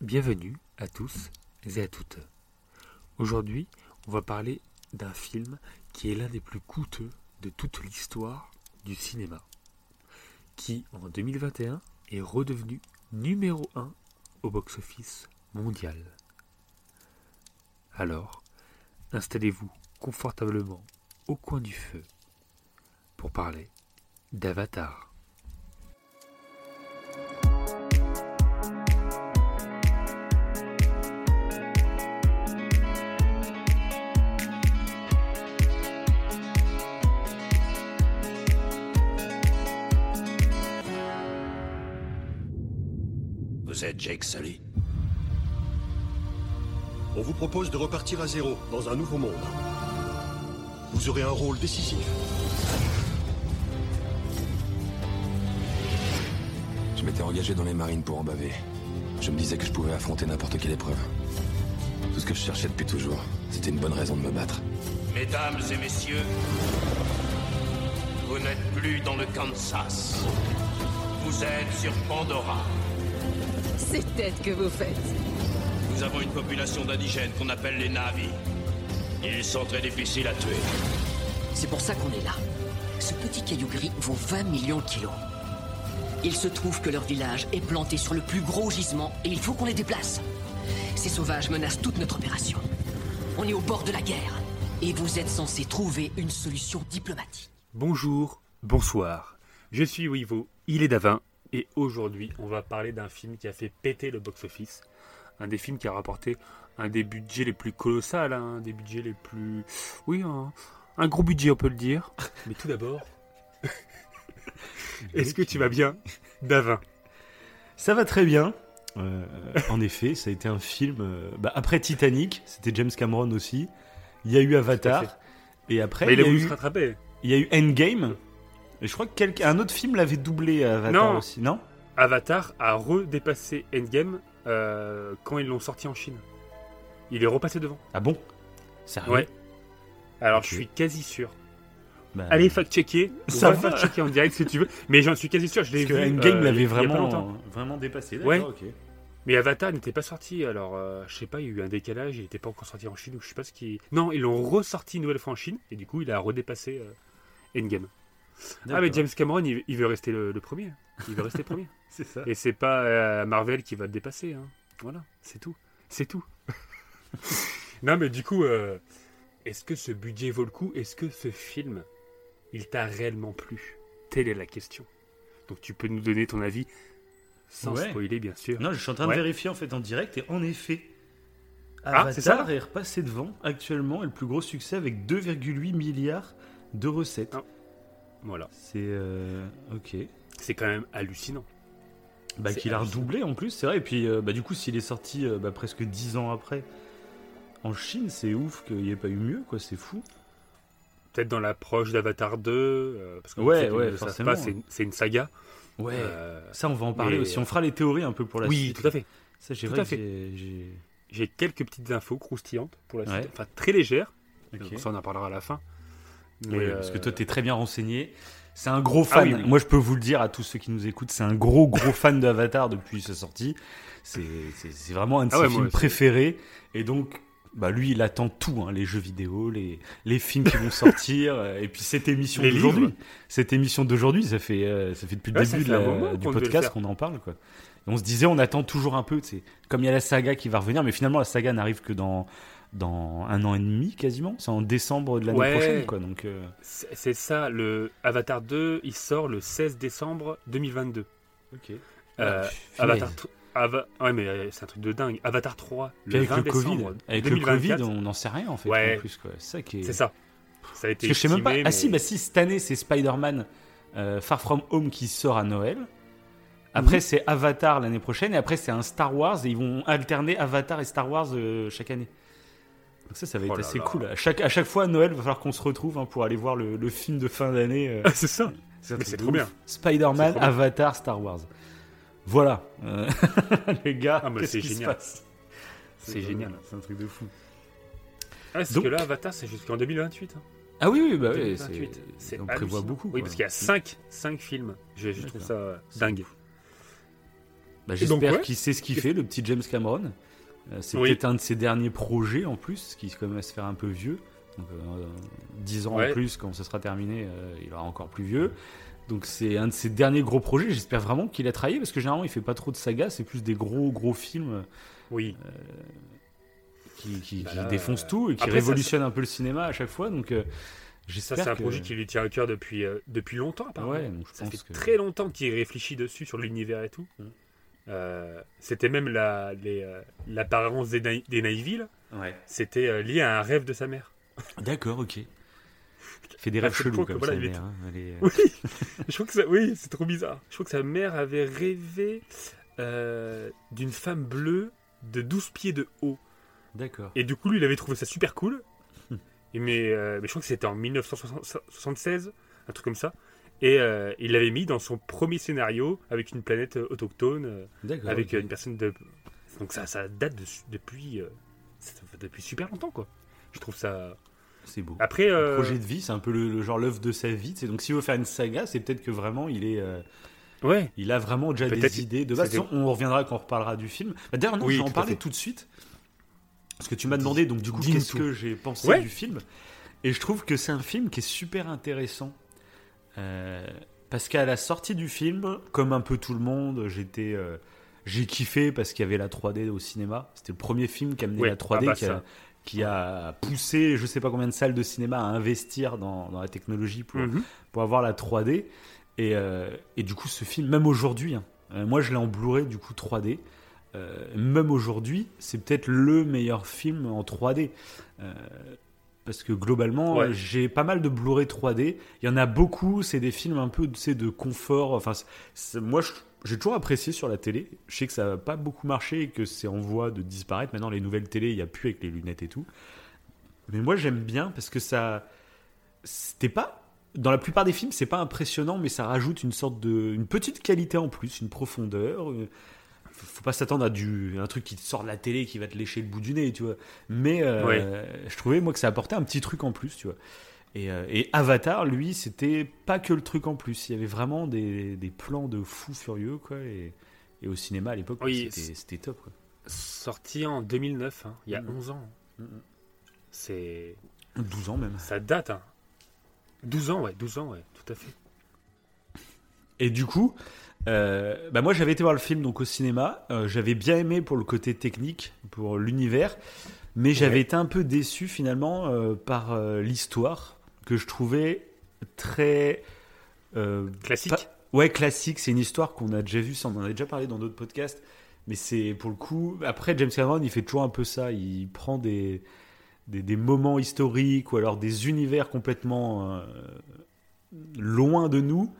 Bienvenue à tous et à toutes. Aujourd'hui, on va parler d'un film qui est l'un des plus coûteux de toute l'histoire du cinéma, qui en 2021 est redevenu numéro 1 au box-office mondial. Alors, installez-vous confortablement au coin du feu pour parler d'Avatar. Vous êtes Jake Sully. On vous propose de repartir à zéro dans un nouveau monde. Vous aurez un rôle décisif. Je m'étais engagé dans les marines pour en baver. Je me disais que je pouvais affronter n'importe quelle épreuve. Tout ce que je cherchais depuis toujours, c'était une bonne raison de me battre. Mesdames et messieurs, vous n'êtes plus dans le Kansas. Vous êtes sur Pandora. Ces têtes que vous faites. Nous avons une population d'indigènes qu'on appelle les Navis. Ils sont très difficiles à tuer. C'est pour ça qu'on est là. Ce petit caillou gris vaut 20 millions de kilos. Il se trouve que leur village est planté sur le plus gros gisement et il faut qu'on les déplace. Ces sauvages menacent toute notre opération. On est au bord de la guerre. Et vous êtes censé trouver une solution diplomatique. Bonjour, bonsoir. Je suis Wivo, il est Davin, et aujourd'hui on va parler d'un film qui a fait péter le box-office. Un des films qui a rapporté un des budgets les plus colossales, hein, un des budgets les plus. Oui, un, un gros budget on peut le dire. Mais tout d'abord. Est-ce que tu vas bien, Davin? Ça va très bien. Euh, en effet, ça a été un film. euh, bah, après Titanic, c'était James Cameron aussi. Il y a eu Avatar. Et après, Mais il a a voulu eu, se rattraper. il y a eu Endgame. Et je crois que quelqu'un- un autre film l'avait doublé Avatar Non. aussi, non? Avatar a redépassé Endgame euh, quand ils l'ont sorti en Chine. Il est repassé devant. Ah bon? Sérieux? Ouais. Alors je suis quasi sûr. Bah, Allez fact-checker. Ça va. fact-checker en direct si tu veux. Mais j'en suis quasi sûr. Je l'ai Parce que vu. Endgame euh, l'avait vraiment, vraiment dépassé. Ouais. Ok. Mais Avatar n'était pas sorti. Alors euh, je sais pas. Il y a eu un décalage. Il n'était pas encore sorti en Chine ou je sais pas ce qui. Non, ils l'ont ressorti une nouvelle fois en Chine et du coup il a redépassé euh, Endgame. Ah mais. James Cameron il, il veut rester le, le premier. Il veut rester premier. c'est ça. Et c'est pas euh, Marvel qui va le dépasser. hein. Voilà, c'est tout. C'est tout. non, mais du coup, euh, est-ce que ce budget vaut le coup? Est-ce que ce film, il t'a réellement plu? Telle est la question. Donc tu peux nous donner ton avis sans Ouais. spoiler, bien sûr. Non, je suis en train Ouais. de vérifier en fait en direct et en effet, Ah, c'est ça Avatar est repassé devant actuellement et le plus gros succès avec 2,8 milliards de recettes. Ah. Voilà. C'est euh, ok. C'est quand même hallucinant. Bah, qu'il a redoublé en plus, c'est vrai. Et puis, euh, bah, du coup, s'il est sorti euh, bah, presque 10 ans après en Chine, c'est ouf qu'il n'y ait pas eu mieux, quoi. C'est fou. Peut-être dans l'approche d'Avatar 2, euh, parce que Ouais, ouais, forcément. c'est une- saga. Ouais. Ça, on va en parler mais- aussi. On fera les théories un peu pour la oui, suite. tout à fait. Ça, j'ai vrai quelques petites infos croustillantes pour la suite. Enfin, très légères. Ok. Donc ça, on en parlera à la fin. Oui, parce que euh, toi, t'es très bien renseigné. C'est un gros fan. Ah oui, oui. Moi, je peux vous le dire à tous ceux qui nous écoutent, c'est un gros, gros fan d'Avatar depuis sa sortie. C'est vraiment un de Ah ses ouais, films préférés. Et donc, bah, lui, il attend tout hein, les jeux vidéo, les, les films qui vont sortir. et puis, cette émission d'aujourd'hui. Cette émission d'aujourd'hui, ça fait, euh, ça fait depuis le Ouais, début fait de un la- moment du podcast qu'on en parle. Quoi. Et on se disait, on attend toujours un peu. tu Comme il y a la saga qui va revenir, mais finalement, la saga n'arrive que dans, dans un an et demi quasiment. C'est en décembre de l'année Ouais. prochaine. Quoi, donc, euh, C'est ça, le Avatar 2, il sort le 16 décembre 2022. Ok. Euh, Ah, Avatar Ava- Ouais, mais euh, c'est un truc de dingue. Avatar 3, Puis le avec 20 le Covid, décembre avec le 2024. Covid, on n'en sait rien en fait. Ouais. En plus, quoi. C'est ça qui est. C'est ça. Ça a été Parce que je sais même pas. Ah si, bah si, cette année c'est Spider-Man euh, Far From Home qui sort à Noël. Après Mhm. c'est Avatar l'année prochaine et après c'est un Star Wars et ils vont alterner Avatar et Star Wars euh, chaque année. Donc ça, ça va être Oh assez là. cool. À chaque, à chaque fois à Noël, va falloir qu'on se retrouve hein, pour aller voir le, le film de fin d'année. euh. Ah, c'est ça. c'est trop bien. Spider-Man. Avatar, Star Wars. Voilà. Euh, Les gars, Ah, qu'est-ce c'est qui se génial. passe? C'est génial. C'est un truc de fou. Ah, parce Donc- que là, Avatar, c'est jusqu'en 2028. hein. Ah oui, oui, bah oui, 2028. c'est- C'est on prévoit beaucoup. Oui, parce qu'il y a 5, films. Je, je trouve ça dingue. Bah, J'espère ouais. qu'il sait ce qu'il fait, le petit James Cameron. Euh, c'est Oui. peut-être un de ses derniers projets en plus, qui commence à se faire un peu vieux. Donc, euh, 10 ans Ouais. en plus, quand ce sera terminé, euh, il aura encore plus vieux. Donc c'est un de ses derniers gros projets. J'espère vraiment qu'il a travaillé parce que généralement il fait pas trop de sagas, c'est plus des gros gros films Oui. qui, qui, Bah qui défoncent euh, tout et qui ça, révolutionnent un peu le cinéma à chaque fois. Donc euh, Ça, c'est un que- projet qui lui tient à cœur depuis, euh, depuis longtemps, apparemment. Ouais, donc je Ça pense fait que- très longtemps qu'il réfléchit dessus, sur l'univers et tout. Euh, c'était même la, euh, l'apparence des, Na- des Navy, là. Ouais. C'était euh, lié à un rêve de sa mère. D'accord, ok. Il fait des rêves tel chelous comme voilà, est- mère, hein. Est, Oui, je crois que ça, oui, c'est trop bizarre. Je crois que sa mère avait rêvé euh, d'une femme bleue de 12 pieds de haut. D'accord. Et du coup, lui, il avait trouvé ça super cool. Et mais, euh, mais je crois que c'était en 1976, un truc comme ça. Et euh, il l'avait mis dans son premier scénario avec une planète euh, autochtone, euh, avec une personne de. Donc ça, ça date de- depuis, euh, depuis super longtemps, quoi. Je trouve ça. C'est beau. Après, euh, projet de vie, c'est un peu le, le genre l'œuvre de sa vie. C'est donc s'il veut faire une saga, c'est peut-être que vraiment il est, ouais, il a vraiment déjà des idées de base. On reviendra quand on reparlera du film. Bah, D'ailleurs, non, Oui, je vais en parler tout de suite parce que tu m'as demandé donc du coup qu'est-ce que j'ai pensé Ouais. du film et je trouve que c'est un film qui est super intéressant Euh, parce qu'à la sortie du film, comme un peu tout le monde, j'étais euh, j'ai kiffé parce qu'il y avait la 3D au cinéma. C'était le premier film qui a amené Ouais, la 3D ah bah qui, a, ça. qui a poussé je sais pas combien de salles de cinéma à investir dans, dans la technologie pour, Mhm. pour avoir la 3D. Et, euh, et du coup, ce film, même aujourd'hui, hein, moi je l'ai en Blu-ray du coup 3D. euh, même aujourd'hui, c'est peut-être le meilleur film en 3D. Euh, parce que globalement, Ouais. euh, j'ai pas mal de Blu-ray 3D. Il y en a beaucoup, c'est des films un peu de confort. Enfin, moi, j'ai toujours apprécié sur la télé. Je sais que ça n'a pas beaucoup marché et que c'est en voie de disparaître. Maintenant, les nouvelles télé, il n'y a plus avec les lunettes et tout. Mais moi, j'aime bien parce que ça. C'était pas. Dans la plupart des films, c'est pas impressionnant, mais ça rajoute une sorte de. une petite qualité en plus, une profondeur. Faut pas s'attendre à du un truc qui te sort de la télé qui va te lécher le bout du nez, tu vois. Mais euh, je trouvais moi que ça apportait un petit truc en plus, tu vois. Et, euh, et Avatar, lui, c'était pas que le truc en plus. Il y avait vraiment des, des plans de fous furieux, quoi. Et, et au cinéma à l'époque, Oui, c'était top, quoi. sorti en 2009, hein, il y a Mhm. 11 ans. C'est. 12 ans même. Ça date, hein. 12 ans, ouais, 12 ans, ouais, tout à fait. Et du coup, euh, bah moi j'avais été voir le film donc au cinéma. Euh, j'avais bien aimé pour le côté technique, pour l'univers, mais j'avais Ouais. été un peu déçu finalement euh, par euh, l'histoire que je trouvais très Classique. pas- ouais classique. C'est une histoire qu'on a déjà vue, ça, on en a déjà parlé dans d'autres podcasts. Mais c'est pour le coup. Après, James Cameron, il fait toujours un peu ça. Il prend des, des, des moments historiques ou alors des univers complètement loin de nous.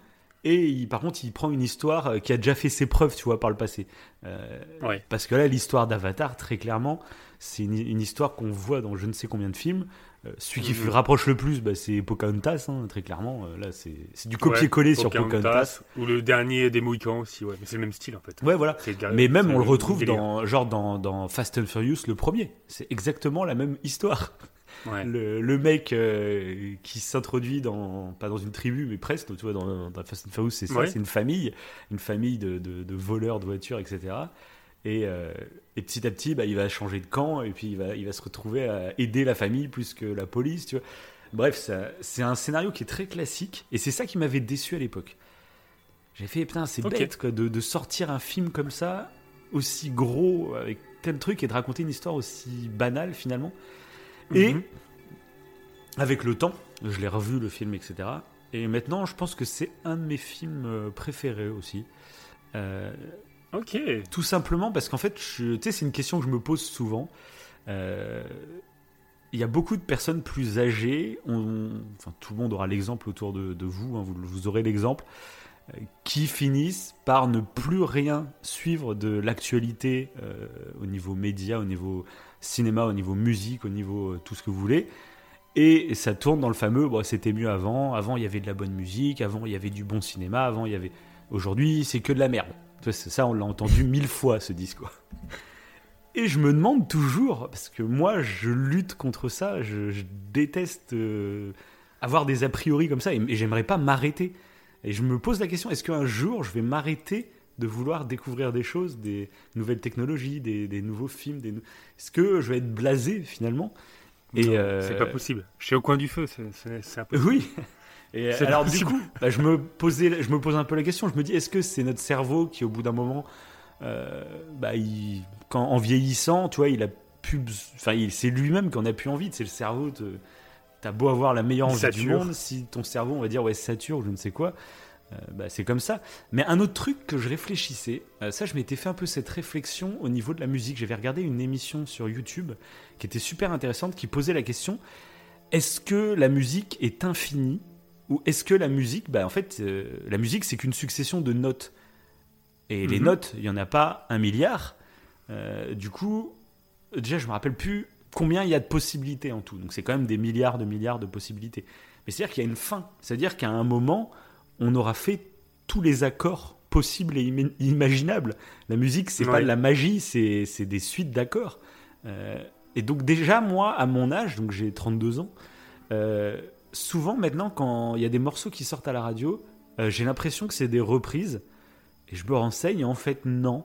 Et il- par contre, il prend une histoire euh, qui a déjà fait ses preuves, tu vois, par le passé. Euh, Ouais. Parce que là, l'histoire d'Avatar, très clairement, c'est une, une histoire qu'on voit dans je ne sais combien de films. Euh, celui qui Mhm. rapproche le plus, bah, c'est Pocahontas, hein, très clairement. Euh, là, c'est du copier-coller Ouais, sur Pocahontas. Ou le dernier des Mohicans aussi, ouais. Mais c'est le même style en fait. Ouais, voilà. Mais même, on le retrouve dans, genre dans, dans Fast and Furious, le premier. C'est exactement la même histoire. Ouais. Le, le mec euh, qui s'introduit dans, pas dans une tribu, mais presque, tu vois, dans, dans Fast and Furious, c'est ça, c'est une famille, une famille de, de- de voleurs de voitures, etc. Et, euh, et petit à petit, bah, il va changer de camp et puis il va, il va se retrouver à aider la famille plus que la police, tu vois. Bref, c'est un scénario qui est très classique et c'est ça qui m'avait déçu à l'époque. J'ai fait, putain, c'est Ok. bête quoi, de, de sortir un film comme ça, aussi gros, avec tel truc, et de raconter une histoire aussi banale finalement. Et Mhm. avec le temps, je l'ai revu le film, etc. Et maintenant, je pense que c'est un de mes films euh, préférés aussi. Euh, Ok. tout simplement parce qu'en fait, tu sais, c'est une question que je me pose souvent. Euh, Il y a beaucoup de personnes plus âgées, enfin, tout le monde aura l'exemple autour de, hein, vous, vous aurez l'exemple, euh, qui finissent par ne plus rien suivre de l'actualité euh, au niveau média, au niveau cinéma, au niveau musique, au niveau tout ce que vous voulez. Et ça tourne dans le fameux, c'était mieux avant, avant il y avait de la bonne musique, avant il y avait du bon cinéma, avant il y avait... Aujourd'hui c'est que de la merde. Ça, on l'a entendu mille fois ce discours. Et je me demande toujours, parce que moi je lutte contre ça, je, je déteste euh, avoir des a priori comme ça, et, et j'aimerais pas m'arrêter. Et je me pose la question, est-ce qu'un jour je vais m'arrêter de vouloir découvrir des choses, des nouvelles technologies, des, des nouveaux films. Des... Est-ce que je vais être blasé finalement? Et, euh, C'est pas possible. Je suis au coin du feu, c'est impossible. Oui. Et alors du coup, bah, je me posais, je me pose un peu la question. Je me dis, est-ce que c'est notre cerveau qui, au bout d'un moment, euh, bah, il- quand, en vieillissant, tu vois, il a pu, enfin, c'est lui-même qu'on a plus envie. C'est le cerveau. T'as beau avoir la meilleure Il envie du monde, si ton cerveau, on va dire, ouais, sature, ou je ne sais quoi. euh, bah, c'est comme ça. Mais un autre truc que je réfléchissais, euh, ça, je m'étais fait un peu cette réflexion au niveau de la musique. J'avais regardé une émission sur YouTube qui était super intéressante, qui posait la question est-ce que la musique est infinie? Ou est-ce que la musique, bah, en fait, euh, la musique, c'est qu'une succession de notes. Et les Mhm. notes, il n'y en a pas un milliard. Euh, du coup, déjà, je me rappelle plus combien il y a de possibilités en tout. Donc, c'est quand même des milliards de milliards de possibilités. Mais c'est-à-dire qu'il y a une fin. C'est-à-dire qu'à un moment, on aura fait tous les accords possibles et ima- imaginables. La musique, c'est pas Ouais. de la magie, c'est c'est des suites d'accords. Euh, et donc, déjà, moi, à mon âge, donc j'ai 32 ans, euh, souvent maintenant, quand il y a des morceaux qui sortent à la radio, euh, j'ai l'impression que c'est des reprises. Et je me renseigne, et en fait, non.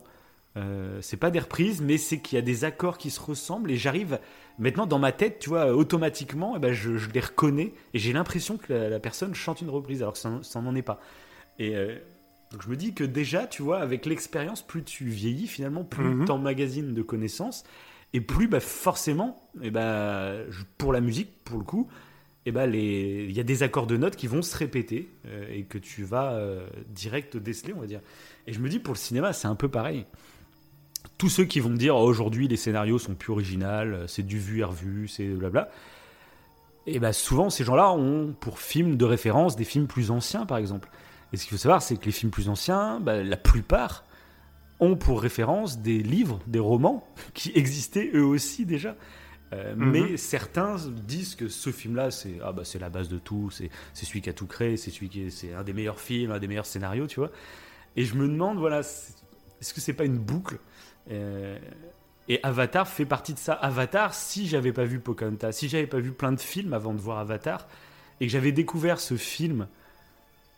Euh, c'est pas des reprises, mais c'est qu'il y a des accords qui se ressemblent. Et j'arrive maintenant dans ma tête, tu vois, automatiquement, eh ben, je, je les reconnais. Et j'ai l'impression que la, la personne chante une reprise, alors que ça, n'en est pas. Et euh, donc je me dis que déjà, tu vois, avec l'expérience, plus tu vieillis, finalement, plus tu emmagasines de connaissances. Et plus, bah, forcément, eh ben, je- pour la musique, pour le coup, eh ben, il y a des accords de notes qui vont se répéter euh, et que tu vas euh, direct déceler, on va dire. Et je me dis, pour le cinéma, c'est un peu pareil. Tous ceux qui vont dire, Oh, aujourd'hui, les scénarios sont plus originaux, c'est du vu et revu, c'est blabla. Et ben souvent, ces gens-là ont pour films de référence des films plus anciens, par exemple. Et ce qu'il faut savoir, c'est que les films plus anciens, bah, la plupart ont pour référence des livres, des romans qui existaient eux aussi déjà. Euh, Mhm. Mais certains disent que ce film-là, c'est ah bah, la base de tout, c'est celui qui a tout créé, c'est celui qui est, c'est un des meilleurs films, un des meilleurs scénarios, tu vois. Et je me demande, voilà, est-ce que c'est pas une boucle Euh, Et Avatar fait partie de ça. Avatar, si j'avais pas vu Pocahontas, si j'avais pas vu plein de films avant de voir Avatar, et que j'avais découvert ce film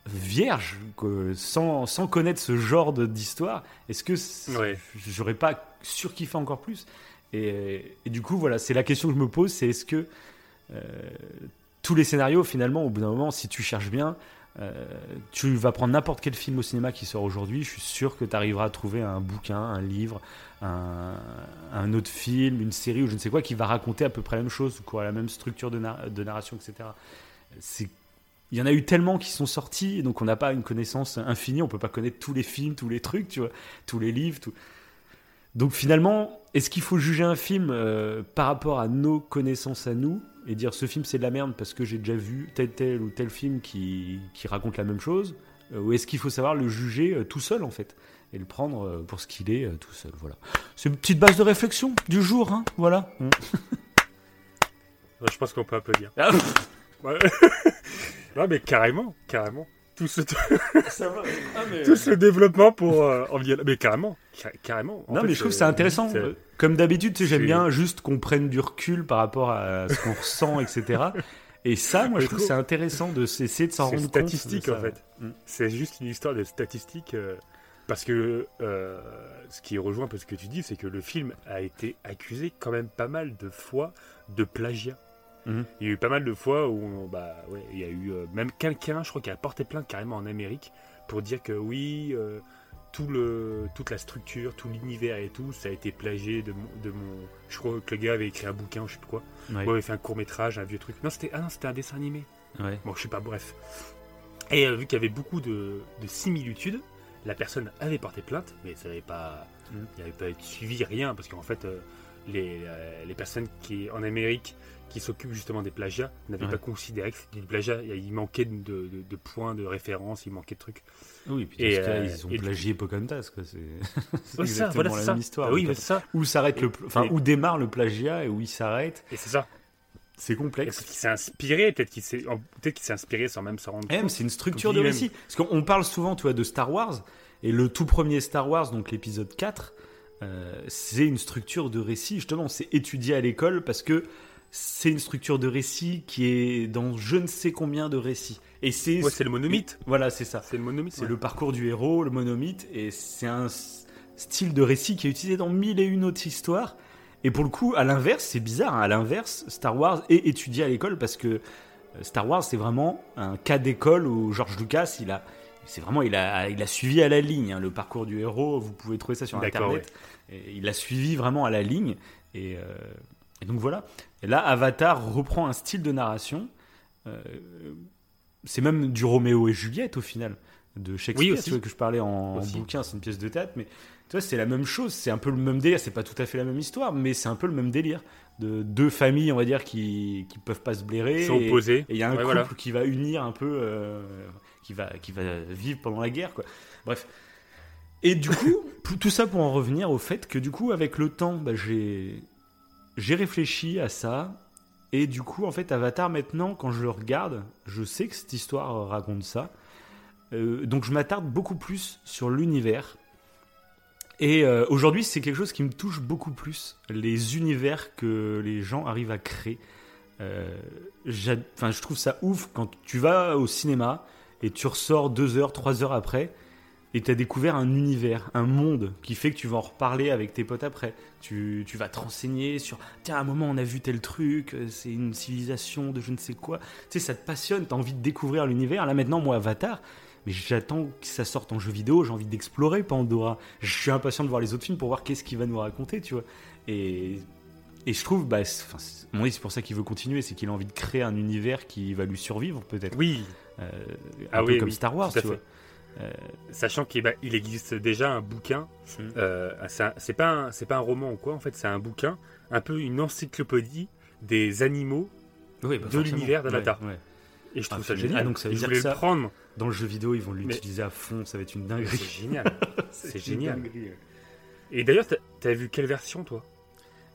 vierge, que- sans, sans connaître ce genre d'histoire, est-ce que c- Ouais. j'aurais pas surkiffé encore plus? Et, du coup, voilà, c'est la question que je me pose, c'est est-ce que euh, tous les scénarios, finalement, au bout d'un moment, si tu cherches bien, euh, tu vas prendre n'importe quel film au cinéma qui sort aujourd'hui, je suis sûr que tu arriveras à trouver un bouquin, un livre, un, autre film, une série ou je ne sais quoi qui va raconter à peu près la même chose, quoi, la même structure de, nar- de narration, etc. Il y en a eu tellement qui sont sortis, donc on n'a pas une connaissance infinie, on peut pas connaître tous les films, tous les trucs, tous les livres, tout. Donc finalement, est-ce qu'il faut juger un film euh, par rapport à nos connaissances à nous et dire ce film c'est de la merde parce que j'ai déjà vu tel tel ou tel film qui, qui raconte la même chose Euh, Ou est-ce qu'il faut savoir le juger euh, tout seul en fait et le prendre pour ce qu'il est tout seul Voilà. C'est une petite base de réflexion du jour, hein, voilà. Ouais, Je pense qu'on peut applaudir. Ah, Ouais. mais carrément, carrément. Tout ce, ça va. Ah, mais... tout ce développement pour Mais carrément, ca- carrément. En Non, fait, mais je trouve que euh, c'est intéressant. Comme d'habitude, tu sais, j'aime bien juste qu'on prenne du recul par rapport à ce qu'on ressent, etc. Et ça, moi, je trouve que c'est intéressant de s'essayer de s'en rendre compte. de statistique, en fait. Mm. C'est juste une histoire de statistiques. euh, parce que euh, ce qui rejoint un peu ce que tu dis, c'est que le film a été accusé quand même pas mal de fois de plagiat. Mhm. Il y a eu pas mal de fois où bah, ouais, il y a eu euh, même quelqu'un, je crois, qui a porté plainte carrément en Amérique pour dire que oui, tout le, toute la structure, tout l'univers et tout, ça a été plagié de mon, de mon. Je crois que le gars avait écrit un bouquin, je sais plus quoi. Ouais. Il avait fait un court métrage, un vieux truc. Non, c'était ah non, c'était un dessin animé. Ouais. Bon, je sais pas, bref. Et euh, vu qu'il y avait beaucoup de, de similitudes, la personne avait porté plainte, mais ça n'avait pas, Mm. il n'avait pas suivi rien, parce qu'en fait, euh, les, euh, les personnes qui en Amérique qui s'occupent justement des plagiats Ouais. pas considéré que c'était du plagiat. Il manquait de, de- de points de référence, il manquait de trucs. Oui, puis Et, cas, euh, ils ont et- plagié Pocahontas, quoi. C'est Ouais, ça, exactement voilà, la c'est même ça. histoire. Ah oui, ça. Où s'arrête le, enfin, Et- où démarre le plagiat et où il s'arrête, Et c'est ça. c'est complexe. Peut-être qu'il s'est inspiré, peut-être qu'il s'est, qu'il s'est inspiré sans même s'en rendre Même, compte. c'est une structure de récit. Parce qu'on on parle souvent, tu vois, de Star Wars. Et le tout premier Star Wars, donc l'épisode 4, euh, c'est une structure de récit. Justement, c'est étudié à l'école parce que c'est une structure de récit qui est dans je ne sais combien de récits. Et c'est Ouais, c'est le monomythe. voilà, c'est ça. C'est le monomythe. C'est ouais. le parcours du héros, le monomythe, et c'est un style de récit qui est utilisé dans mille et une autres histoires. Et pour le coup, à l'inverse, c'est bizarre, hein, à l'inverse, Star Wars est étudié à l'école parce que euh, Star Wars, c'est vraiment un cas d'école où George Lucas, il a, c'est vraiment, il a, il a suivi à la ligne hein, le parcours du héros. Vous pouvez trouver ça sur Internet. Et il a suivi vraiment à la ligne. Et, euh, et donc voilà. Et là, Avatar reprend un style de narration. euh, c'est même du Roméo et Juliette au final de Shakespeare Oui, tu vois, que je parlais en, bouquin, c'est une pièce de théâtre, mais tu vois, c'est la même chose, c'est un peu le même délire, c'est pas tout à fait la même histoire, mais c'est un peu le même délire de deux familles, on va dire, qui qui peuvent pas se blairer. Ils sont et- opposés. Et il y a un Ouais, couple voilà. qui va unir un peu, euh, qui va qui va vivre pendant la guerre, quoi. Bref. Et du coup, tout- tout ça pour en revenir au fait que du coup, avec le temps, bah, j'ai j'ai réfléchi à ça. Et du coup, en fait, Avatar, maintenant, quand je le regarde, je sais que cette histoire raconte ça. Euh, donc, je m'attarde beaucoup plus sur l'univers. Et euh, aujourd'hui, c'est quelque chose qui me touche beaucoup plus, les univers que les gens arrivent à créer. Euh, je trouve ça ouf quand tu vas au cinéma et tu ressors deux heures, trois heures après et tu as découvert un univers, un monde qui fait que tu vas en reparler avec tes potes après. Tu, tu vas te renseigner sur tiens, à un moment on a vu tel truc, euh, c'est une civilisation de je ne sais quoi. Tu sais, ça te passionne, tu as envie de découvrir l'univers. Là maintenant, moi, Avatar, mais j'attends que ça sorte en jeu vidéo, j'ai envie d'explorer Pandora. Je suis impatient de voir les autres films pour voir qu'est-ce qu'il va nous raconter, tu vois. Et, et je trouve, bah, c'est- enfin, c'est- pour ça qu'il veut continuer, c'est qu'il a envie de créer un univers qui va lui survivre, peut-être. Oui, Euh, Ah un peu oui, comme oui, Star Wars, tu fait. Euh, sachant qu'il bah, existe déjà un bouquin. Mm. euh, c'est c'est pas, un- c'est pas un roman ou quoi, en fait, c'est un bouquin, un peu une encyclopédie des animaux. oui, bah, de l'univers d'Avatar. Ouais, ouais. Et je Ah, trouve ça c'est génial. génial. Ah, donc ça veut je dire le ça- prendre. Dans le jeu vidéo, ils vont l'utiliser à fond, ça va être une C'est dinguerie. génial. C'est génial. dinguerie, ouais. Et d'ailleurs, t'as as vu quelle version, toi?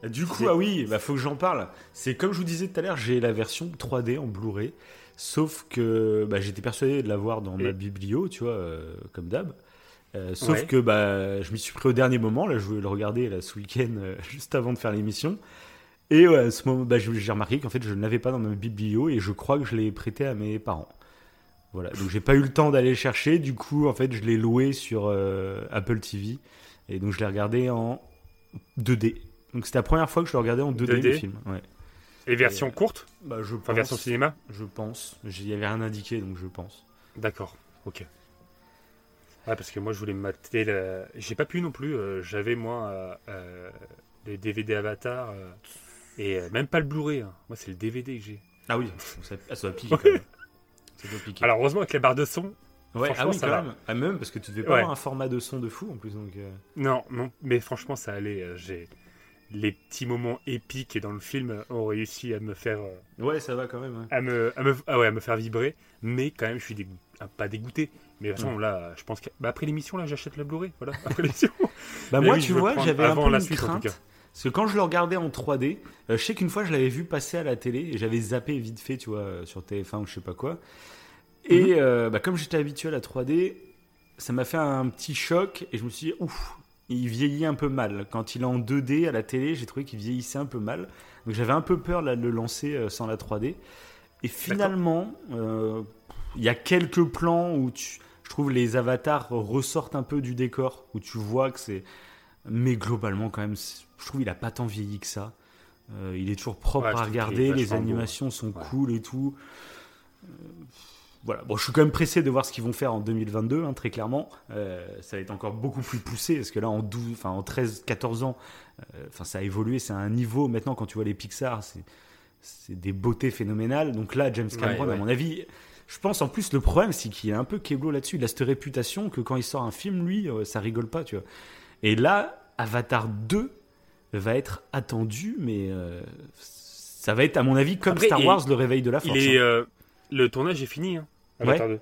Du coup, C'est- ah oui, bah faut que j'en parle. C'est comme je vous disais tout à l'heure, j'ai la version 3D en Blu-ray, sauf que bah, j'étais persuadé de l'avoir dans ma biblio, tu vois, euh, comme d'hab. Euh, sauf Ouais. que bah, je m'y suis pris au dernier moment. Là, je voulais le regarder là, ce week-end, euh, juste avant de faire l'émission. Et ouais, à ce moment, bah, j'ai remarqué qu'en fait, je ne l'avais pas dans ma biblio et je crois que je l'ai prêté à mes parents. Voilà, donc j'ai pas eu le temps d'aller le chercher. Du coup, en fait, je l'ai loué sur Apple TV et donc je l'ai regardé en 2D. Donc c'était la première fois que je le regardais en 2D, 2D? le film. Ouais. Et version courte Bah, je Enfin, pense. version cinéma Je pense. Il y avait rien indiqué, donc je pense. D'accord, ok. Ouais, parce que moi, je voulais me mater. La... J'ai pas pu non plus. euh, J'avais, moi, euh, euh, les DVD Avatar. euh, et euh, même pas le Blu-ray. hein. Moi, c'est le DVD que j'ai. Ah oui, ça, ah, ça doit piquer quand même. Ça doit piquer. Alors, heureusement, avec la barre de son. ouais, ah oui, ça quand va. même. Ah, même parce que tu devais pas Ouais. avoir un format de son de fou en plus. Donc, euh, Non, non, mais franchement, ça allait. euh, J'ai. Les petits moments épiques dans le film ont réussi à me faire. euh, Ouais, ça va quand même. ouais. à me, à me, ah ouais, à me faire vibrer, mais quand même, je suis dégoûté. pas dégoûté, mais de toute façon, là, je pense que. Bah, après l'émission, là, j'achète le Blu-ray, voilà, après l'émission. Bah, Mais moi, oui, tu vois, j'avais un peu la une suite, en tout crainte. cas. Parce que quand je le regardais en 3D, euh, je sais qu'une fois je l'avais vu passer à la télé et j'avais zappé vite fait, tu vois, euh, sur TF1 ou je sais pas quoi. Et euh, bah, comme j'étais habitué à la 3D, ça m'a fait un petit choc et je me suis dit, ouf, il vieillit un peu mal. Quand il est en 2D à la télé, j'ai trouvé qu'il vieillissait un peu mal. Donc j'avais un peu peur là, de le lancer euh, sans la 3D. Et finalement, euh, il y a quelques plans où tu, je trouve les avatars ressortent un peu du décor, où tu vois que c'est. Mais globalement, quand même, je trouve qu'il a pas tant vieilli que ça. Euh, il est toujours propre Ouais, à regarder, les beau. animations sont Ouais. cool et tout. Euh, voilà, bon, je suis quand même pressé de voir ce qu'ils vont faire en 2022, hein, très clairement. Euh, ça va être encore beaucoup plus poussé, parce que là, en, 12, enfin, en 13, 14 ans, euh, enfin, ça a évolué, c'est un niveau, maintenant, quand tu vois les Pixar, c'est des beautés phénoménales. Donc là, James Cameron, Ouais, ouais. à mon avis, je pense en plus, le problème, c'est qu'il est un peu keblo là-dessus. Il a cette réputation que quand il sort un film, lui, euh, ça rigole pas, tu vois. Et là, Avatar 2 va être attendu, mais ça va être, à mon avis, comme Après, Star Wars, le réveil de la force. Il est, hein. le tournage est fini, hein, Avatar 2.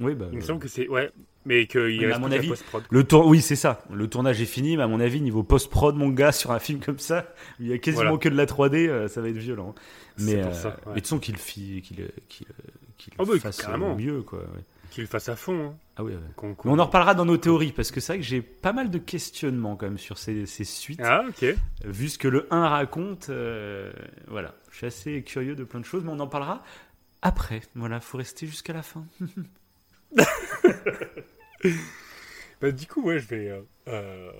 Oui, bah, Il me euh, semble que c'est. Ouais, mais qu'il mais reste à mon avis, post-prod. Le tour, oui, c'est ça. Le tournage est fini, mais à mon avis, niveau post-prod, mon gars, sur un film comme ça, il y a quasiment Voilà. que de la 3D, euh, ça va être violent. Mais, euh, ça, ouais. mais de toute façon, qu'il qu'il qu'il qu'il Oh, bah, fasse carrément. mieux, quoi. ouais. Qu'il le fasse à fond. hein. Ah oui, ouais. Qu'on- Mais on en reparlera dans nos théories, parce que c'est vrai que j'ai pas mal de questionnements quand même sur ces, ces suites. Ah, ok. Vu ce que le 1 raconte, euh, voilà. Je suis assez curieux de plein de choses, mais on en parlera après. Voilà, faut rester jusqu'à la fin. Bah, du coup, ouais, je vais euh, euh,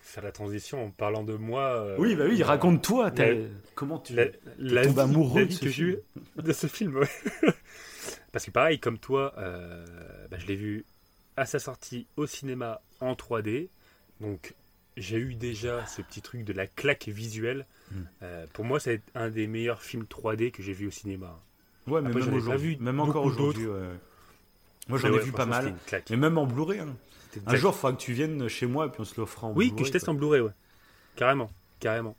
faire la transition en parlant de moi. euh, Oui, bah oui, raconte-toi. Comment tu. La, la vie- amoureux la de ce film. de ce film. ouais. Parce que pareil, comme toi, bah, je l'ai vu à sa sortie au cinéma en 3D. Donc j'ai eu déjà ce petit truc de la claque visuelle. Mm. Euh, pour moi, c'est un des meilleurs films 3D que j'ai vu au cinéma. Ouais, mais Après, même aujourd'hui, même encore aujourd'hui. ouais. Moi, j'en ai vu pas mal. Mais même en Blu-ray. hein. Un jour, il faudra que tu viennes chez moi et puis on se le fera en Oui, Blu-ray. que je teste en Blu-ray, ouais. Carrément, carrément.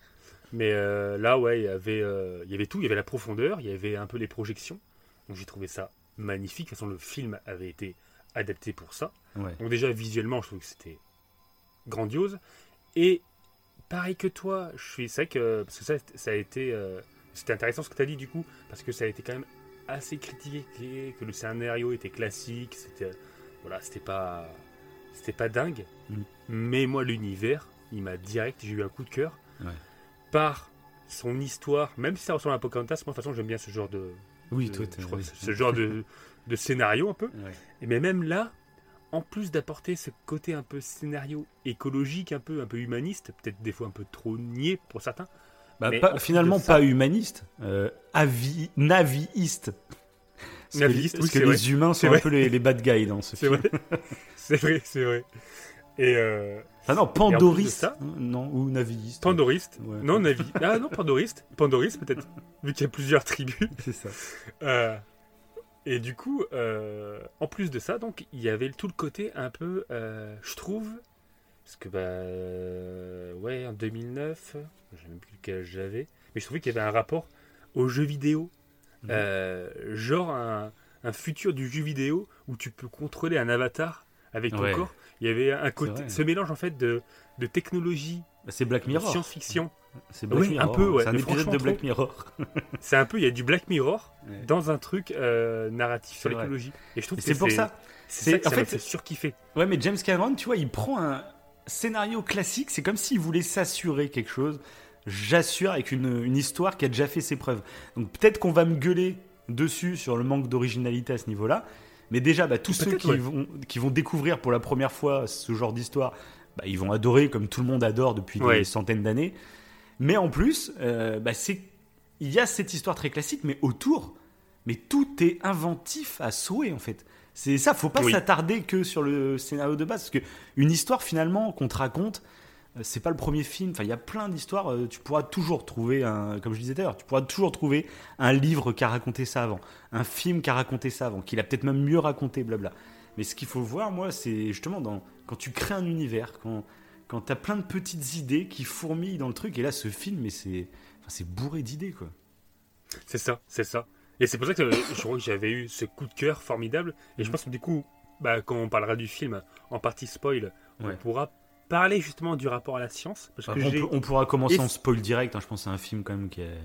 Mais euh, là, ouais, il y avait, euh, il y avait tout. Il y avait la profondeur, il y avait un peu les projections. Donc j'ai trouvé ça magnifique. De toute façon, le film avait été adapté pour ça. Ouais. Donc déjà, visuellement, je trouve que c'était grandiose. Et pareil que toi, je suis c'est vrai que parce que ça, ça a été, euh, c'était intéressant ce que tu as dit du coup, parce que ça a été quand même assez critiqué que le scénario était classique, c'était voilà, c'était pas, c'était pas dingue. Mm. Mais moi, l'univers, il m'a direct, j'ai eu un coup de cœur Ouais. par son histoire, même si ça ressemble à Pocahontas. Moi, de toute façon, j'aime bien ce genre de, Oui, de- toi, t'es- je crois, oui. ce genre de, de scénario un peu. Ouais. Et mais même là, en plus d'apporter ce côté un peu scénario écologique, un peu, un peu humaniste, peut-être des fois un peu trop niais pour certains. Bah, pas- finalement, ça- pas humaniste, euh, avi, naviiste. Parce que- parce que les humains sont un vrai. peu les, les bad guys dans ce film. c'est vrai, c'est vrai. Et euh, Ah non, pandoriste. ça- hein, non, ou naviiste. Pandoriste, Ouais. non Navi, ah non Pandoriste, Pandoriste peut-être, vu qu'il y a plusieurs tribus. C'est ça. Euh, et du coup, euh, en plus de ça, donc il y avait tout le côté un peu, je trouve, parce que bah euh, ouais, en 2009, je sais même plus quel âge j'avais, mais je trouvais qu'il y avait un rapport aux jeux vidéo, Mhm. Euh, genre un, un futur du jeu vidéo où tu peux contrôler un avatar avec ton Ouais. corps. Il y avait un côté, ce mélange en fait de, de technologie, Bah, c'est Black Mirror. science-fiction. C'est Black Oui, un Mirror. peu, ouais, C'est un épisode de Black trop. Mirror. C'est un peu, il y a du Black Mirror Ouais. dans un truc euh, narratif sur l'écologie. Et je trouve Et que c'est pour ça. C'est c'est- ça que en ça fait- fait surkiffer. Ouais, mais James Cameron, tu vois, il prend un scénario classique. C'est comme s'il voulait s'assurer quelque chose. J'assure avec une, une histoire qui a déjà fait ses preuves. Donc peut-être qu'on va me gueuler dessus sur le manque d'originalité à ce niveau-là. Mais déjà, bah, tous ceux qui, ouais. vont, qui vont découvrir pour la première fois ce genre d'histoire, bah, ils vont adorer comme tout le monde adore depuis Ouais. des centaines d'années. Mais en plus, euh, bah, il y a cette histoire très classique, mais autour, mais tout est inventif à souhait en fait. C'est ça, faut pas Oui. s'attarder que sur le scénario de base, parce que une histoire finalement qu'on te raconte, euh, c'est pas le premier film. Enfin, il y a plein d'histoires. euh, Tu pourras toujours trouver un, comme je disais tout à l'heure, tu pourras toujours trouver un livre qui a raconté ça avant, un film qui a raconté ça avant, qui l'a peut-être même mieux raconté, blabla. Mais ce qu'il faut voir, moi, c'est justement dans, quand tu crées un univers, quand, quand tu as plein de petites idées qui fourmillent dans le truc. Et là, ce film, mais c'est, enfin, c'est bourré d'idées, quoi. C'est ça, c'est ça. Et c'est pour ça que je crois que j'avais eu ce coup de cœur formidable. Et je Mhm. pense que du coup, bah, quand on parlera du film en partie spoil, on pourra parler justement du rapport à la science. Parce que on, j'ai- peut- on pourra commencer en spoil direct. hein. Je pense que c'est un film quand même qui est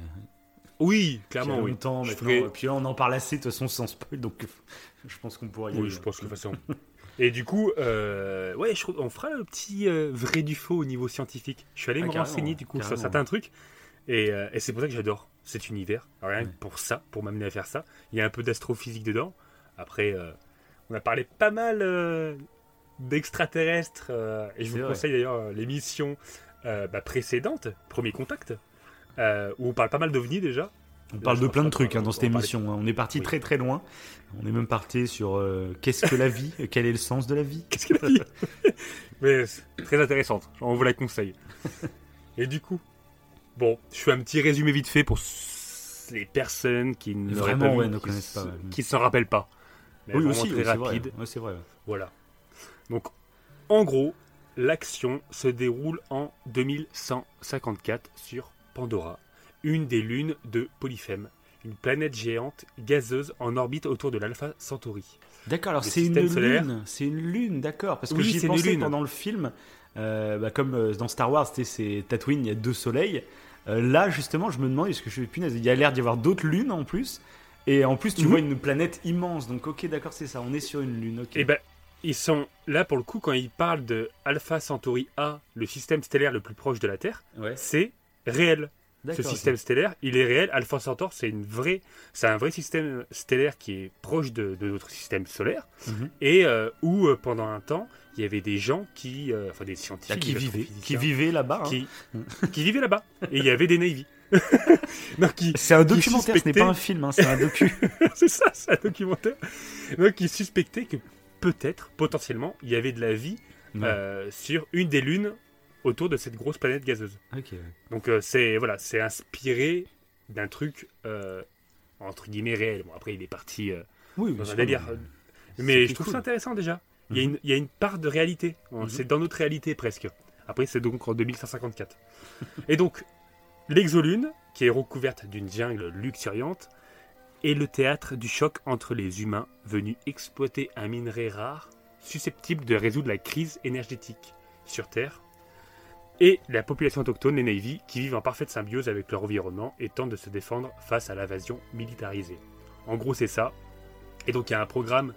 Oui, clairement, oui. longtemps Je maintenant. ferai- Et puis là, on en parle assez de toute façon sans spoil, donc je pense qu'on pourra y aller. Oui, je pense que de toute façon. Et du coup, euh, ouais, je on fera le petit euh, vrai du faux au niveau scientifique. Je suis allé Ah, me renseigner du coup sur certains trucs. Et, euh, et c'est pour ça que j'adore cet univers. Rien que Ouais. pour ça, pour m'amener à faire ça. Il y a un peu d'astrophysique dedans. Après, euh, on a parlé pas mal euh, d'extraterrestres. euh, et je vous vrai. conseille d'ailleurs l'émission bah, précédente, Premier Contact, où on parle pas mal d'ovnis déjà. On parle de plein de trucs hein, dans cette émission. hein. On est parti Oui. très très loin. On est même parti sur euh, qu'est-ce que la vie, quel est le sens de la vie? Qu'est-ce dit Mais très intéressante, on vous la conseille. Et du coup, bon, je fais un petit résumé vite fait pour les personnes qui ne Vraiment, vu, ne qui connaissent pas, qui s'en rappellent pas. Mais oui aussi, très oui, c'est vrai. rapide. Ouais, c'est vrai. Voilà. Donc, en gros, l'action se déroule en 2154 sur Pandora, une des lunes de Polyphème, une planète géante gazeuse en orbite autour de l'Alpha Centauri. D'accord, alors c'est une lune. C'est une lune, d'accord. Parce que Oui, j'y c'est une pensais lune. pendant le film. Euh, bah, comme euh, dans Star Wars, c'est Tatooine, il y a deux soleils. Euh, là, justement, je me demande, est-ce que je suis punaise, il y a l'air d'y avoir d'autres lunes en plus. Et en plus, tu Mhm. vois une planète immense. Donc, ok, d'accord, c'est ça. On est sur une lune. Et ben, ils sont là pour le coup quand ils parlent de Alpha Centauri A, le système stellaire le plus proche de la Terre, ouais. c'est réel. Ce système stellaire, il est réel. Alpha Centaure, c'est une vraie, c'est un vrai système stellaire qui est proche de, de notre système solaire Mhm. et euh, où euh, pendant un temps, il y avait des gens qui, euh, enfin des scientifiques, Ah, qui des vivaient, qui vivaient là-bas. hein. qui, qui vivaient là-bas. Et il y avait des Navy. qui, C'est un qui documentaire, ce n'est suspectaient- pas un film, hein, c'est un docu. c'est ça, c'est un documentaire. Donc, qui suspectait que peut-être, potentiellement, il y avait de la vie sur une des lunes autour de cette grosse planète gazeuse. Donc euh, c'est voilà, c'est inspiré d'un truc euh, entre guillemets réel. Bon après il est parti euh, Oui, dans bien un sûr, délire. mais- je trouve cool. ça intéressant déjà. Il y, a Mhm. une, il y a une part de réalité. Mhm. C'est dans notre réalité presque. Après c'est donc en 2154. Et donc l'exolune qui est recouverte d'une jungle luxuriante est le théâtre du choc entre les humains venus exploiter un minerai rare susceptible de résoudre la crise énergétique sur Terre et la population autochtone, les Navy, qui vivent en parfaite symbiose avec leur environnement et tentent de se défendre face à l'invasion militarisée. En gros, c'est ça. Et donc, il y a un programme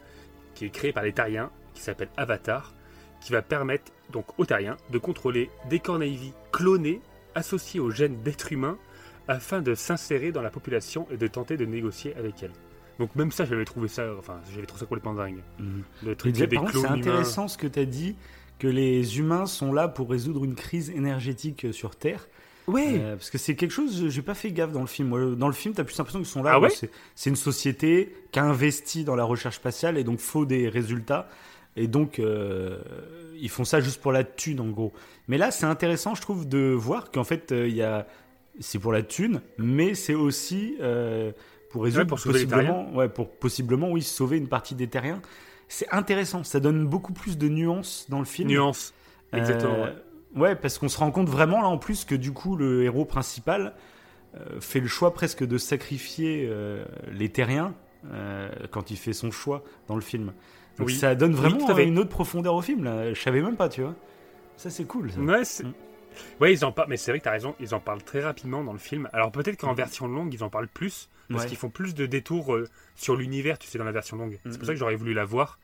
qui est créé par les Tariens, qui s'appelle Avatar, qui va permettre donc aux Tariens de contrôler des corps Navy clonés associés aux gènes d'êtres humains afin de s'insérer dans la population et de tenter de négocier avec elle. Donc même ça, j'avais trouvé ça, enfin, j'avais trouvé ça complètement dingue. Mhm. Le Mais truc des contre, c'est intéressant ce que tu as dit, que les humains sont là pour résoudre une crise énergétique euh, sur Terre. Ouais. Euh, parce que c'est quelque chose, j'ai pas fait gaffe dans le film. Dans le film, t'as plus l'impression qu'ils sont là. Ah ouais c'est- une société qui a investi dans la recherche spatiale et donc faut des résultats. Et donc, euh, ils font ça juste pour la thune, en gros. Mais là, c'est intéressant, je trouve, de voir qu'en fait, euh, il y a... c'est pour la thune, mais c'est aussi pour résoudre pour sauver les possiblement, ouais, pour possiblement, oui, sauver une partie des terriens. C'est intéressant, ça donne beaucoup plus de nuances dans le film. Nuance. Exactement. Euh, ouais. ouais, parce qu'on se rend compte vraiment là en plus que du coup le héros principal euh, fait le choix presque de sacrifier euh, les terriens euh, quand il fait son choix dans le film. Donc Oui. ça donne vraiment une autre profondeur au film. Là. Je savais même pas, tu vois. Ça c'est cool. Ça. Ouais, c'est- Mm. ouais, ils en parlent, mais c'est vrai que t'as raison, ils en parlent très rapidement dans le film. Alors peut-être qu'en version longue, ils en parlent plus, parce Ouais. qu'ils font plus de détours euh, sur l'univers, tu sais, dans la version longue. C'est pour ça que j'aurais voulu la voir.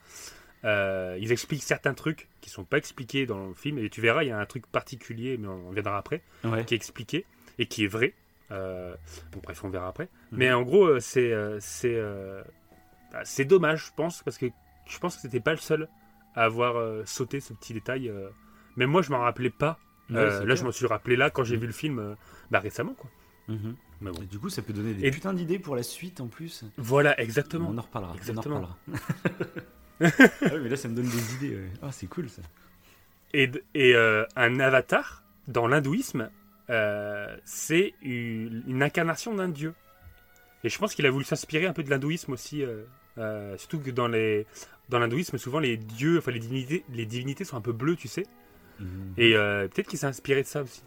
Euh, ils expliquent certains trucs qui sont pas expliqués dans le film, et tu verras, il y a un truc particulier, mais on, on viendra après, Ouais. qui est expliqué et qui est vrai. Euh, bon, bref, on verra après. Mhm. Mais en gros, c'est c'est bah, c'est dommage, je pense, parce que je pense que c'était pas le seul à avoir sauté ce petit détail. Même moi, je m'en rappelais pas. Ouais, là, clair. je m'en suis rappelé là quand j'ai Mhm. vu le film bah, récemment. Quoi. Mais bon. Et du coup, ça peut donner des Et- putains d'idées pour la suite en plus. Voilà, exactement. On en reparlera. on en Exactement. reparlera. ah mais là, ça me donne des idées. ouais. Ah, c'est cool ça. Et, euh, un avatar, dans l'hindouisme, euh, c'est une, une incarnation d'un dieu. Et je pense qu'il a voulu s'inspirer un peu de l'hindouisme aussi. euh, surtout que dans les dans l'hindouisme, souvent les dieux, enfin les divinités, les divinités sont un peu bleues, tu sais. Mhm. Et peut-être qu'il s'est inspiré de ça aussi.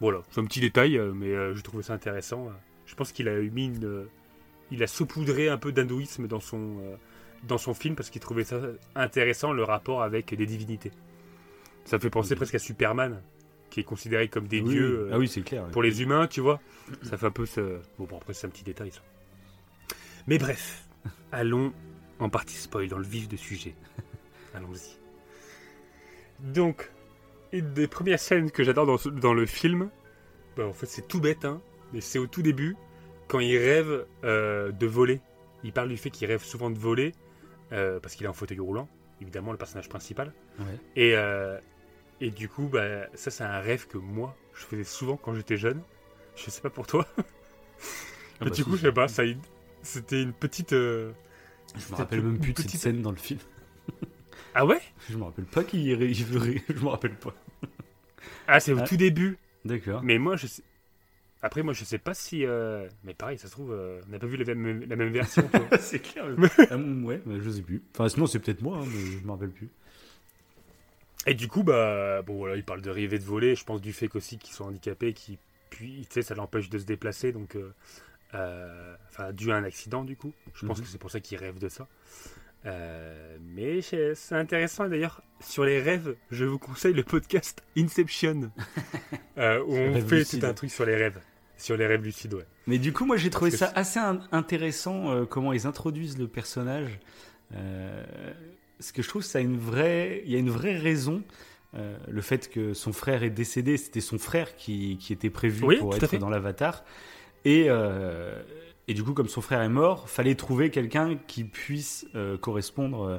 Voilà, c'est un petit détail, euh, mais euh, je trouve ça intéressant. euh. Je pense qu'il a mis une, il a saupoudré un peu d'hindouisme dans son dans son film parce qu'il trouvait ça intéressant le rapport avec des divinités. Ça me fait penser presque à Superman, qui est considéré comme des Oui, dieux oui. Ah oui, c'est clair. pour les humains, tu vois. Ça fait un peu ce. Bon, bon après c'est un petit détail ça. Mais bref, allons en partie spoil dans le vif du sujet. Allons-y. Donc, une des premières scènes que j'adore dans, le film, bah, en fait c'est tout bête, hein, mais c'est au tout début, quand il rêve euh, de voler. Il parle du fait qu'il rêve souvent de voler, euh, parce qu'il est en fauteuil roulant, évidemment le personnage principal. Ouais. Et, euh, et du coup, bah, ça c'est un rêve que moi, je faisais souvent quand j'étais jeune. Je sais pas pour toi. Ah Mais bah, du si, coup, je sais pas, ça, c'était une petite... Je me rappelle même plus de cette petite- scène dans le film. Ah ouais? Je me rappelle pas qu'il veut ré- Je me rappelle pas. Ah, c'est au Ah. tout début. D'accord. Mais moi, je sais... Après, moi, je sais pas si... euh, Mais pareil, ça se trouve, euh, on n'a pas vu la même, la même version. c'est clair. Ah, ouais, bah, je sais plus. Enfin, sinon, c'est peut-être moi, hein, mais je me rappelle plus. Et du coup, bah, bon, voilà, il parle de rêver de voler. Je pense du fait qu'aussi qu'ils sont handicapés, qui puis, tu sais, ça l'empêche de se déplacer, donc, euh, enfin, dû à un accident, du coup. Je pense Mhm. que c'est pour ça qu'ils rêvent de ça. Euh, mais c'est intéressant. D'ailleurs, sur les rêves, je vous conseille le podcast Inception, euh, où on fait lucide. tout un truc sur les rêves. Sur les rêves lucides, ouais. Mais du coup, moi, j'ai trouvé ça assez in- intéressant euh, comment ils introduisent le personnage. Ce que je trouve, ça a une vraie, il y a une vraie raison. Le fait que son frère est décédé, c'était son frère qui, qui était prévu Oui, pour être dans l'avatar. Et, et du coup, comme son frère est mort, fallait trouver quelqu'un qui puisse euh, correspondre, euh,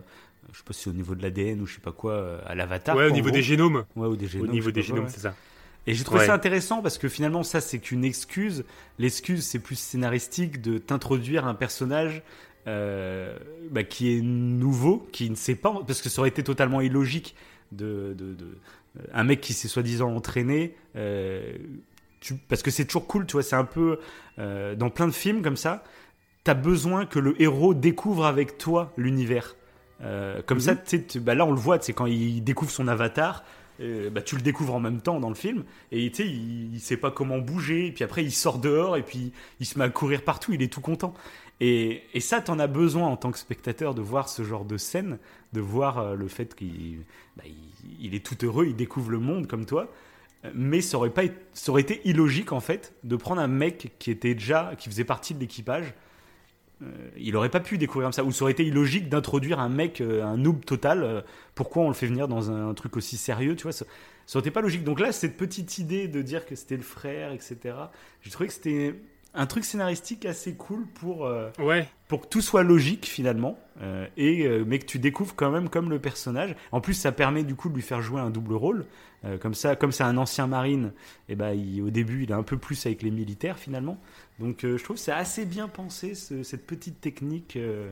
je sais pas si au niveau de l'ADN ou je sais pas quoi, euh, à l'avatar. ouais, au niveau gros. des génomes. Ouais, ou des génomes, au niveau des génomes, ouais. c'est ça. Et j'ai trouvé Ouais. ça intéressant parce que finalement, ça, c'est qu'une excuse. L'excuse, c'est plus scénaristique de t'introduire un personnage euh, bah, qui est nouveau, qui ne sait pas, parce que ça aurait été totalement illogique de, de, de- un mec qui s'est soi-disant entraîné. euh, tu- parce que c'est toujours cool, tu vois, c'est un peu euh, dans plein de films comme ça. T'as besoin que le héros découvre avec toi l'univers. Euh, comme ça, tu- bah là on le voit, c'est quand il découvre son avatar, euh, bah, tu le découvres en même temps dans le film, et tu sais, il, il sait pas comment bouger, et puis après il sort dehors, et puis il se met à courir partout, il est tout content. Et, et ça, t'en as besoin en tant que spectateur de voir ce genre de scène, de voir le fait qu'il bah, il, il est tout heureux, il découvre le monde comme toi. Mais ça aurait, pas été, ça aurait été illogique en fait de prendre un mec qui était déjà, qui faisait partie de l'équipage. Euh, il aurait pas pu découvrir comme ça. Ou ça aurait été illogique d'introduire un mec, euh, un noob total. euh, pourquoi on le fait venir dans un, truc aussi sérieux, tu vois ça, ça aurait été pas logique. Donc là, cette petite idée de dire que c'était le frère, etc. J'ai trouvé que c'était un truc scénaristique assez cool pour Ouais, pour que tout soit logique finalement, et mais que tu découvres quand même comme le personnage. En plus, ça permet du coup de lui faire jouer un double rôle. Euh, comme ça, comme c'est un ancien marine, et ben il- au début, il est un peu plus avec les militaires finalement. Donc, euh, je trouve que c'est assez bien pensé ce- cette petite technique euh,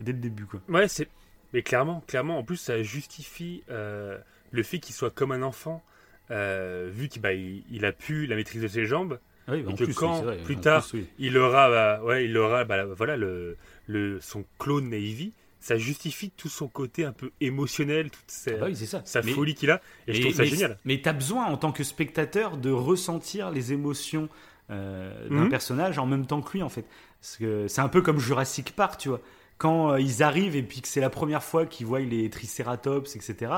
dès le début, quoi. ouais, c'est. Mais clairement, clairement, en plus, ça justifie le fait qu'il soit comme un enfant, vu qu'il bah, il, a pu la maîtrise de ses jambes. Ah oui, Et que quand, oui, c'est vrai, plus tard, plus, oui. Il aura, bah, ouais, il aura, bah, voilà, le, le, son clone Navy. Ça justifie tout son côté un peu émotionnel, toute sa, Ah bah oui, c'est ça. sa Mais- folie qu'il a. Et je Mais- trouve ça mais- génial. Mais tu as besoin, en tant que spectateur, de ressentir les émotions euh, d'un Mhm. personnage en même temps que lui, en fait. C'est un peu comme Jurassic Park, tu vois. Quand euh, ils arrivent et puis que c'est la première fois qu'ils voient les Triceratops, etc.,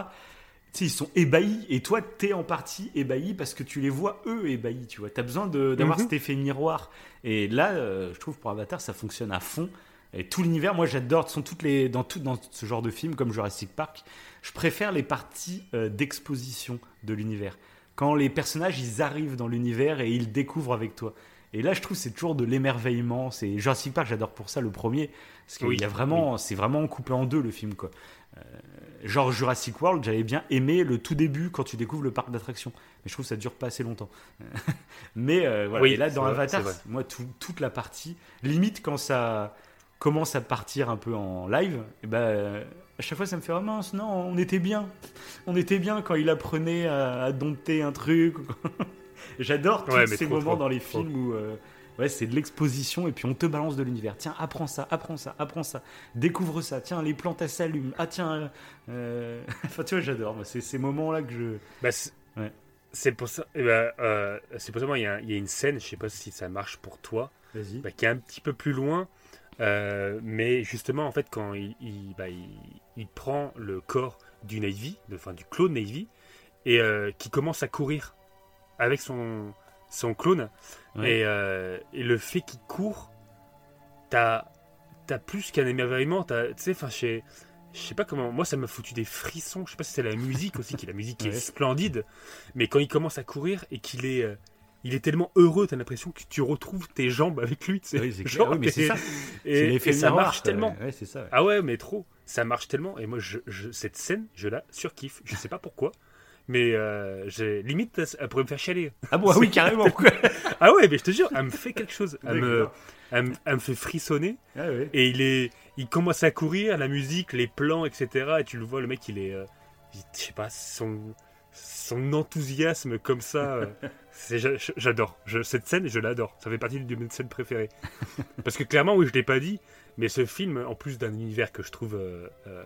ils sont ébahis. Et toi, t'es en partie ébahi parce que tu les vois, eux, ébahis, tu vois. T'as besoin d'avoir Mhm. cet effet miroir. Et là, euh, je trouve, pour Avatar, ça fonctionne à fond. Et tout l'univers, moi j'adore, sont toutes les dans tout dans ce genre de film comme Jurassic Park, je préfère les parties euh, d'exposition de l'univers. Quand les personnages ils arrivent dans l'univers et ils découvrent avec toi. Et là, je trouve c'est toujours de l'émerveillement. C'est Jurassic Park, j'adore pour ça le premier, parce qu'il Oui, y a vraiment, c'est vraiment coupé en deux le film quoi. Euh, genre Jurassic World, j'avais bien aimé le tout début quand tu découvres le parc d'attractions, mais je trouve que ça dure pas assez longtemps. mais euh, voilà. Oui, et là, dans Avatar, vrai. moi tout- toute la partie, limite quand ça commence à partir un peu en live, et ben, euh, à chaque fois ça me fait oh mince, non, on était bien. On était bien quand il apprenait à, à dompter un truc. J'adore tous Ouais, ces trop, moments trop, dans les trop. films où euh, ouais, c'est de l'exposition et puis on te balance de l'univers. Tiens, apprends ça, apprends ça, apprends ça. Découvre ça. Tiens, les plantes elles s'allument. Ah tiens, euh, enfin tu vois, j'adore. C'est ces moments-là que je. Bah, c'est Ouais. pour ça. eh ben, euh, c'est pour ça moi, il y, y a une scène. Je sais pas si ça marche pour toi. Bah, qui est un petit peu plus loin. Euh, mais justement, en fait, quand il, il, bah, il, il prend le corps du Navy, de, enfin, du clone Navy, et euh, qui commence à courir avec son, son clone, Ouais. et, euh, et le fait qu'il court, t'as as plus qu'un émerveillement. t'as- Tu sais, enfin, je sais- pas comment. Moi, ça m'a foutu des frissons. Je sais pas si c'est la musique aussi, qui la musique qui Ouais. est splendide. Mais quand il commence à courir et qu'il est, il est tellement heureux, t'as l'impression que tu retrouves tes jambes avec lui. Oui, c'est. Genre, Oui, mais c'est ça. Et, ça marche quoi. tellement. Ouais, c'est ça. ouais. Ah ouais, mais trop. Ça marche tellement. Et moi, je, je- cette scène, je la surkiffe. Je sais pas pourquoi. Mais euh, j'ai- limite, elle pourrait me faire chialer. Ah bon, ah oui, carrément. Ah ouais, mais je te jure, elle me fait quelque chose. Elle me, elle me, elle me fait frissonner. Ah ouais. Et il est, il commence à courir, la musique, les plans, etc. Et tu le vois, le mec, il est, euh, je sais pas, son, son enthousiasme comme ça, euh, j'adore. Cette scène, je l'adore. Ça fait partie de mes scènes préférées. Parce que clairement, oui, je l'ai pas dit, mais ce film, en plus d'un univers que je trouve euh, euh,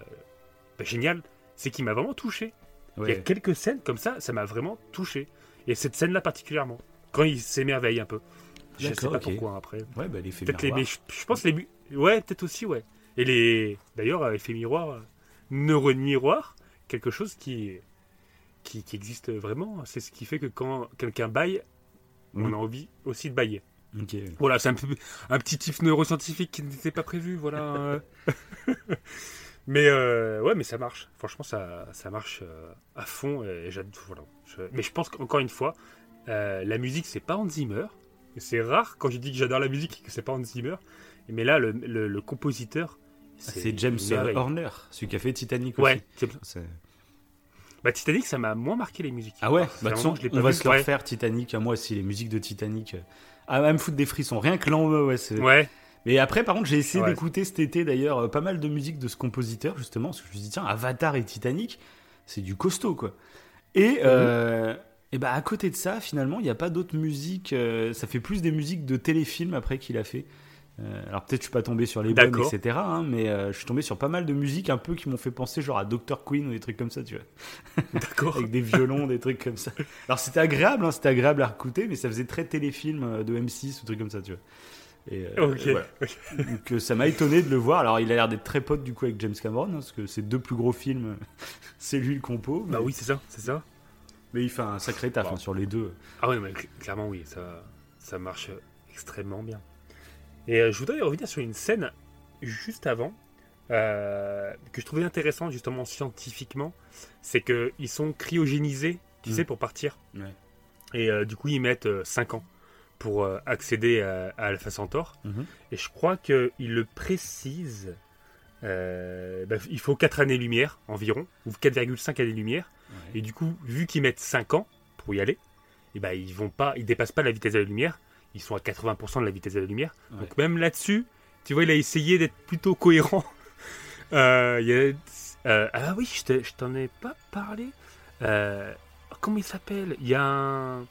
bah, génial, c'est qu'il m'a vraiment touché. Il y a quelques scènes comme ça, ça m'a vraiment touché. Et cette scène-là particulièrement, quand il s'émerveille un peu. Je sais pas pourquoi après. Ouais, bah l'effet Peut-être les, miroir. mais je, je pense les ouais peut-être aussi ouais et les d'ailleurs effet miroir neurones miroir quelque chose qui, qui qui existe vraiment c'est ce qui fait que quand quelqu'un baille on Mhm. a envie aussi de bailler. Ok. Voilà, c'est un, petit tif neuroscientifique qui n'était pas prévu, voilà. mais euh, ouais, mais ça marche. Franchement, ça, ça marche euh, à fond. Et. Voilà. Je- mais je pense qu'encore une fois, euh, la musique, c'est pas Hans Zimmer. C'est rare quand je dis que j'adore la musique que c'est pas Hans Zimmer. Mais là, le, le- le compositeur, Ah, C'est James. Horner, celui qui a fait Titanic aussi. Ouais. Bah, Titanic, ça m'a moins marqué les musiques. Ah ouais, bah, de toute vraiment, façon, je l'ai on va se le refaire Titanic. à Moi aussi, les musiques de Titanic. Ah, va me foutre des frissons. Rien que l'en ouais. Ouais. Mais après, par contre, j'ai essayé Ouais. d'écouter cet été d'ailleurs euh, pas mal de musique de ce compositeur, justement, parce que je me suis dit, tiens, Avatar et Titanic, c'est du costaud, quoi. Et, euh, et bah, à côté de ça, finalement, il n'y a pas d'autres musiques. euh, ça fait plus des musiques de téléfilms après qu'il a fait. Euh, alors peut-être je suis pas tombé sur les bonnes, etc. hein, mais euh, je suis tombé sur pas mal de musiques un peu qui m'ont fait penser genre à Dr. Queen ou des trucs comme ça, tu vois. D'accord. Avec des violons, des trucs comme ça. Alors c'était agréable, hein, c'était agréable à écouter, mais ça faisait très téléfilm euh, de M6 ou trucs comme ça, tu vois. Et, euh, voilà. Donc ça m'a étonné de le voir. Alors il a l'air d'être très pote du coup avec James Cameron, hein, parce que ses deux plus gros films, c'est lui le compo. Bah oui, c'est ça, c'est ça. mais il fait un sacré taf Wow. sur les deux. Ah oui, mais cl- clairement, oui, ça, ça marche extrêmement bien. Et euh, je voudrais revenir sur une scène juste avant, euh, que je trouvais intéressante justement scientifiquement, c'est qu'ils sont cryogénisés, tu Mm. sais, pour partir. Ouais. Et euh, du coup, ils mettent 5 ans pour accéder à, à Alpha Centaure. Mhm. Et je crois qu'ils le précisent. bah, il faut 4 années-lumière environ, ou 4,5 années-lumière. Et du coup, vu qu'ils mettent 5 ans pour y aller, et ben ils vont pas, ils dépassent pas la vitesse de la lumière. Ils sont à 80% de la vitesse de la lumière. Ouais. Donc même là-dessus, tu vois, il a essayé d'être plutôt cohérent. Euh, il y a- euh, ah oui, je te- je t'en ai pas parlé. Euh, comment il s'appelle? Il y a un,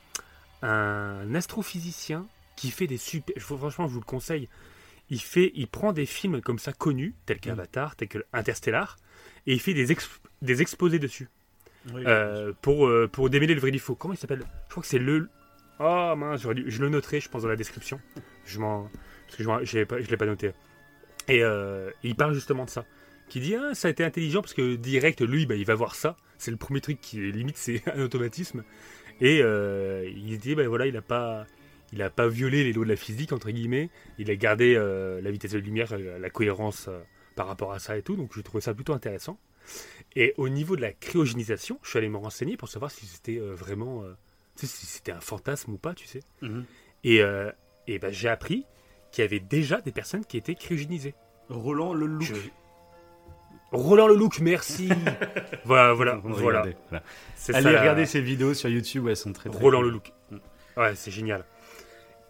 un astrophysicien qui fait des super. Franchement, je vous le conseille. Il fait, il prend des films comme ça connus, tels qu'Avatar, tels que Interstellar, et il fait des, exp- des exposés dessus. Pour, pour démêler le vrai du faux. Comment il s'appelle? Je crois que c'est le. Oh mince, je le noterai, je pense, dans la description. Je m'en. Parce que je je l'ai pas noté. Et euh, il parle justement de ça. Qui dit ah, ça a été intelligent parce que direct, lui, bah, il va voir ça. C'est le premier truc qui limite, c'est un automatisme. Et euh, il dit bah voilà, il a pas. Il pas violé les lois de la physique, entre guillemets. Il a gardé euh, la vitesse de lumière, la, cohérence par rapport à ça et tout. Donc, j'ai trouvé ça plutôt intéressant. Et au niveau de la cryogénisation, je suis allé me renseigner pour savoir si c'était vraiment. Sais, si c'était un fantasme ou pas, tu sais. Mhm. Et, euh, et ben, j'ai appris qu'il y avait déjà des personnes qui étaient cryogénisées. Roland le look. Je- Roland Lelouch, merci Voilà, voilà, On voilà. voilà. C'est Allez ça, regarder ses vidéos sur YouTube, elles sont très très Roland cool. Lelouch. Ouais, c'est génial.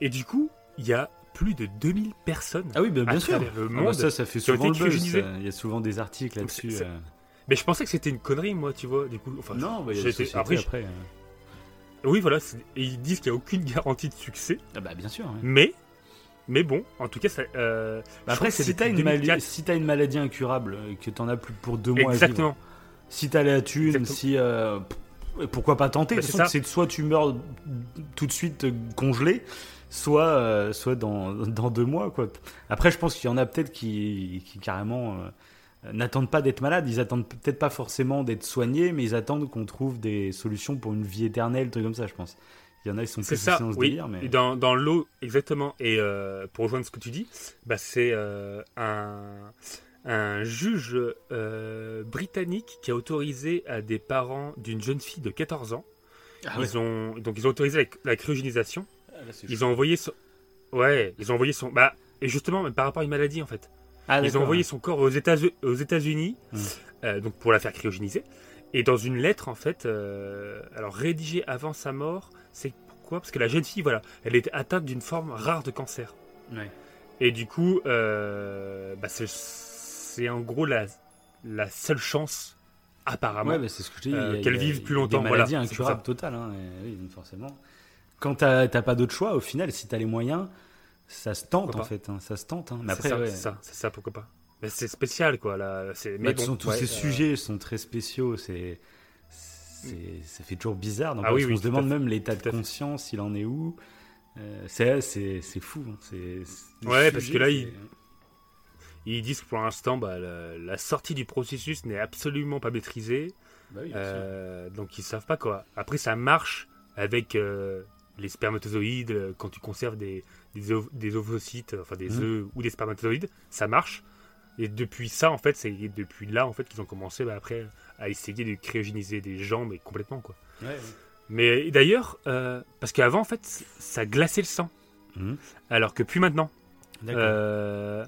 Et du coup, il y a plus de 2000 personnes. Ah oui, bah, bien sûr. le Ah bah monde ça, ça fait souvent le buzz. ça. Il y a souvent des articles là-dessus. Euh. Mais je pensais que c'était une connerie, moi, tu vois. Du coup, enfin, Non, bah, y a après. Euh. oui, voilà. Et ils disent qu'il n'y a aucune garantie de succès. Ah bah bien sûr. ouais. Mais, mais bon, en tout cas, ça. euh, Bah après, si t'as une, mali- 2004. si t'as une maladie incurable et que t'en as plus pour deux mois à vivre, Exactement. si t'as la thune, Exactement. si euh, pourquoi pas tenter? Bah, c'est soit tu meurs tout de suite euh, congelé, soit euh, soit dans, dans deux mois quoi. Après, je pense qu'il y en a peut-être qui, qui carrément euh, n'attendent pas d'être malades. Ils attendent peut-être pas forcément d'être soignés, mais ils attendent qu'on trouve des solutions pour une vie éternelle, trucs comme ça. Je pense. Il y en a, ils sont plus ça, oui. délire, mais Et Dans, dans l'eau, exactement. Et euh, pour rejoindre ce que tu dis, bah, c'est euh, un, un juge euh, britannique qui a autorisé à des parents d'une jeune fille de 14 ans. Ah ils ont, donc ils ont autorisé la, la cryogénisation. Ah, là, Ils ont envoyé son. Ouais, ils ont envoyé son. Bah, et justement, même par rapport à une maladie en fait. Ah, Ils ont envoyé son corps aux États- aux États-Unis, Mm. euh, donc pour la faire cryogéniser. Et dans une lettre, en fait, euh, alors rédigée avant sa mort, c'est pourquoi? Parce que la jeune fille, voilà, elle était atteinte d'une forme rare de cancer. Ouais. Et du coup, euh, bah, c'est- en gros la, la seule chance, apparemment. Ouais, bah, c'est ce que euh, a- vivent plus longtemps, Des voilà, maladies pour incurables totales, hein, oui, forcément. Quand t'as pas d'autre choix, au final, si t'as les moyens, ça se tente Pourquoi en fait. hein, ça se tente. hein. Mais C'est après, ça, ouais. c'est ça, c'est ça, pourquoi pas. Mais c'est spécial, quoi. Là, Bah, mais toute bon, façon, tous ouais, ces euh, sujets sont très spéciaux. C'est, ça fait toujours bizarre. Donc, Ah oui, on oui, se demande même l'état de conscience, il en est où. Euh, c'est, c'est, c'est fou. hein. C'est, Ouais, parce que là, Ils disent que pour l'instant, bah, la, la sortie du processus n'est absolument pas maîtrisée. Bah oui. Euh, donc ils savent pas quoi. Après, ça marche avec euh, les spermatozoïdes, quand tu conserves des, des, ov- des ovocytes, enfin des Mhm. œufs ou des spermatozoïdes, ça marche. Et depuis ça, en fait, c'est depuis là, en fait, qu'ils ont commencé bah, après à essayer de cryogéniser des gens, mais complètement, quoi. Mais d'ailleurs, euh, parce qu'avant, en fait, ça glaçait le sang. Mhm. Alors que plus maintenant. Euh,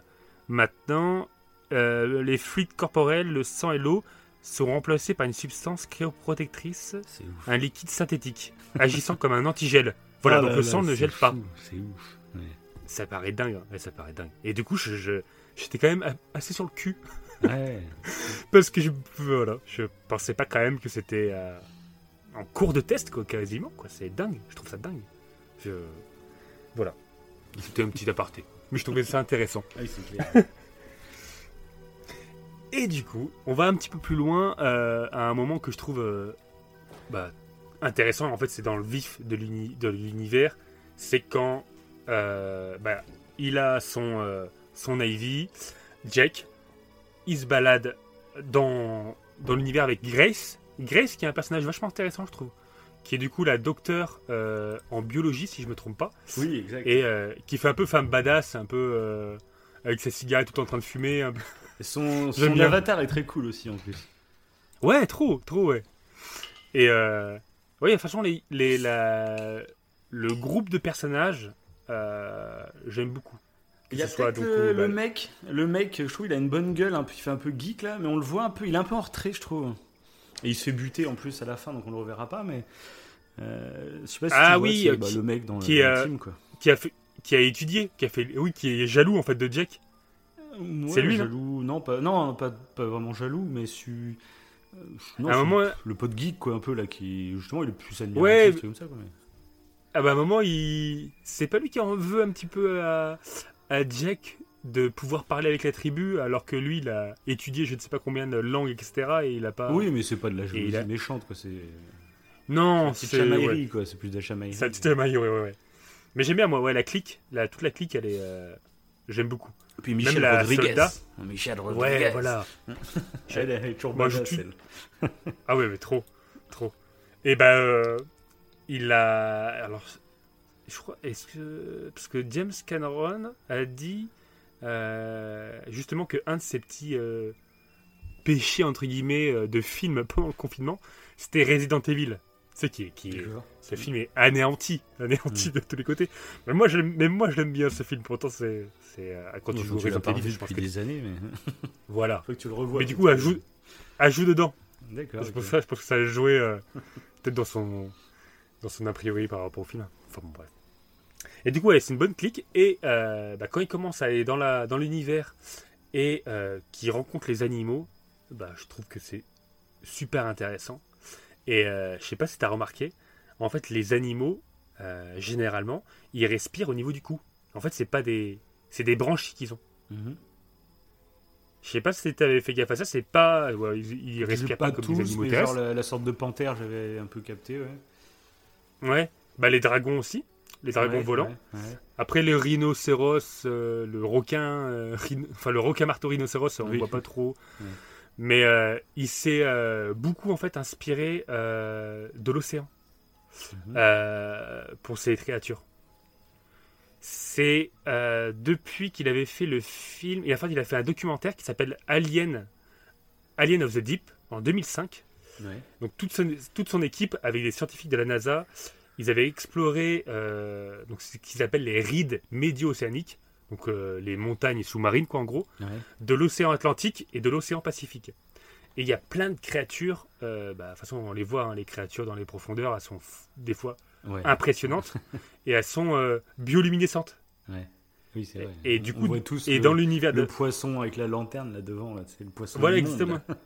maintenant, euh, les fluides corporels, le sang et l'eau sont remplacés par une substance cryoprotectrice, un liquide synthétique, agissant comme un antigel. Voilà, Ah donc là le là, sang ne gèle pas. C'est ouf. Ouais. Ça paraît dingue, hein. Ouais, ça paraît dingue. Et du coup, je, je- j'étais quand même assez sur le cul Ouais. parce que je, voilà, je pensais pas quand même que c'était euh, en cours de test, quoi, quasiment. Quoi. C'est dingue. Je trouve ça dingue. Je... Voilà. C'était un petit aparté. Mais je trouvais ça intéressant. Ah oui, c'est clair. Et du coup, on va un petit peu plus loin euh, à un moment que je trouve euh, bah, intéressant. En fait, c'est dans le vif de l'uni- de l'univers. C'est quand bah, il a son, euh, son Ivy, Jack. Il se balade dans, dans l'univers avec Grace. Grace, qui est un personnage vachement intéressant, je trouve. Qui est du coup la docteure euh, en biologie, si je me trompe pas. Oui, exact. Et euh, qui fait un peu femme badass, un peu euh, avec sa cigarette tout en train de fumer. Un peu. Son, son avatar est très cool aussi en plus. Ouais, trop, trop, ouais. Et euh, toute façon, les, les, la, le groupe de personnages, euh, j'aime beaucoup. Il y a soit, donc, le, euh, bah, le mec, le mec, je trouve il a une bonne gueule, un peu, il fait un peu geek là, mais on le voit un peu, il est un peu en retrait, je trouve. Et il se fait buter en plus à la fin, donc on le reverra pas, mais euh, je sais pas si Ah tu oui, euh, bah, qui- le mec dans, qui la euh, team quoi. qui a fait, qui a étudié, qui a fait, oui, qui est jaloux en fait de Jack. c'est lui, non jaloux, non pas, non pas, pas vraiment jaloux, mais su. euh, non, à un moment, le pote geek quoi un peu là qui justement il est plus admiratif Ouais, comme ça quoi. mais- ah bah, à un moment, il, c'est pas lui qui en veut un petit peu à, à Jack de pouvoir parler avec la tribu, alors que lui, il a étudié je ne sais pas combien de langues, etc. Et il a pas. Oui, mais c'est pas de la il jalousie a- méchante quoi, c'est non, c'est de c'est chamaillerie ouais. quoi, c'est plus de la chamaillerie. Ça, c'était maillot, ouais, ouais, ouais. Mais j'aime bien, moi, ouais, la clique, la, toute la clique, elle est. euh, j'aime beaucoup. Et puis Même Michel la Rodriguez. soldat. Michel Ouais, Rodriguez. voilà. Elle est toujours Moi, je tue- elle. Ah ouais, mais trop, trop. Et ben, euh, il a. Alors, je crois. Est-ce que. Parce que James Cameron a dit euh, justement que un de ses petits euh, péchés, entre guillemets, euh, de film pendant le confinement, c'était Resident Evil. Sais, qui est. Qui ce film est anéanti, anéanti Mm. de tous les côtés. Mais moi, je, même moi, je l'aime bien ce film. Pourtant, c'est. c'est quand tu joues tu Resident Evil, je pense que. des années, mais Voilà. faut que tu le revois. Mais du coup, ajoute, ajoute dedans. D'accord. C'est pour ok. ça, je pense que ça a joué euh, peut-être dans son, dans son a priori par rapport au film. Enfin bon, bref. Et du coup, ouais, c'est une bonne clique. Et euh, bah, quand il commence à aller dans la dans l'univers et euh, qu'il rencontre les animaux, bah, je trouve que c'est super intéressant. Et euh, je sais pas si tu as remarqué, en fait, les animaux, euh, généralement, ils respirent au niveau du cou. En fait, c'est pas des, c'est des branchies qu'ils ont. Mhm. Je sais pas si tu avais fait gaffe à ça, c'est pas, ouais, ils, ils respirent pas comme tous, des animaux mais terrestres. genre la, la sorte de panthère, j'avais un peu capté, ouais. Ouais, bah les dragons aussi, les dragons Ouais, volants. ouais, ouais. Après les rhinocéros, euh, le requin, euh, enfin le requin marteau rhinocéros, on Oui. voit pas trop. Mais euh, il s'est beaucoup en fait inspiré de l'océan Mhm. pour ces créatures. C'est depuis qu'il avait fait le film, et enfin il a fait un documentaire qui s'appelle Alien, Alien of the Deep en 2005. Ouais. Donc toute son, toute son équipe, avec des scientifiques de la NASA, ils avaient exploré euh, donc ce qu'ils appellent les rides médio-océaniques, donc euh, les montagnes sous-marines quoi en gros, Ouais. de l'océan Atlantique et de l'océan Pacifique. Et il y a plein de créatures, euh, bah, de toute façon on les voit, hein, les créatures dans les profondeurs, elles sont f- des fois Ouais. impressionnantes et elles sont euh, bioluminescentes. Ouais. Oui, c'est vrai. Et du On coup, voit tous Et le, dans l'univers de... le poisson avec la lanterne là devant, là, c'est le poisson. Voilà, immonde, exactement.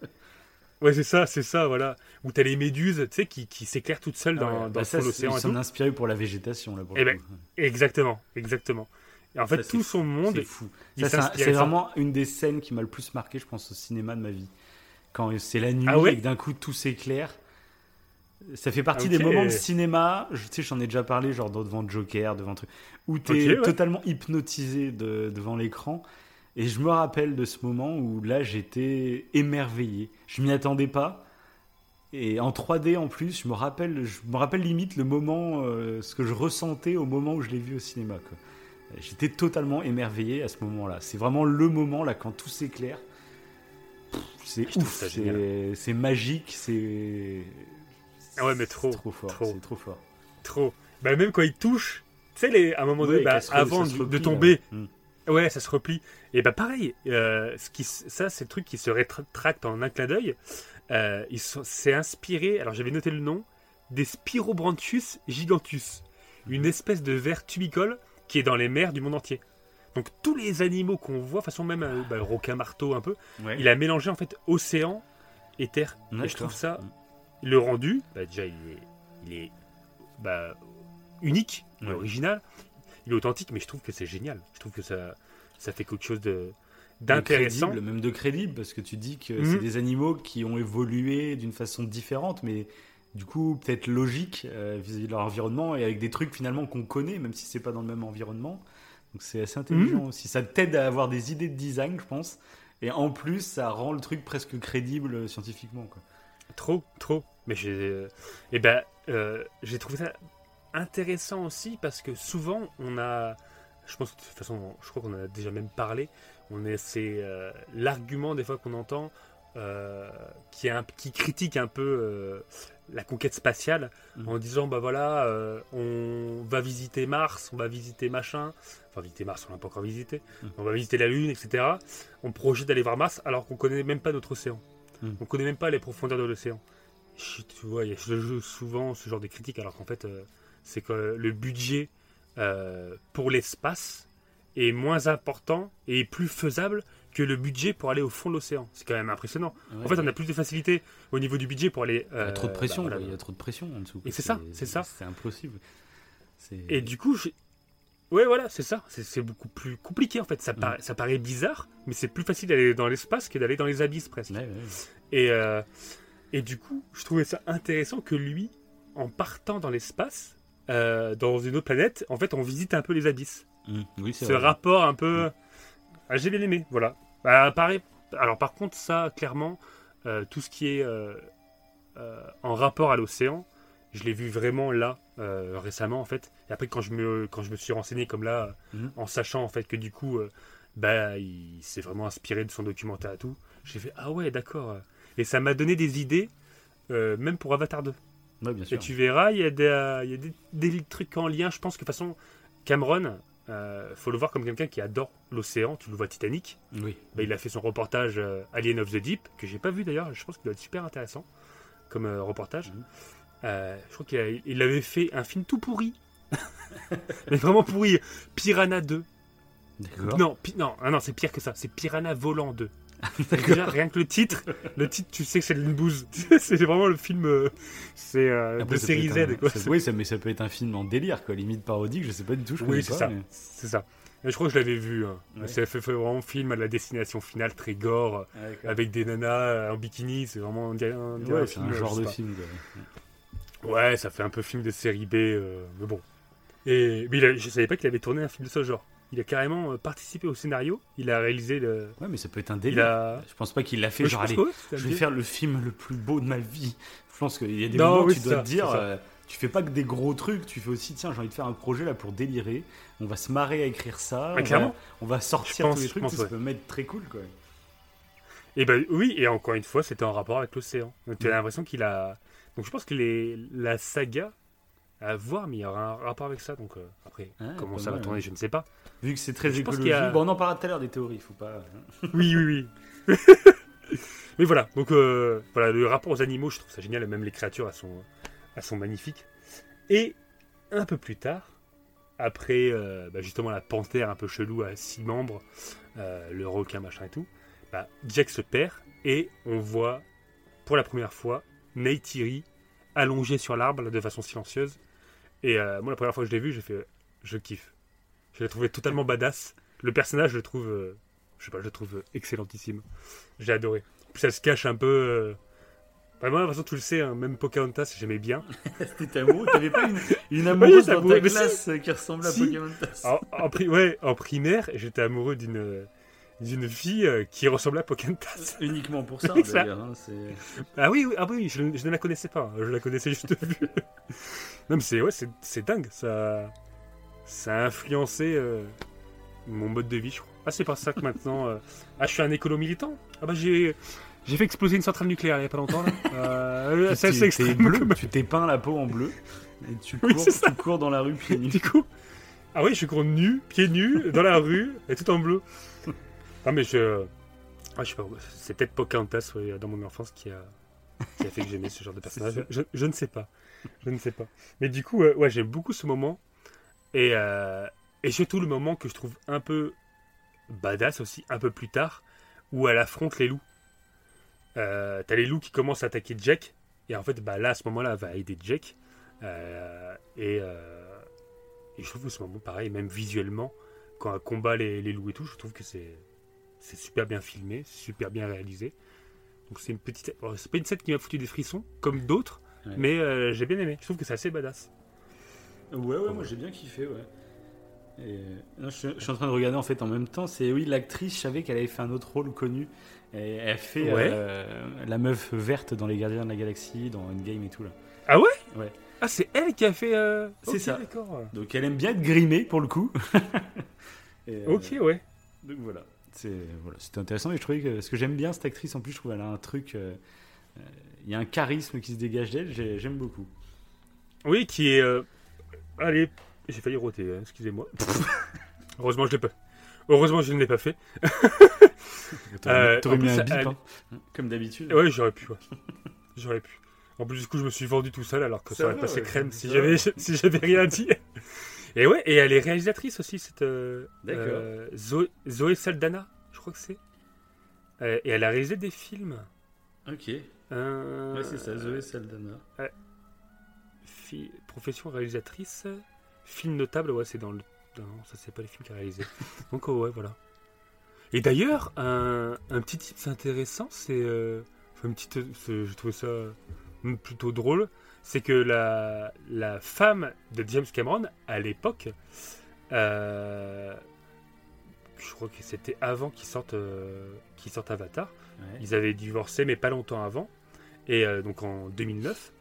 Ouais, c'est ça, c'est ça, voilà. Où t'as les méduses, tu sais, qui, qui s'éclairent toutes seules Ah dans, ouais, dans bah ça, l'océan ils et s'en tout. inspiré pour la végétation là. Pour Eh ben. Exactement, exactement. Et en fait, Ça, tout son monde, C'est fou. c'est vraiment une des scènes qui m'a le plus marqué, je pense, au cinéma de ma vie. Quand c'est la nuit Ah ouais et que d'un coup tout s'éclaire. Ça fait partie des moments de cinéma, je, tu sais, j'en ai déjà parlé, genre devant Joker, devant truc, où tu es Ok, ouais. totalement hypnotisé de- devant l'écran. Et je me rappelle de ce moment où là j'étais émerveillé. Je m'y attendais pas. Et en 3D en plus, je me rappelle, je me rappelle limite le moment, euh, ce que je ressentais au moment où je l'ai vu au cinéma. J'étais totalement émerveillé à ce moment-là. C'est vraiment le moment là quand tout s'éclaire. C'est ouf, c'est magique, c'est. Ah ouais, mais trop, trop fort, trop. trop fort. Trop. Bah, même quand il touche, tu sais, les- à un moment donné, bah, avant de, tomber, là. Ouais, ça se replie. Et bah pareil, euh, ce qui, ça c'est le truc qui se rétracte en un clin d'œil. Euh, ils sont- c'est inspiré, alors j'avais noté le nom, des Spirobranchus gigantus, une Mhm. espèce de ver tubicole qui est dans les mers du monde entier. Donc tous les animaux qu'on voit, façon même euh, bah, requin marteau un peu, Ouais. il a mélangé en fait océan et terre. et je trouve ça, Mm. le rendu, bah, déjà il est, il est bah, unique, il Ouais. original, il est authentique, mais je trouve que c'est génial. Je trouve que ça, ça fait quelque chose de d'intéressant. même de crédible, parce que tu dis que Mhm. c'est des animaux qui ont évolué d'une façon différente, mais du coup peut-être logique euh, vis-à-vis de leur environnement et avec des trucs finalement qu'on connaît, même si c'est pas dans le même environnement. Donc c'est assez intelligent Mhm. aussi. Ça t'aide à avoir des idées de design, je pense. Et en plus, ça rend le truc presque crédible euh, scientifiquement. Quoi. Trop, trop. Mais j'ai, eh ben, euh, j'ai trouvé ça intéressant aussi parce que souvent on a, je pense que de toute façon, je crois qu'on en a déjà même parlé. On est, c'est euh, l'argument des fois qu'on entend euh, qui, est un- qui critique un peu euh, la conquête spatiale Mhm. en disant bah voilà, euh, on va visiter Mars, on va visiter machin, enfin visiter Mars, on l'a pas encore visité, Mhm. on va visiter la Lune, etc. On projette d'aller voir Mars alors qu'on connaît même pas notre océan. Mhm. On connaît même pas les profondeurs de l'océan. Je- Tu vois, il y a ce- souvent ce genre de critiques alors qu'en fait, c'est que le budget euh, pour l'espace est moins important et plus faisable que le budget pour aller au fond de l'océan. C'est quand même impressionnant. en fait, on a plus de facilité au niveau du budget pour aller. il y a trop de euh, pression, bah, voilà. il y a trop de pression en dessous. Et c'est ça, c'est ça. C'est impossible. Et du coup, j'ai- ouais, voilà, c'est ça. C'est- beaucoup plus compliqué en fait. Ça, Mm. paraît, ça paraît bizarre, mais c'est plus facile d'aller dans l'espace que d'aller dans les abysses presque. Ouais, ouais. Et, euh, et du coup, je trouvais ça intéressant que lui, en partant dans l'espace, euh, dans une autre planète, en fait, on visite un peu les abysses. Mm. Oui, c'est Ce vrai. rapport un peu. Ah, J'ai bien aimé, voilà. Bah, pareil. Alors, par contre, ça, clairement, euh, tout ce qui est euh, en rapport à l'océan, je l'ai vu vraiment là, récemment, en fait. Et après, quand je me, quand je me suis renseigné comme là, Mhm. en sachant, en fait, que du coup, bah, il s'est vraiment inspiré de son documentaire et tout, j'ai fait Ah ouais, d'accord. Et ça m'a donné des idées, même pour Avatar 2. Ouais, bien Et tu verras, il y a, des, euh, il y a des, des trucs en lien. Je pense que de toute façon, Cameron, euh, faut le voir comme quelqu'un qui adore l'océan. Tu le vois Titanic. Oui. Bah, il a fait son reportage euh, Alien of the Deep, que j'ai pas vu d'ailleurs. Je pense qu'il doit être super intéressant comme euh, reportage. Mhm. Je crois qu'il il avait fait un film tout pourri. Mais vraiment pourri. Piranha 2. D'accord. Non, pi- non, ah non c'est pire que ça. C'est Piranha Volant 2. Déjà, rien que le titre, le titre, tu sais que c'est une bouse. c'est vraiment le film, euh, c'est euh, de série Z. un- quoi. ça- oui, ça, mais ça peut être un film en délire, quoi, limite parodique, je sais pas du tout, je Oui, c'est ça. mais- C'est ça. Et je crois que je l'avais vu. hein. Ouais. C'est fait, vraiment film à la destination finale, très gore, avec des nanas euh, en bikini. C'est vraiment Ouais, un genre de film. quoi. Ouais, ça fait un peu film de série B, euh, mais bon. Et mais il a- je savais pas qu'il avait tourné un film de ce genre. Il a carrément euh, participé au scénario. Il a réalisé le. Ouais, mais ça peut être un délire. a. Je pense pas qu'il l'a fait, genre, allez, je vais faire le film le plus beau de ma vie. Je pense qu'il y a des Non, moments où oui, tu dois ça, te dire, euh, tu fais pas que des gros trucs, tu fais aussi, tiens, j'ai envie de faire un projet là pour délirer. On va se marrer à écrire ça. on, va, clairement. on va sortir pense, tous les je trucs, pense, ça, ça peut mettre très cool, quoi. Et ben oui, et encore une fois, c'était en rapport avec l'océan. Donc tu as Mm. l'impression qu'il a. Donc je pense que les... la saga à voir, mais il y aura un rapport avec ça. Donc euh, après, Ah, comment ça va tourner, je ne sais pas. Vu que c'est très Je écologique. a- Bon, on en parlera tout à l'heure des théories, faut pas. Oui, oui, oui. Mais voilà, donc euh, voilà, le rapport aux animaux, je trouve ça génial, même les créatures, elles sont, elles sont magnifiques. Et un peu plus tard, après euh, bah, justement la panthère un peu chelou à six membres, euh, le requin machin et tout, bah, Jack se perd et on voit pour la première fois Neytiri allongé sur l'arbre de façon silencieuse. Et euh, moi, la première fois que je l'ai vu, j'ai fait, je kiffe. Je l'ai trouvé totalement badass. Le personnage, je le trouve, euh, je sais pas, je le trouve excellentissime. J'ai adoré. Puis ça se cache un peu. euh, bah, moi, de toute façon, tu le sais, hein, même Pocahontas, j'aimais bien. T'étais amoureux, t'avais pas une, une amoureuse dans ta si. classe qui ressemblait à. Pocahontas En, en ouais, en primaire, j'étais amoureux d'une d'une fille euh, qui ressemblait à Pocahontas. Uniquement pour ça, d'ailleurs. hein, Ah oui, oui, ah oui je, je ne la connaissais pas. Je la connaissais juste de vue. non, mais c'est ouais, dingue. Ça, ça a influencé euh, mon mode de vie, je crois. Ah, c'est par ça que maintenant. euh, Ah, je suis un écolo militant. Ah bah j'ai. J'ai fait exploser une centrale nucléaire il y a pas longtemps. Là. Euh, c'est t'es extrême. bleu, comme- tu t'es peint la peau en bleu. Et tu cours, c'est ça. tu cours dans la rue pieds nus. Du coup, ah oui, je cours nu, pieds nus, dans la rue, et tout en bleu. Non, mais je. Ah, je sais pas, c'est peut-être Pocahontas ouais, dans mon enfance qui a, qui a fait que j'aimais ce genre de personnage. Je, je ne sais pas. Je ne sais pas. Mais du coup, euh, ouais, j'aime beaucoup ce moment. Et, euh, et surtout le moment que je trouve un peu badass aussi, un peu plus tard, où elle affronte les loups. Euh, T'as les loups qui commencent à attaquer Jack. Et en fait, bah, là, à ce moment-là, elle va aider Jack. Euh, et, et je trouve que ce moment, pareil, même visuellement, quand elle combat les, les loups et tout, je trouve que c'est super bien filmé, super bien réalisé. Donc c'est une petite, c'est pas une scène qui m'a foutu des frissons comme d'autres, Ouais. mais j'ai bien aimé. Je trouve que c'est assez badass. Ouais, ouais, moi j'ai bien kiffé, ouais. Et, non, je, je suis en train de regarder en fait en même temps. C'est oui, l'actrice, je savais qu'elle avait fait un autre rôle connu. Et elle fait Ouais. euh, la meuf verte dans Les Gardiens de la Galaxie, dans Endgame et tout là. Ah ouais? Ouais. Ah c'est elle qui a fait. euh, C'est ok, ça. Donc elle aime bien être grimée pour le coup. Et, euh, Ok, ouais. Donc voilà. C'est voilà, c'était intéressant et je trouvais que ce que j'aime bien cette actrice en plus, je trouve elle a un truc. Il y a un charisme qui se dégage d'elle. j'ai- J'aime beaucoup. Oui, qui est. euh, Allez, j'ai failli roter, hein, excusez-moi. Heureusement, je l'ai pas. Heureusement, je ne l'ai pas fait. T'aurais Euh, mis plus, un bip, hein, comme d'habitude. Ouais, j'aurais pu. ouais. J'aurais pu. En plus, du coup, je me suis vendu tout seul alors que ça, Ça aurait passé ouais, crème si va. j'avais si j'avais rien dit. Et ouais, et elle est réalisatrice aussi, cette euh, euh, Zoé, Zoé Saldana, je crois que c'est. Euh, et elle a réalisé des films. Ok. Euh, Ouais, c'est ça, Zoé Saldana. fi- profession réalisatrice, film notable, ouais, c'est dans le. Non, ça c'est pas les films qu'elle a réalisé. Donc oh, ouais, voilà. Et d'ailleurs, un, un petit tips intéressant, c'est, euh, enfin, une petite, je trouve ça mm, plutôt drôle, c'est que la, la femme de James Cameron à l'époque, euh, je crois que c'était avant qu'il sorte, euh, Avatar. Ouais. Ils avaient divorcé, mais pas longtemps avant. Et euh, donc en 2009.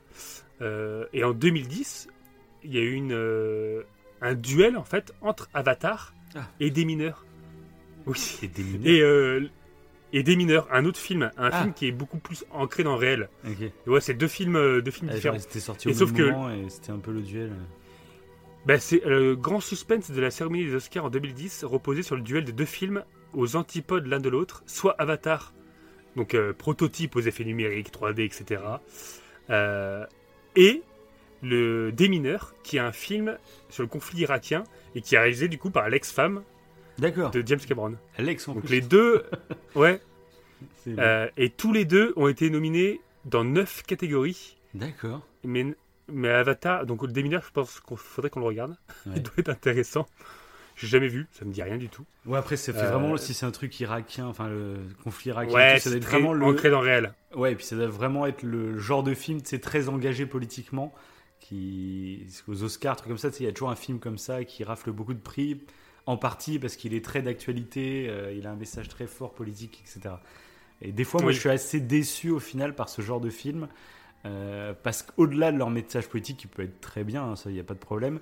Euh, et en 2010, il y a eu une, euh, un duel en fait entre Avatar Ah. et des mineurs. Oui. Et des mineurs. Et, euh, et des mineurs, un autre film, un Ah. film qui est beaucoup plus ancré dans le réel. Ouais, c'est deux films, deux films Ah, différents. ils étaient sortis Et au sauf que- et c'était un peu le duel. Ben, c'est le grand suspense de la cérémonie des Oscars en 2010 reposait sur le duel de deux films aux antipodes l'un de l'autre, soit Avatar, donc prototype aux effets numériques, 3D, etc. euh, et le Démineur, qui est un film sur le conflit irakien et qui est réalisé du coup par l'ex-femme de James Cameron. Donc plus. les deux, ouais, euh, et tous les deux ont été nominés dans neuf catégories. D'accord. Mais, mais Avatar, donc le Démineur, je pense qu'il faudrait qu'on le regarde. Ouais. Il doit être intéressant. J'ai jamais vu, ça me dit rien du tout. Ouais, après, ça fait Euh, vraiment, si c'est un truc irakien, enfin, le conflit irakien, Ouais, tout, ça doit être vraiment le. ancré dans le réel. Ouais, et puis ça doit vraiment être le genre de film, c'est très engagé politiquement, qui. Aux Oscars, trucs comme ça, il y a toujours un film comme ça qui rafle beaucoup de prix, en partie parce qu'il est très d'actualité, euh, il a un message très fort politique, etc. Et des fois, moi, je suis assez déçu au final par ce genre de film, euh, parce qu'au-delà de leur message politique, qui peut être très bien, hein, ça, il n'y a pas de problème,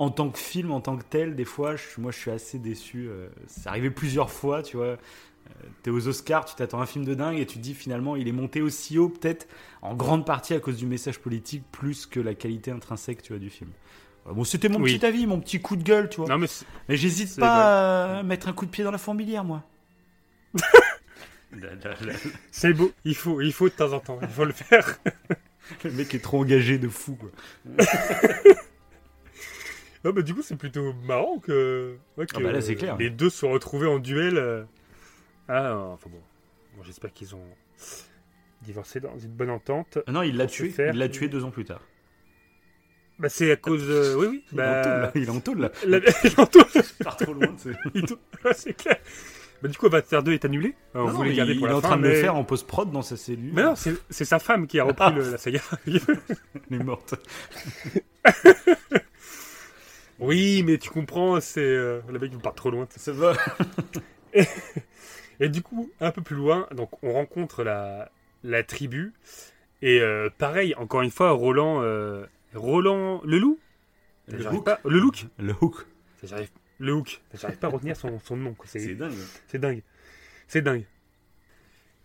en tant que film, en tant que tel, des fois, je, moi, je suis assez déçu. euh, c'est arrivé plusieurs fois, tu vois. Euh, T'es aux Oscars, tu t'attends un film de dingue et tu te dis finalement, il est monté aussi haut, peut-être en grande partie à cause du message politique, plus que la qualité intrinsèque, tu vois, du film. Voilà, Bon, c'était mon Oui. petit avis, mon petit coup de gueule, tu vois. Non, mais j'hésite pas à mettre un coup de pied dans la fourmilière, moi. c'est beau. Il faut, il faut de temps en temps. Il faut le faire. Le mec est trop engagé de fou, quoi. Non, mais du coup, c'est plutôt marrant que, ouais, que Ah bah là, clair. les deux se sont retrouvés en duel. euh. Ah, enfin bon. Bon, J'espère qu'ils ont divorcé dans une bonne entente. Ah non, il l'a tué. faire- Il l'a tué deux ans plus tard. Bah, c'est à cause. euh, Oui, oui. Il est en tôle, là. Bah, Il est en tôle, là. la... il Il part trop loin, c'est... il clair. Bah, du coup, Avatar 2 est annulé. On Non, non, garder il, pour il la est en train de le faire en post-prod dans sa cellule. Mais non, c'est c'est sa femme qui a repris Ah. le- la saga. Elle est morte. oui, mais tu comprends, c'est. euh, Le mec, il part trop loin. Ça va. Et du coup, un peu plus loin, donc on rencontre la, la tribu. Et euh, pareil, encore une fois, Roland, euh, Roland le loup Le hook. pas- le look? Le hook. J'arrive- Le hook. J'arrive pas à retenir son, son nom. C'est C'est dingue. c'est dingue. C'est dingue.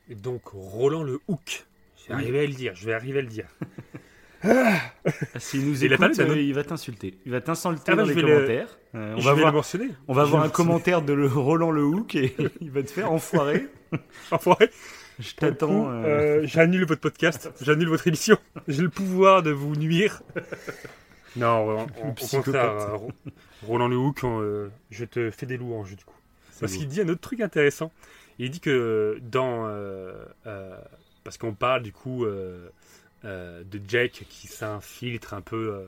Et donc, Roland le hook. Je vais Oui. arriver à le dire. Je vais arriver à le dire. Ah, S'il nous Il écoute, pas euh, il va t'insulter. Il va t'insulter Ah dans je les le- commentaires. Euh, on Je va voir, le on va Je voir un commentaire de le Roland le Hook et il va te faire enfoiré. Enfoiré. Je t'attends. euh, euh, J'annule votre podcast. J'annule votre émission. J'ai le pouvoir de vous nuire. Non, contraire, euh, Ro- Roland le Hook, je te fais des louanges du coup. Parce qu'il dit un autre truc intéressant. Il dit que dans. parce qu'on parle du coup euh, de Jack qui s'infiltre un peu euh,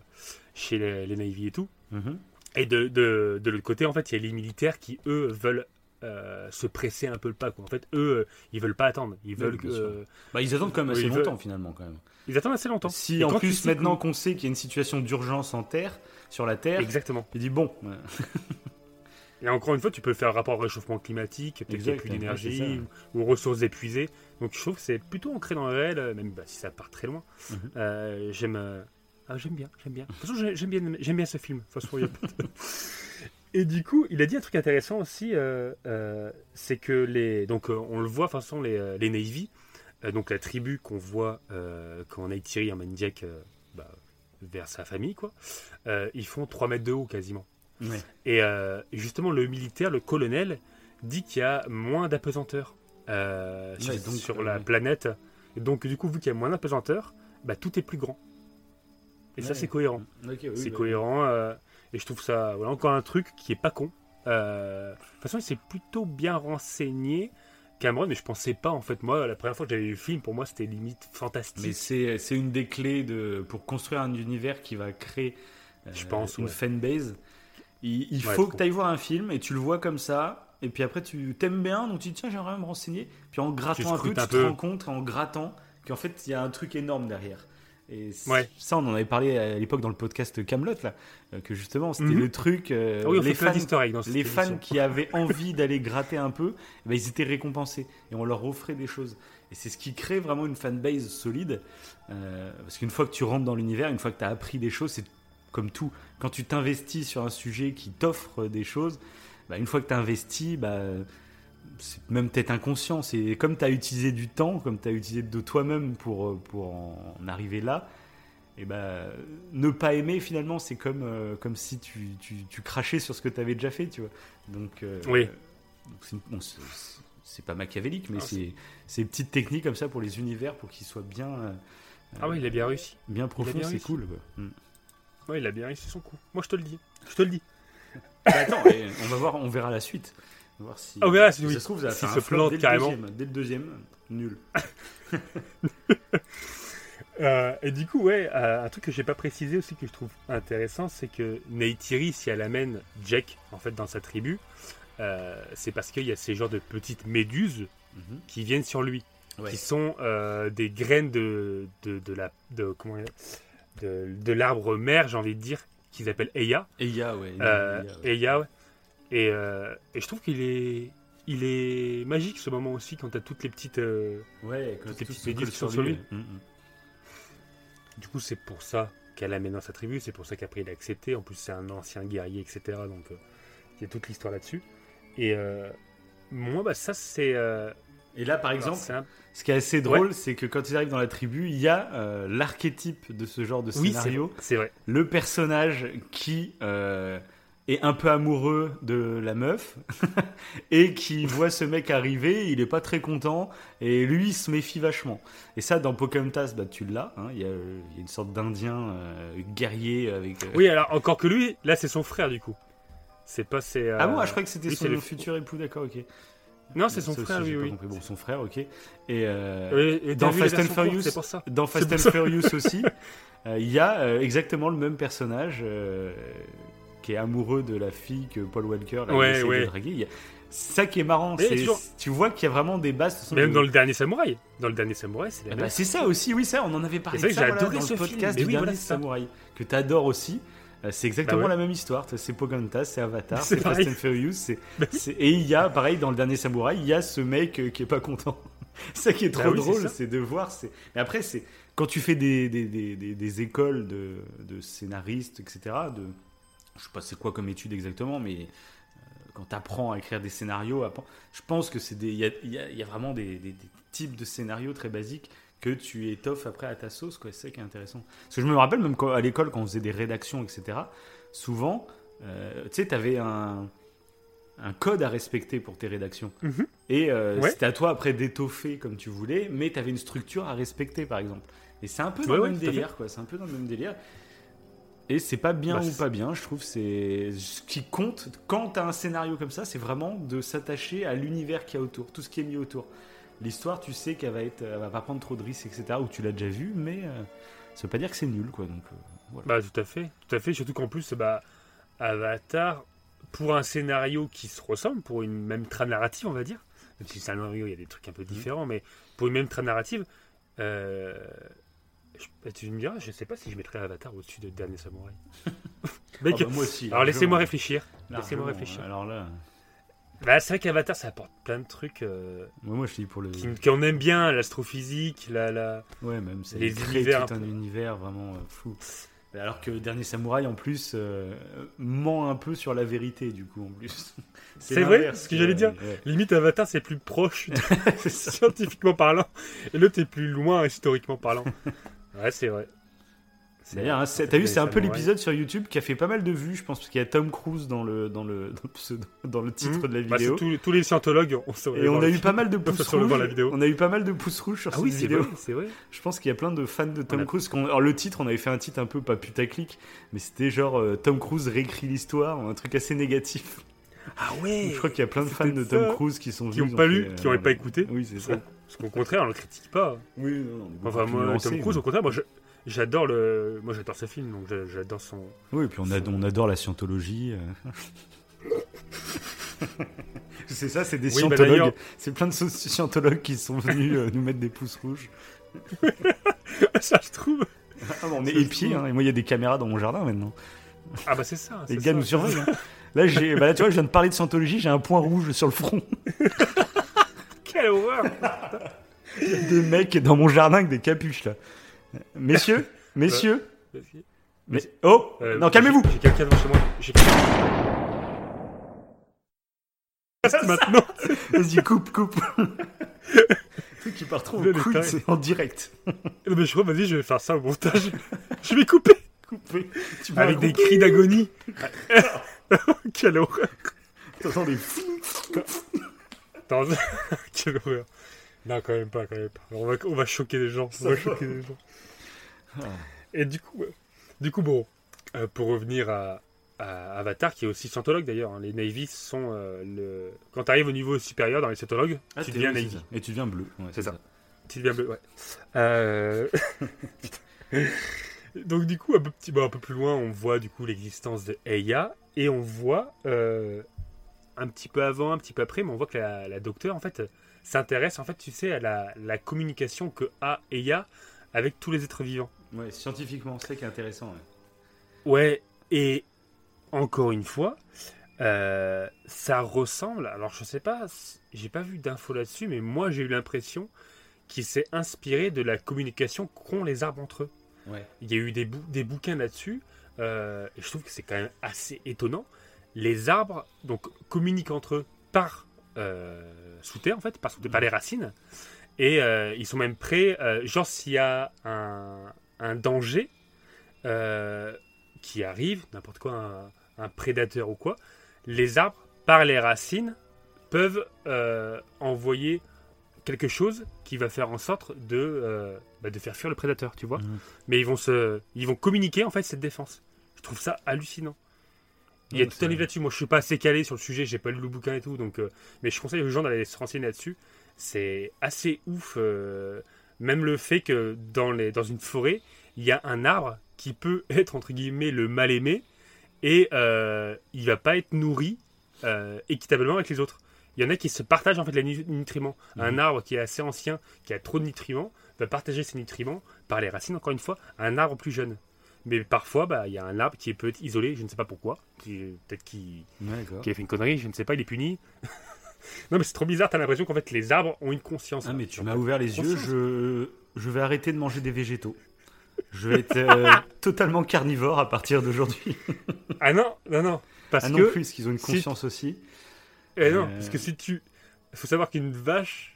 chez les, les Navy et tout. mhm. Et de, de, de l'autre côté, en fait, il y a les militaires qui, eux, veulent euh, se presser un peu le pas. Quoi. En fait, eux, euh, ils veulent pas attendre. Ils veulent que- euh, Bah, ils attendent quand même assez veulent- longtemps finalement quand même. ils attendent assez longtemps. Si Et en plus maintenant qu'on sait qu'il y a une situation d'urgence en terre, sur la terre, Exactement. il dit bon, Et encore une fois, tu peux faire rapport au réchauffement climatique, peut-être qu'il n'y a plus d'énergie ou, ou ressources épuisées. Donc je trouve que c'est plutôt ancré dans le réel, euh, même bah, si ça part très loin. Mhm. Euh, j'aime, euh, ah, j'aime bien, j'aime bien. De toute façon, j'ai- j'aime bien, j'aime bien ce film. Façon, a de- Et du coup, il a dit un truc intéressant aussi, euh, c'est que les, donc on le voit, de toute façon, les, les Navy, donc la tribu qu'on voit quand Neytiri emmène Jack euh, bah, vers sa famille, quoi, ils font 3 mètres de haut quasiment. Et euh, justement, le militaire, le colonel, dit qu'il y a moins d'apesanteur euh, sur, Ouais, donc, sur euh, la planète. Et donc, du coup, vu qu'il y a moins d'apesanteur, bah, tout est plus grand. Et ça, c'est cohérent. Oui, c'est bah, cohérent. euh, et je trouve ça, voilà, encore un truc qui est pas con. De toute façon, il s'est plutôt bien renseigné. Cameron, mais je pensais pas, en fait, moi, la première fois que j'avais vu le film, pour moi, c'était limite fantastique. Mais c'est c'est une des clés de, pour construire un univers qui va créer euh, Je pense, une ouais. fanbase. Il, il Ouais, faut que tu ailles voir un film et tu le vois comme ça. Et puis après, tu t'aimes bien, donc tu te dis tiens, j'aimerais me renseigner. Puis en grattant un peu, tu un te peu. rends compte en grattant qu'en fait, il y a un truc énorme derrière. Et Ouais. ça, on en avait parlé à l'époque dans le podcast Camelot là, euh, que justement, c'était Mhm. le truc. euh, Ah oui, on les fans, dans les fans qui avaient envie d'aller gratter un peu, eh ben, ils étaient récompensés et on leur offrait des choses. Et c'est ce qui crée vraiment une fanbase solide. euh, parce qu'une fois que tu rentres dans l'univers, une fois que tu as appris des choses, c'est comme tout. Quand tu t'investis sur un sujet qui t'offre des choses, bah, une fois que tu as investi, bah, c'est même peut-être inconscient. C'est comme tu as utilisé du temps, comme tu as utilisé de toi-même pour, euh, pour en arriver là. Et bah, ne pas aimer finalement, c'est comme, euh, comme si tu, tu, tu crachais sur ce que tu avais déjà fait, tu vois. Donc, euh, Oui. c'est, bon, pas machiavélique, mais Ah, c'est, c'est des petites techniques comme ça pour les univers, pour qu'ils soient bien, euh, Ah oui, il a bien réussi. bien profonds, bien c'est cool. quoi. Mm. Ouais, il a bien réussi son coup. Moi, je te le dis. Je te le dis. Bah, attends, et on va voir, on verra la suite. On va voir si, Ah, on verra si- ça se trouve, ça se flop plante dès le carrément. deuxième. Dès le deuxième, nul. Euh, et du coup, ouais, euh, un truc que j'ai pas précisé aussi que je trouve intéressant, c'est que Neytiri, si elle amène Jack en fait dans sa tribu, euh, c'est parce qu'il y a ces genres de petites méduses Mhm. qui viennent sur lui, Ouais. qui sont des graines de, de, de la de comment de, de l'arbre mère, j'ai envie de dire, qu'ils appellent Eya. Ouais. Euh, il y a, ouais. Eya, ouais. Et, euh, et je trouve qu'il est il est magique ce moment aussi quand t'as toutes les petites euh, Ouais, quand toutes les petites se méduses sont sur lui. Mm, mm. Du coup, c'est pour ça qu'elle l'amène dans sa tribu, c'est pour ça qu'après il a accepté. En plus, c'est un ancien guerrier, etc. Donc, il y a toute l'histoire là-dessus. Et moi, bah, ça, c'est. Et là, par exemple, ce qui est assez drôle, c'est que quand ils arrivent dans la tribu, il y a euh, l'archétype de ce genre de Oui, c'est scénario. vrai. le personnage qui euh, est un peu amoureux de la meuf et qui voit ce mec arriver, il est pas très content et lui il se méfie vachement. Et ça dans Pocahontas, bah, tu l'as, hein, il y, a il y a une sorte d'Indien euh, guerrier avec. Oui, alors, encore que lui, là, c'est son frère, du coup. C'est pas. c'est, euh, Ah bon, ah, je crois que c'était oui, son le- futur époux, d'accord, ok. Non, c'est son aussi, frère, oui. compris. Bon, son frère, ok. Et, euh, Oui, et dans Fast and Furious, C'est pour ça. Dans Fast C'est and pour ça. Furious aussi, euh, il y a euh, exactement le même personnage qui est amoureux de la fille que Paul Walker là, Ouais, ouais. draguer. A- C'est ça qui est marrant. C'est- toujours- Tu vois qu'il y a vraiment des bases. Même dans le dernier samouraï. Dans le dernier samouraï, c'est la Ah bah, c'est ça aussi, oui, ça, on en avait parlé de ça voilà, dans ce le film. podcast du oui, dernier voilà. Samouraï, que tu adores aussi. Euh, C'est exactement Bah ouais. la même histoire. C'est Pocahontas, c'est Avatar, C'est Fast and Furious. Bah Et il y a, pareil, dans le dernier Samouraï, il y a ce mec euh, qui est pas content. ça qui est trop Bah oui, c'est drôle, c'est de voir. Mais après, c'est quand tu fais des, des, des, écoles de, de scénaristes, etc. De, je sais pas c'est quoi comme étude exactement, mais euh, quand tu apprends à écrire des scénarios, je pense que c'est des, il y y a- il y a vraiment des, des- des types de scénarios très basiques que tu étoffes après à ta sauce. C'est ça qui est intéressant. Parce que je me rappelle même à l'école quand on faisait des rédactions, etc. Souvent, euh, tu sais, t'avais un un code à respecter pour tes rédactions. Mhm. Et euh, Ouais. c'était à toi après d'étoffer comme tu voulais, mais tu avais une structure à respecter, par exemple. Et c'est un peu dans Ouais, le même délire, quoi. C'est un peu dans le même délire. Et c'est pas bien Bah, ou pas bien, je trouve. C'est ce qui compte quand t'as un scénario comme ça, c'est vraiment de s'attacher à l'univers qu'il y a autour, tout ce qui est mis autour. L'histoire, tu sais qu'elle va être, elle va pas prendre trop de risques, etc. Ou tu l'as déjà vu, mais euh, ça veut pas dire que c'est nul, quoi. Donc euh, voilà. Bah tout à fait, tout à fait. Surtout qu'en plus, bah, Avatar, pour un scénario qui se ressemble, pour une même trame narrative, on va dire, même si le scénario, il y a des trucs un peu différents, mais pour une même trame narrative, euh, je- bah, tu me diras, je sais pas si je mettrais Avatar au-dessus de Dernier Samouraï. Mec, Ah bah, moi aussi. alors laissez-moi réfléchir. Laissez-moi réfléchir. Alors là, Bah, c'est vrai qu'Avatar, ça apporte plein de trucs euh, moi, moi je dis pour le. qui- qu'on aime bien, l'astrophysique, la, la... Ouais, même c'est Les univers tout un univers vraiment euh, fou. Alors que Dernier Samouraï en plus euh, ment un peu sur la vérité du coup en plus. C'est vrai, l'inverse, ce que j'allais dire. ouais. Limite, Avatar, c'est plus proche C'est scientifiquement parlant, et l'autre est plus loin historiquement parlant. Ouais, c'est vrai. Hein, c'est- t'as vu, c'est un peu l'épisode sur YouTube qui a fait pas mal de vues, je pense, parce qu'il y a Tom Cruise dans le, dans le, dans le, pseudo- dans le titre Mhm. de la Bah, vidéo. tous, tous les scientologues, on Et on a eu pas mal de pouces rouges. voir la vidéo. On a eu pas mal de pouces rouges sur Ah cette oui, vidéo. vrai, c'est vrai. Je pense qu'il y a plein de fans de Tom Cruise. Alors le titre, on avait fait un titre un peu pas putaclic, mais c'était genre euh, Tom Cruise réécrit l'histoire, un truc assez négatif. Ah ouais Je crois qu'il y a plein de fans de Tom. Cruise qui sont Qui venus, ont ils pas fait, lu, euh, qui n'auraient pas écouté. Oui, c'est ça. Parce qu'au contraire, on le critique pas. Oui, non, Enfin, moi, Tom Cruise, au contraire, moi, je- j'adore le, moi, j'adore ce film, donc j'a- j'adore son. Oui, et puis on, ad- on adore la scientologie. euh. c'est ça, c'est des Oui, bah, scientologues. c'est plein de scientologues qui sont venus euh, nous mettre des pouces rouges. ça, je trouve. Ah, on est se épiés, hein, et moi il y a des caméras dans mon jardin maintenant. Ah bah c'est ça. Les gars ça. nous surveillent. hein. Là, j'ai, bah là, tu vois, je viens de parler de scientologie, j'ai un point rouge sur le front. Quelle horreur des mecs dans mon jardin avec des capuches là. Messieurs, messieurs, mais oh, Euh, non calmez-vous. J'ai quelqu'un devant chez moi. J'ai. Maintenant. Vas-y, coupe, coupe. Qui part trop couille, détail. c'est en direct. Non, mais je crois, vas-y, je vais faire ça au montage. je vais couper. Tu mets Avec des cris d'agonie. Quelle horreur. t'entends des Quelle horreur. Non, quand même pas, quand même pas. On va, on va choquer les gens. On va choquer les gens. Et du coup, du coup bon, euh, pour revenir à, à Avatar, qui est aussi scientologue d'ailleurs, hein, les Navy sont euh, le. Quand tu arrives au niveau supérieur dans les scientologues, Ah, tu deviens oui, Navy. Et tu deviens bleu. Ouais, C'est ça. Tu deviens bleu, ouais. Euh, Donc du coup, un peu, petit, bon, un peu plus loin, on voit du coup l'existence de Eya et on voit euh, un petit peu avant, un petit peu après, mais on voit que la, la docteure en fait s'intéresse en fait, tu sais, à la, la communication que a Eya avec tous les êtres vivants. Ouais, scientifiquement, c'est ça qui est intéressant. ouais. Ouais, et encore une fois, euh, ça ressemble. Alors je sais pas, j'ai pas vu d'infos là-dessus, mais moi j'ai eu l'impression qu'il s'est inspiré de la communication qu'ont les arbres entre eux. Ouais. Il y a eu des, bou- des bouquins là-dessus, euh, et je trouve que c'est quand même assez étonnant. Les arbres donc communiquent entre eux par sous terre en fait, par, sous- par les racines, et euh, ils sont même prêts. euh, genre s'il y a un, un danger euh, qui arrive, n'importe quoi, un, un prédateur ou quoi, les arbres par les racines peuvent euh, envoyer quelque chose qui va faire en sorte de, euh, bah, de faire fuir le prédateur, tu vois. Mhm. Mais ils vont se, ils vont communiquer en fait cette défense. Je trouve ça hallucinant. Il y a tout un livre là-dessus. Moi, je suis pas assez calé sur le sujet, j'ai pas lu le bouquin et tout, donc. euh, mais je conseille aux gens d'aller se renseigner là-dessus. C'est assez ouf. euh, même le fait que dans les, dans une forêt, il y a un arbre qui peut être entre guillemets le mal aimé et euh, il va pas être nourri équitablement avec les autres. Il y en a qui se partagent en fait les nu- nutriments. Un arbre qui est assez ancien, qui a trop de nutriments, va partager ses nutriments par les racines, encore une fois, à un arbre plus jeune. Mais parfois, bah, il y a un arbre qui peut être isolé, je ne sais pas pourquoi. Peut-être qu'il a fait une connerie, je ne sais pas, il est puni. non, mais c'est trop bizarre, t'as l'impression qu'en fait, les arbres ont une conscience. Ah, mais tu m'as ouvert les yeux, je, je vais arrêter de manger des végétaux. Je vais être euh, totalement carnivore à partir d'aujourd'hui. Ah non, non, non. Parce Ah non que. plus, parce qu'ils ont une si- conscience aussi. Eh non, Euh. parce que si tu. Il faut savoir qu'une vache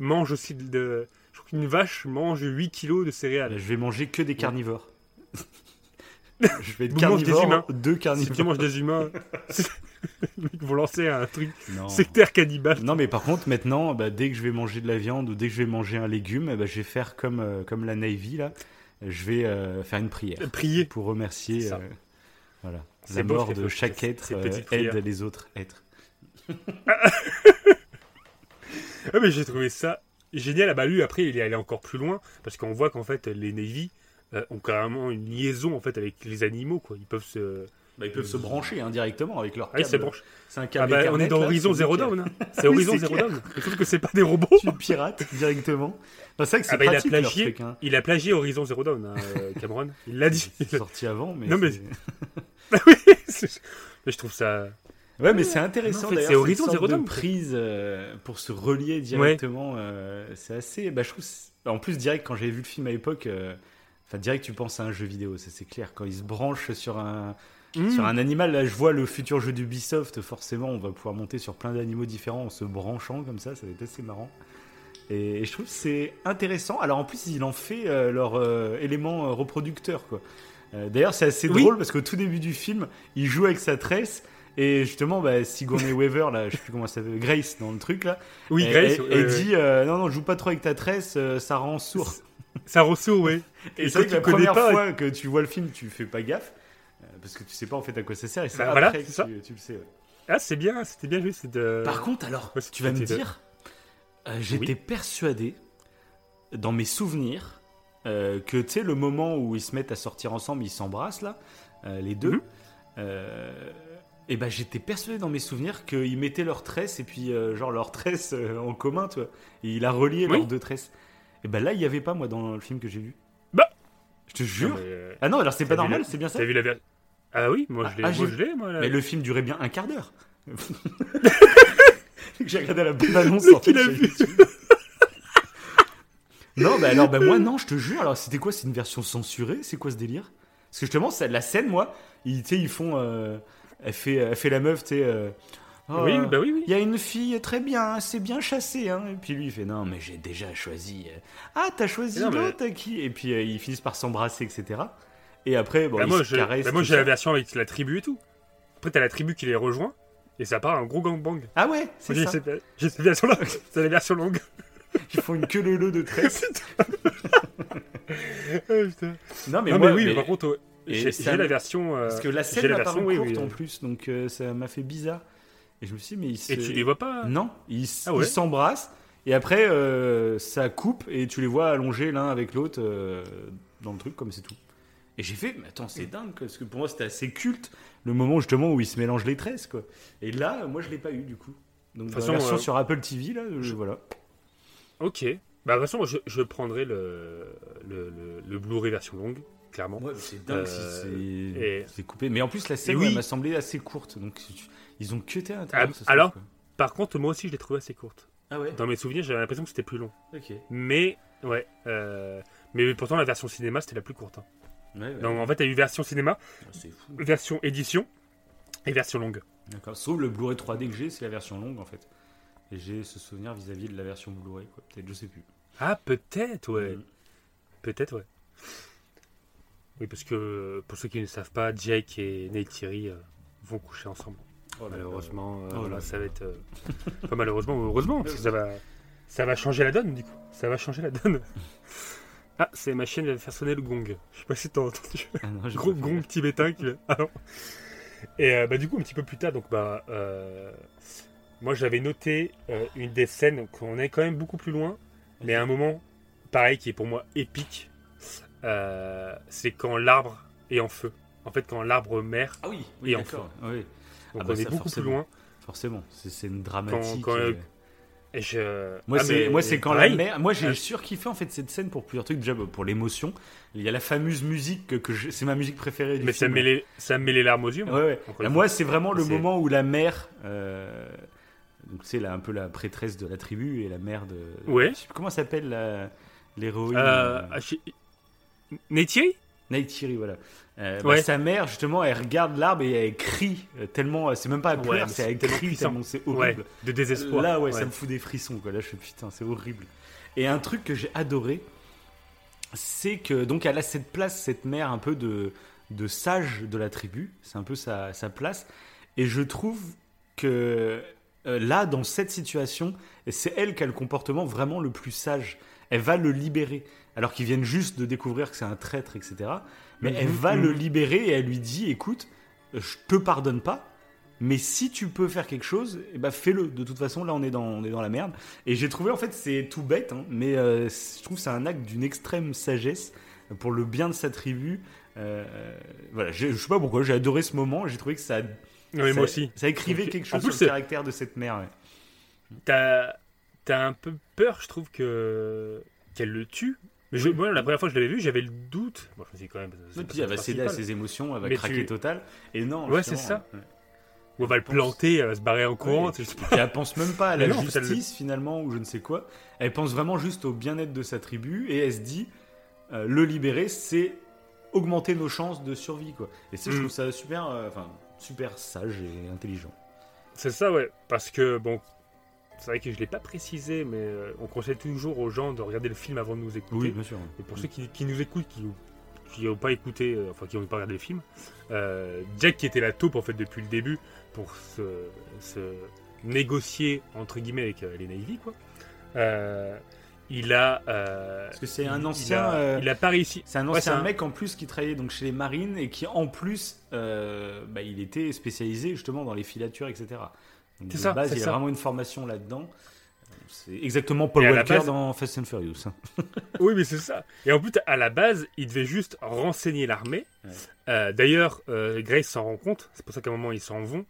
mange aussi de. Je crois qu'une vache mange 8 kilos de céréales. Je vais manger que des carnivores. je vais être Vous des carnivore, humains. deux Si carnivores. tu manges des humains, ils vont lancer un truc Non. sectaire cannibale. Non, mais par contre, maintenant, bah, dès que je vais manger de la viande ou dès que je vais manger un légume, eh bah, je vais faire comme, euh, comme la Navy, là. Je vais euh, faire une prière Prier. pour remercier euh, voilà, la beau, mort de chaque être aide les autres êtres. Ah, mais j'ai trouvé ça génial. Ah, bah lui, après, il est allé encore plus loin parce qu'on voit qu'en fait, les Navy euh, ont carrément une liaison en fait avec les animaux. Quoi. Ils peuvent se. Bah, ils peuvent se brancher hein, directement avec leur Ah, câble. c'est un Ah, câble bah, on est dans là, Horizon Zero. Dawn. hein. C'est Horizon Zero. Dawn. Sauf que c'est pas des robots. Tu pirates directement. Bah, c'est vrai que c'est Ah bah, il a pratique plagié. truc. Hein. Il a plagié Horizon Zero Dawn, hein, euh, Cameron. Il l'a dit. C'est sorti avant, mais. Non, mais- c'est- oui, je trouve ça. Ouais, mais c'est intéressant. En fait, c'est Horizon Zero Dawn. prise euh, pour se relier directement. euh, c'est assez. Bah, je trouve. En plus, direct quand j'avais vu le film à l'époque, enfin direct tu penses à un jeu vidéo, ça c'est clair. Quand il se branche sur un Mmh. sur un animal, là je vois le futur jeu d'Ubisoft. Forcément, on va pouvoir monter sur plein d'animaux différents en se branchant comme ça. Ça va être assez marrant. Et, et je trouve que c'est intéressant. Alors en plus, il en fait euh, leur euh, élément euh, reproducteur quoi. Euh, D'ailleurs, c'est assez Oui. drôle parce qu'au tout début du film, il joue avec sa tresse. Et justement, bah, Sigourney Weaver, là, je sais plus comment ça s'appelle, Grace dans le truc là, Oui, Grace. elle- elle dit euh, non non, joue pas trop avec ta tresse, euh, ça rend sourd. Ça ressourd, ouais. Et, Et c'est vrai que la connais première pas- fois que tu vois le film, tu fais pas gaffe euh, parce que tu sais pas en fait à quoi ça sert. Et c'est Bah, après voilà, que c'est ça. tu, tu le sais. ouais. Ah, c'est bien, c'était bien. C'est de... Par contre, alors, ouais, tu vas me dire, euh, j'étais persuadé dans mes souvenirs euh, que tu sais le moment où ils se mettent à sortir ensemble, ils s'embrassent là, euh, les deux. Mhm. euh, et ben j'étais persuadé dans mes souvenirs qu'ils mettaient leurs tresses et puis euh, genre leurs tresses euh, en commun, tu vois. Et il a relié Oui. leurs deux tresses. Et ben là il y avait pas moi dans le film que j'ai vu. Bah. Je te Non, jure. mais, euh, Ah non alors c'est pas normal, c'est bien ça. T'as vu la version Ah oui, moi Ah, je l'ai, ah, moi j'ai- je l'ai, moi. la- Mais le film durait bien un quart d'heure. j'ai regardé la bande annonce en fait, vu. YouTube. Non, bah alors, bah moi non, je te jure. Alors, c'était quoi? C'est une version censurée? C'est quoi ce délire? Parce que justement, ça- la scène, moi, ils, tu sais, ils font. euh, elle, fait, elle fait la meuf, tu sais. euh, Oh, Oui, euh, bah oui, oui. Il y a une fille très bien, c'est bien chassé. Hein. Et puis lui, il fait Non, mais j'ai déjà choisi. euh. Ah, t'as choisi Non, mais- l'autre à qui? Et puis euh, ils finissent par s'embrasser, etc. Et après, bon, Bah, ils moi, se caressent. bah, moi, j'ai la version avec la tribu et tout. Après, t'as la tribu qui les rejoint. Et ça part un gros gangbang. Ah ouais, c'est ça. j'ai cette version-là. c'est la version longue. Ils font une queue leu de tresse. Ah, non, mais non, moi, mais oui, mais- par contre, j'ai, la version. euh, Parce que la scène la version, oui, courte oui. en plus, donc euh, ça m'a fait bizarre. Et je me suis dit, mais ils se... Et tu les vois pas Non, ils s- Ah ouais ils s'embrassent, et après, euh, ça coupe, et tu les vois allongés l'un avec l'autre euh, dans le truc, comme c'est tout. Et j'ai fait, mais attends, c'est dingue, parce que pour moi, c'était assez culte, le moment justement où ils se mélangent les tresses, quoi. Et là, moi, je l'ai pas eu, du coup. Donc, De la façon, version euh, sur Apple TV, là, je- voilà. Ok. Bah, de toute façon, je, je prendrai le, le, le, le Blu-ray version longue, clairement. Ouais, c'est dingue Euh, si c'est et- coupé. Mais en plus, la scène oui. m'a semblé assez courte, donc ils ont cuté à Ah, l'intérieur. ce alors. Par contre, moi aussi, je l'ai trouvé assez courte. Ah ouais? Dans mes souvenirs, j'avais l'impression que c'était plus long. Ok. Mais, ouais. euh, mais pourtant, la version cinéma, c'était la plus courte. hein. Ouais, ouais. Donc, en fait, t'as eu version cinéma, fou. version édition et version longue. D'accord. Sauf le Blu-ray 3D que j'ai, c'est la version longue en fait. Et j'ai ce souvenir vis-à-vis de la version Blu-ray, quoi. Peut-être, je sais plus. Ah, peut-être, ouais. Mm. Peut-être, ouais. Oui, parce que pour ceux qui ne savent pas, Jake et Nate Thierry euh, vont coucher ensemble. Malheureusement, euh, oh là ça va être. euh, pas malheureusement, ou heureusement, parce que ça va, ça va changer la donne, du coup. Ça va changer la donne. Ah, c'est ma chaîne qui va faire sonner le gong. Je sais pas si t'as entendu. Ah non, Gros gong tibétain qui va. Ah non. Et euh, bah, du coup, un petit peu plus tard, donc, bah, euh, moi j'avais noté euh, une des scènes qu'on est quand même beaucoup plus loin, mais à un moment, pareil, qui est pour moi épique, euh, c'est quand l'arbre est en feu. En fait, quand l'arbre mère, Ah oui, Et en d'accord. Oui, donc Ah bah on est ça, beaucoup plus forcément. loin. forcément. C'est une dramatique. quand, euh, Et je... Moi, Ah, c'est, mais moi, c'est quand pareil. la mère. Moi, j'ai Ouais. surkiffé en fait cette scène pour plusieurs trucs. Déjà, bah, pour l'émotion. Il y a la fameuse musique que, que je- c'est ma musique préférée du Mais ça me, met les... ça me met les larmes aux yeux. moi. Ouais, ouais. C'est vraiment le moment où la mère. euh, donc, c'est là, un peu la prêtresse de la tribu et la mère de. Ouais. Je sais plus comment s'appelle la- l'héroïne. Euh, euh, ah, Neytiri? Neytiri, voilà. Euh, bah, Ouais. sa mère, justement, elle regarde l'arbre et elle crie euh, tellement. C'est même pas elle Ouais, pleure, mais c'est elle crie tellement c'est Ouais, horrible. de désespoir. Là, ouais, ça me fout des frissons, quoi. Là, je fais putain, c'est horrible. Et un truc que j'ai adoré, c'est que donc elle a cette place, cette mère un peu de, de sage de la tribu. C'est un peu sa, sa place. Et je trouve que euh, là, dans cette situation, c'est elle qui a le comportement vraiment le plus sage. Elle va le libérer. Alors qu'ils viennent juste de découvrir que c'est un traître, etc. Mais elle va mhm. le libérer et elle lui dit écoute, je te pardonne pas, mais si tu peux faire quelque chose, eh ben fais-le. De toute façon, là, on est dans, on est dans la merde. Et j'ai trouvé, en fait, c'est tout bête, hein, mais euh, je trouve que c'est un acte d'une extrême sagesse pour le bien de sa tribu. Euh, voilà, j'ai- je sais pas pourquoi, j'ai adoré ce moment. J'ai trouvé que ça, moi aussi. ça écrivait Donc, quelque chose plus, sur le caractère de cette mère. ouais. T'as t'as un peu peur, je trouve, que qu'elle le tue. Mais je, moi, la première fois que je l'avais vu, j'avais le doute. Moi, je me suis dit quand même. Et puis elle va céder à ses émotions, elle va Mais craquer tu- total. Et non, Ouais, c'est ça. ouais. Ou elle va le pense- planter, elle va se barrer en courant. Ouais, Et elle pense même pas à la non, elle justice finalement ou je ne sais quoi. Elle pense vraiment juste au bien-être de sa tribu et elle se dit euh, le libérer c'est augmenter nos chances de survie quoi. Et ça je Mm. trouve ça super euh, enfin super sage et intelligent. C'est ça, ouais. Parce que, bon, c'est vrai que je l'ai pas précisé, mais euh, on conseille toujours aux gens de regarder le film avant de nous écouter. bien sûr. Et pour ceux qui, qui nous écoutent, qui n'ont pas écouté, euh, enfin qui n'ont pas regardé le film, euh, Jack qui était la taupe en fait depuis le début pour se, se négocier entre guillemets avec euh, les Navy, quoi. euh, il a. Parce que c'est un il ancien a- il a pas réussi. c'est un ancien un- mec en plus qui travaillait donc chez les marines et qui en plus bah, il était spécialisé justement dans les filatures etc. Donc, de ça, base c'est il a ça. vraiment une formation là-dedans. C'est exactement Paul Walker base- dans Fast and Furious. hein. Oui, mais c'est ça. Et en plus, à la base, il devait juste renseigner l'armée. Ouais. Euh, D'ailleurs, euh, Grace s'en rend compte. C'est pour ça qu'à un moment, ils s'en vont.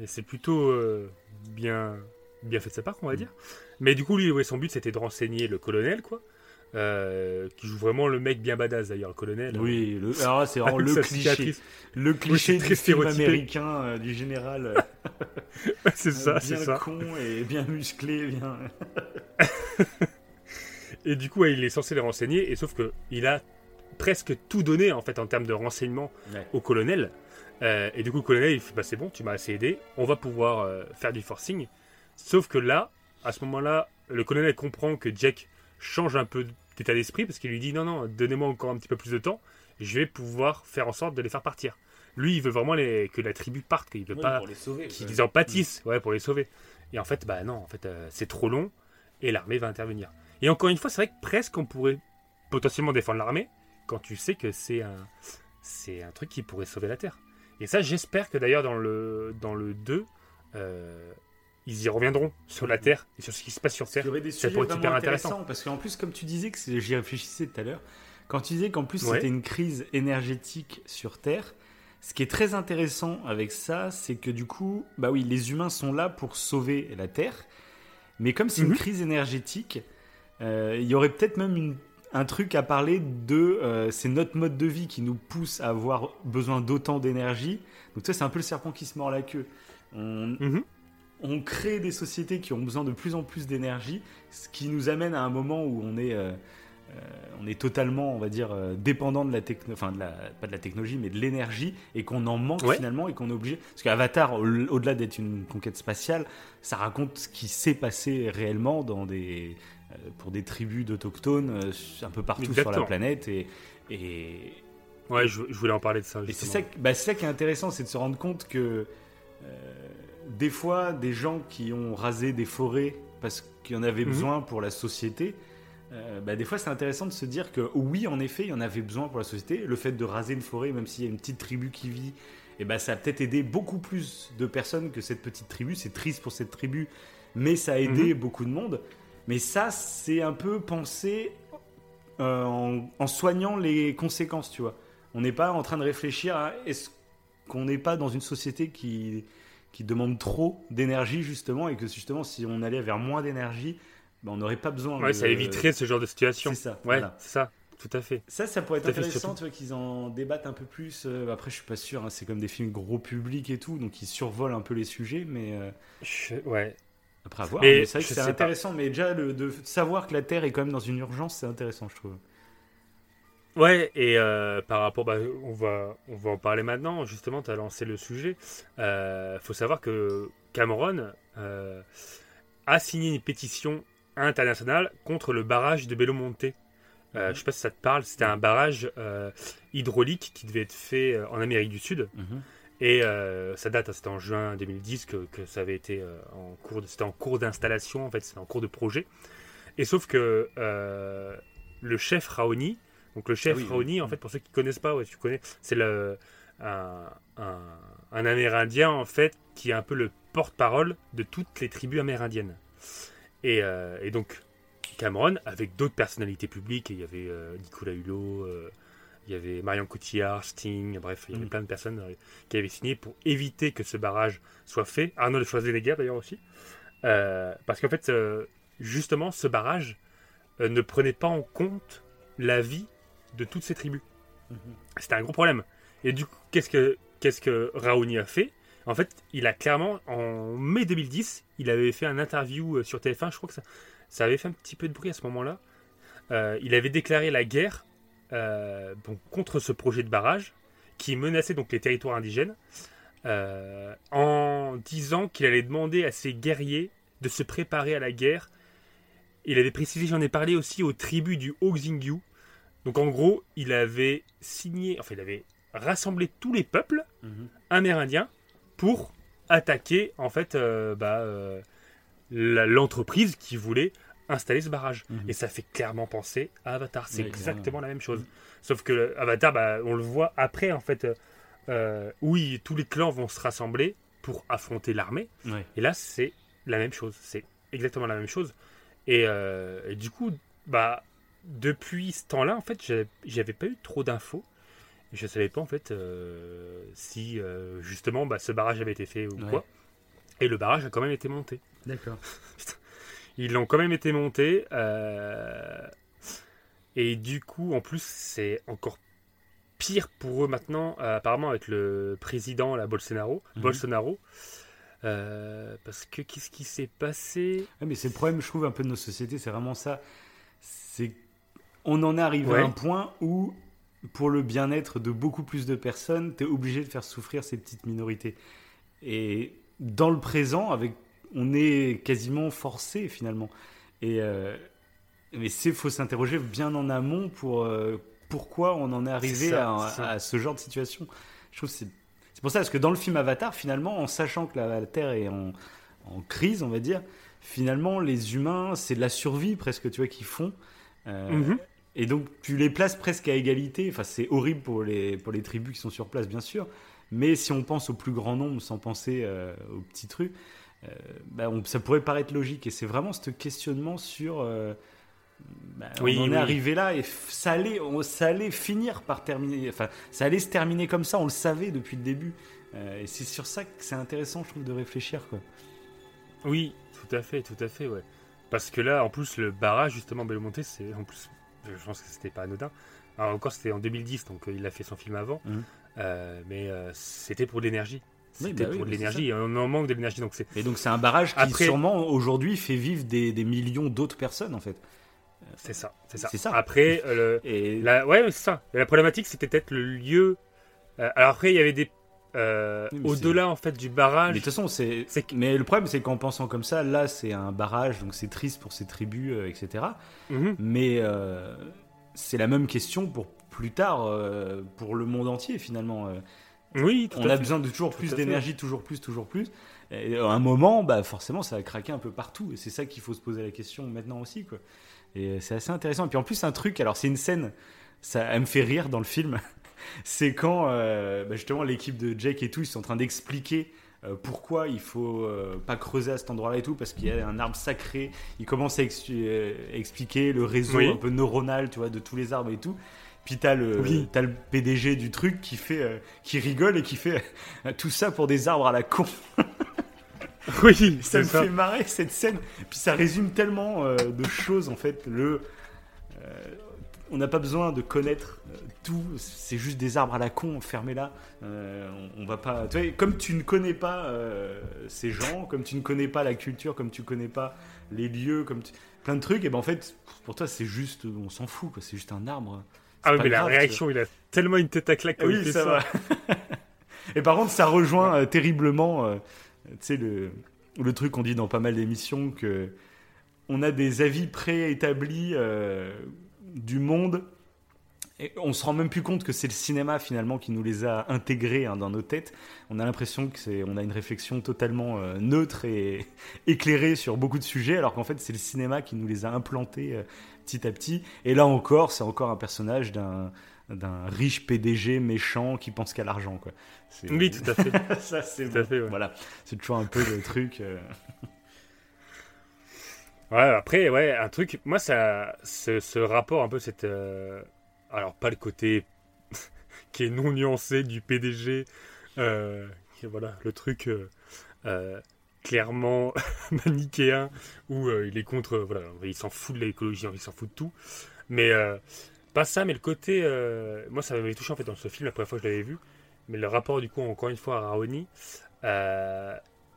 Et c'est plutôt euh, bien, bien fait de sa part, on va Mhm. dire. Mais du coup, lui, ouais, son but, c'était de renseigner le colonel, quoi. Euh, qui joue vraiment le mec bien badass, d'ailleurs, le colonel. Oui, le, alors c'est vraiment le cliché. Le cliché c'est du film américain euh, du général euh, c'est ça, bien c'est ça. con et bien musclé, bien. Et du coup, ouais, il est censé les renseigner. Et sauf que il a presque tout donné, en fait, en termes de renseignement Ouais. au colonel. Euh, et du coup, le colonel, il fait bah, c'est bon, tu m'as assez aidé, on va pouvoir euh, faire du forcing. Sauf que là, à ce moment-là, le colonel comprend que Jack change un peu d'état d'esprit parce qu'il lui dit non, non, donnez-moi encore un petit peu plus de temps, je vais pouvoir faire en sorte de les faire partir. Lui, il veut vraiment les- que la tribu parte, qu'il veut pas qu'ils en pâtissent ouais, pour les sauver. Et en fait, bah non, en fait, euh, c'est trop long et l'armée va intervenir. Et encore une fois, c'est vrai que presque on pourrait potentiellement défendre l'armée quand tu sais que c'est un, c'est un truc qui pourrait sauver la Terre. Et ça, j'espère que d'ailleurs dans le, dans le 2, euh, ils y reviendront sur la Terre et sur ce qui se passe sur Il Terre. y aurait des Ça sujets pourrait être hyper intéressants intéressant. parce qu'en plus, comme tu disais, que j'y réfléchissais tout à l'heure, quand tu disais qu'en plus Ouais. c'était une crise énergétique sur Terre, ce qui est très intéressant avec ça, c'est que du coup, bah oui, les humains sont là pour sauver la Terre, mais comme c'est une Mhm. crise énergétique, euh, il y aurait peut-être même une- un truc à parler de euh, c'est notre mode de vie qui nous pousse à avoir besoin d'autant d'énergie. Donc ça, c'est un peu le serpent qui se mord la queue. On, Mhm. On crée des sociétés qui ont besoin de plus en plus d'énergie, ce qui nous amène à un moment où on est, euh, euh, on est totalement, on va dire, euh, dépendant de la techno, enfin de la, pas de la technologie, mais de l'énergie, et qu'on en manque Ouais. finalement, et qu'on est obligé. Parce qu'Avatar, au- au-delà d'être une conquête spatiale, ça raconte ce qui s'est passé réellement dans des, euh, pour des tribus d'autochtones un peu partout sur la planète, et, et, Ouais, je, je voulais en parler de ça. et c'est justement. ça, qui- bah, c'est ça qui est intéressant, c'est de se rendre compte que euh, des fois, des gens qui ont rasé des forêts parce qu'il y en avait Mhm. besoin pour la société, euh, bah, des fois c'est intéressant de se dire que oui, en effet, il y en avait besoin pour la société. Le fait de raser une forêt, même s'il y a une petite tribu qui vit, et bah, ça a peut-être aidé beaucoup plus de personnes que cette petite tribu. C'est triste pour cette tribu, mais ça a aidé beaucoup de monde. Mais ça, c'est un peu pensé euh, en, en soignant les conséquences, tu vois. On n'est pas en train de réfléchir à est-ce qu'on n'est pas dans une société qui, qui demandent trop d'énergie justement et que justement si on allait vers moins d'énergie, ben, on n'aurait pas besoin. Ouais, de- ça éviterait ce genre de situation. C'est ça. Ouais, voilà. c'est ça, tout à fait. Ça, ça pourrait être intéressant, tu vois, qu'ils en débattent un peu plus. Euh, après, je suis pas sûr, hein, c'est comme des films gros public et tout, donc ils survolent un peu les sujets, mais euh, Je- Ouais. après à voir. Mais Mais c'est vrai que c'est pas. intéressant, mais déjà le- de savoir que la Terre est quand même dans une urgence, c'est intéressant, je trouve. Ouais, et euh, par rapport, bah, on, va, on va en parler maintenant, justement, tu as lancé le sujet. Il faut savoir que Cameron euh, a signé une pétition internationale contre le barrage de Belo Monte. Euh, Mhm. Je sais pas si ça te parle, c'était un barrage euh, hydraulique qui devait être fait euh, en Amérique du Sud. Et euh, ça date, hein, c'était en juin 2010 que, que ça avait été euh, en cours, c'était en cours d'installation, en fait, c'était en cours de projet. Et sauf que euh, le chef Raoni, donc le chef Ah oui, Raoni, oui. en fait, pour ceux qui connaissent pas, ouais, tu connais, c'est le un, un, un Amérindien en fait qui est un peu le porte-parole de toutes les tribus amérindiennes. Et, euh, et donc Cameron, avec d'autres personnalités publiques, et il y avait euh, Nicolas Hulot, euh, il y avait Marion Cotillard, Sting, bref, il y avait Mm. plein de personnes euh, qui avaient signé pour éviter que ce barrage soit fait. Arnaud Schwarzenegger d'ailleurs aussi. Parce qu'en fait, justement, ce barrage ne prenait pas en compte la vie de toutes ces tribus. C'était un gros problème. Et du coup, qu'est-ce que, qu'est-ce que Raoni a fait? En fait, il a clairement, en mai 2010, il avait fait un interview euh, sur TF1, je crois que ça, ça avait fait un petit peu de bruit à ce moment-là. Euh, il avait déclaré la guerre euh, bon, contre ce projet de barrage qui menaçait donc les territoires indigènes euh, en disant qu'il allait demander à ses guerriers de se préparer à la guerre. Il avait précisé, j'en ai parlé aussi aux tribus du Haut-Xingyu. Donc en gros, il avait signé, enfin il avait rassemblé tous les peuples amérindiens pour attaquer en fait euh, bah, euh, l'entreprise qui voulait installer ce barrage. Mhm. Et ça fait clairement penser à Avatar. C'est exactement la même chose. Sauf que Avatar, bah, on le voit après en fait, euh, oui, tous les clans vont se rassembler pour affronter l'armée. Ouais. Et là, c'est la même chose. C'est exactement la même chose. Et, et du coup, bah, depuis ce temps-là, en fait, j'avais pas eu trop d'infos. Je savais pas, en fait, euh, si euh, justement bah, ce barrage avait été fait ou Ouais. quoi. Et le barrage a quand même été monté. D'accord. Ils l'ont quand même été monté. euh, Et du coup, en plus, c'est encore pire pour eux maintenant, apparemment, avec le président, la Bolsonaro. Mhm. Bolsonaro. Parce que qu'est-ce qui s'est passé? Ouais, mais c'est le problème, je trouve, un peu de nos sociétés, c'est vraiment ça. C'est on en est arrivé Ouais. à un point où, pour le bien-être de beaucoup plus de personnes, tu es obligé de faire souffrir ces petites minorités. Et dans le présent, avec, on est quasiment forcé finalement. Et euh, mais c'est faut s'interroger bien en amont pour euh, pourquoi on en est arrivé ça, à, ce genre de situation. Je trouve c'est c'est pour ça parce que dans le film Avatar, finalement, en sachant que la, la Terre est en, en crise, on va dire, finalement, les humains, c'est de la survie presque, tu vois, qu'ils font. Euh, Mhm. Et donc, tu les places presque à égalité. Enfin, c'est horrible pour les, pour les tribus qui sont sur place, bien sûr. Mais si on pense au plus grand nombre, sans penser euh, aux petits trucs, euh, bah, on- ça pourrait paraître logique. Et c'est vraiment ce questionnement sur. euh, bah, Oui, on en oui. est arrivé là et ça allait, on- ça allait finir par terminer. Enfin, ça allait se terminer comme ça. On le savait depuis le début. Euh, et c'est sur ça que c'est intéressant, je trouve, de réfléchir. Quoi. Oui, tout à fait, tout à fait, ouais. Parce que là, en plus, le barrage, justement, Belmonte, c'est en plus, je pense que c'était pas anodin. Alors, encore, c'était en 2010, donc euh, il a fait son film avant. Mhm. Euh, mais euh, c'était pour de l'énergie. Oui, C'était bah oui, pour de c'est l'énergie. On en manque de l'énergie, donc c'est. Et donc, c'est un barrage qui, Après- sûrement, aujourd'hui, fait vivre des, des millions d'autres personnes, en fait. C'est ça, c'est ça. Ça. Après, euh, le- Et la, ouais, c'est ça. La problématique, c'était peut-être le lieu. alors après, il y avait des. Euh, mais Au-delà, en fait, du Mais barrage. de toute façon, c'est. Mais le problème, c'est qu'en pensant comme ça, là, c'est un barrage, donc c'est triste pour ces tribus, euh, etc. Mhm. Mais euh, c'est la même question pour plus tard, pour le monde entier, finalement. Oui, tout on à a fait. besoin de toujours Tout plus d'énergie, toujours plus, toujours plus. Et à un moment, bah, forcément, ça va craquer un peu partout. Et c'est ça qu'il faut se poser la question maintenant aussi, quoi. Et c'est assez intéressant. Et puis en plus, un truc, alors c'est une scène, ça elle me fait rire dans le film. C'est quand euh, bah, justement l'équipe de Jake et tout, ils sont en train d'expliquer euh, pourquoi il faut euh, pas creuser à cet endroit-là et tout, parce qu'il y a un arbre sacré. Ils commencent à ex- expliquer le réseau Oui. un peu neuronal, tu vois, de tous les arbres et tout. Puis t'as le, Oui. t'as le PDG du truc qui fait, qui rigole et qui fait tout ça pour des arbres à la con. Oui, ça me ça. fait marrer cette scène. Puis ça résume tellement de choses en fait. Le, on n'a pas besoin de connaître euh, tout. C'est juste des arbres à la con. Fermez-la. Euh, on, on va pas. Tu vois, comme tu ne connais pas euh, ces gens, comme tu ne connais pas la culture, comme tu connais pas les lieux, comme tu- plein de trucs. Et ben en fait, pour toi, c'est juste, on s'en fout. quoi. C'est juste un arbre. Ah oui, mais la grave, réaction, il a tellement une tête à claque quand il Oui, fait ça ça. va. Et par contre, ça rejoint terriblement, tu sais, le, le truc qu'on dit dans pas mal d'émissions, que on a des avis préétablis euh, du monde. Et on se rend même plus compte que c'est le cinéma finalement qui nous les a intégrés hein, dans nos têtes. On a l'impression que c'est, on a une réflexion totalement euh, neutre et éclairée sur beaucoup de sujets, alors qu'en fait c'est le cinéma qui nous les a implantés euh, petit à petit. Et là encore, c'est encore un personnage d'un d'un riche PDG méchant qui pense qu'à l'argent quoi. Oui, tout à fait. ça c'est Tout à bon. fait, ouais. voilà, c'est toujours un peu le truc. euh, Ouais, après, ouais, un truc, moi, ça, ce, rapport, un peu, cette. euh, alors, pas le côté qui est non nuancé du PDG, euh, voilà, le truc euh, clairement manichéen, où il est contre. voilà, il s'en fout de l'écologie, il s'en fout de tout. Mais, pas ça, mais le côté. moi, ça m'avait touché, en fait, dans ce film, la première fois que je l'avais vu. Mais le rapport, du coup, encore une fois, à Raoni.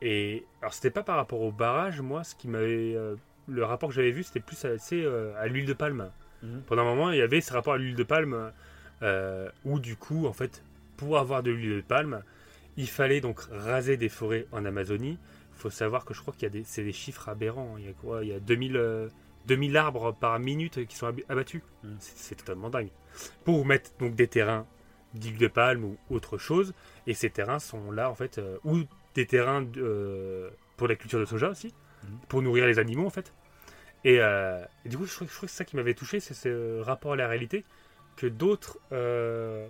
et alors, c'était pas par rapport au barrage, moi, ce qui m'avait. Euh, le rapport que j'avais vu, c'était plus sais, euh, à l'huile de palme. Mhm. Pendant un moment, il y avait ce rapport à l'huile de palme euh, où, du coup, en fait, pour avoir de l'huile de palme, il fallait donc raser des forêts en Amazonie. Il faut savoir que je crois qu'il y a des, c'est des chiffres aberrants. Il y a quoi? Il y a 2000, euh, 2000 arbres par minute qui sont ab- abattus. Mhm. C'est, c'est totalement dingue. Pour mettre donc des terrains d'huile de palme ou autre chose. Et ces terrains sont là, en fait, euh, ou des terrains euh, pour la culture de soja aussi. Pour nourrir les animaux, en fait. Et, euh, et du coup, je crois, je crois que c'est ça qui m'avait touché, c'est ce rapport à la réalité que d'autres. euh,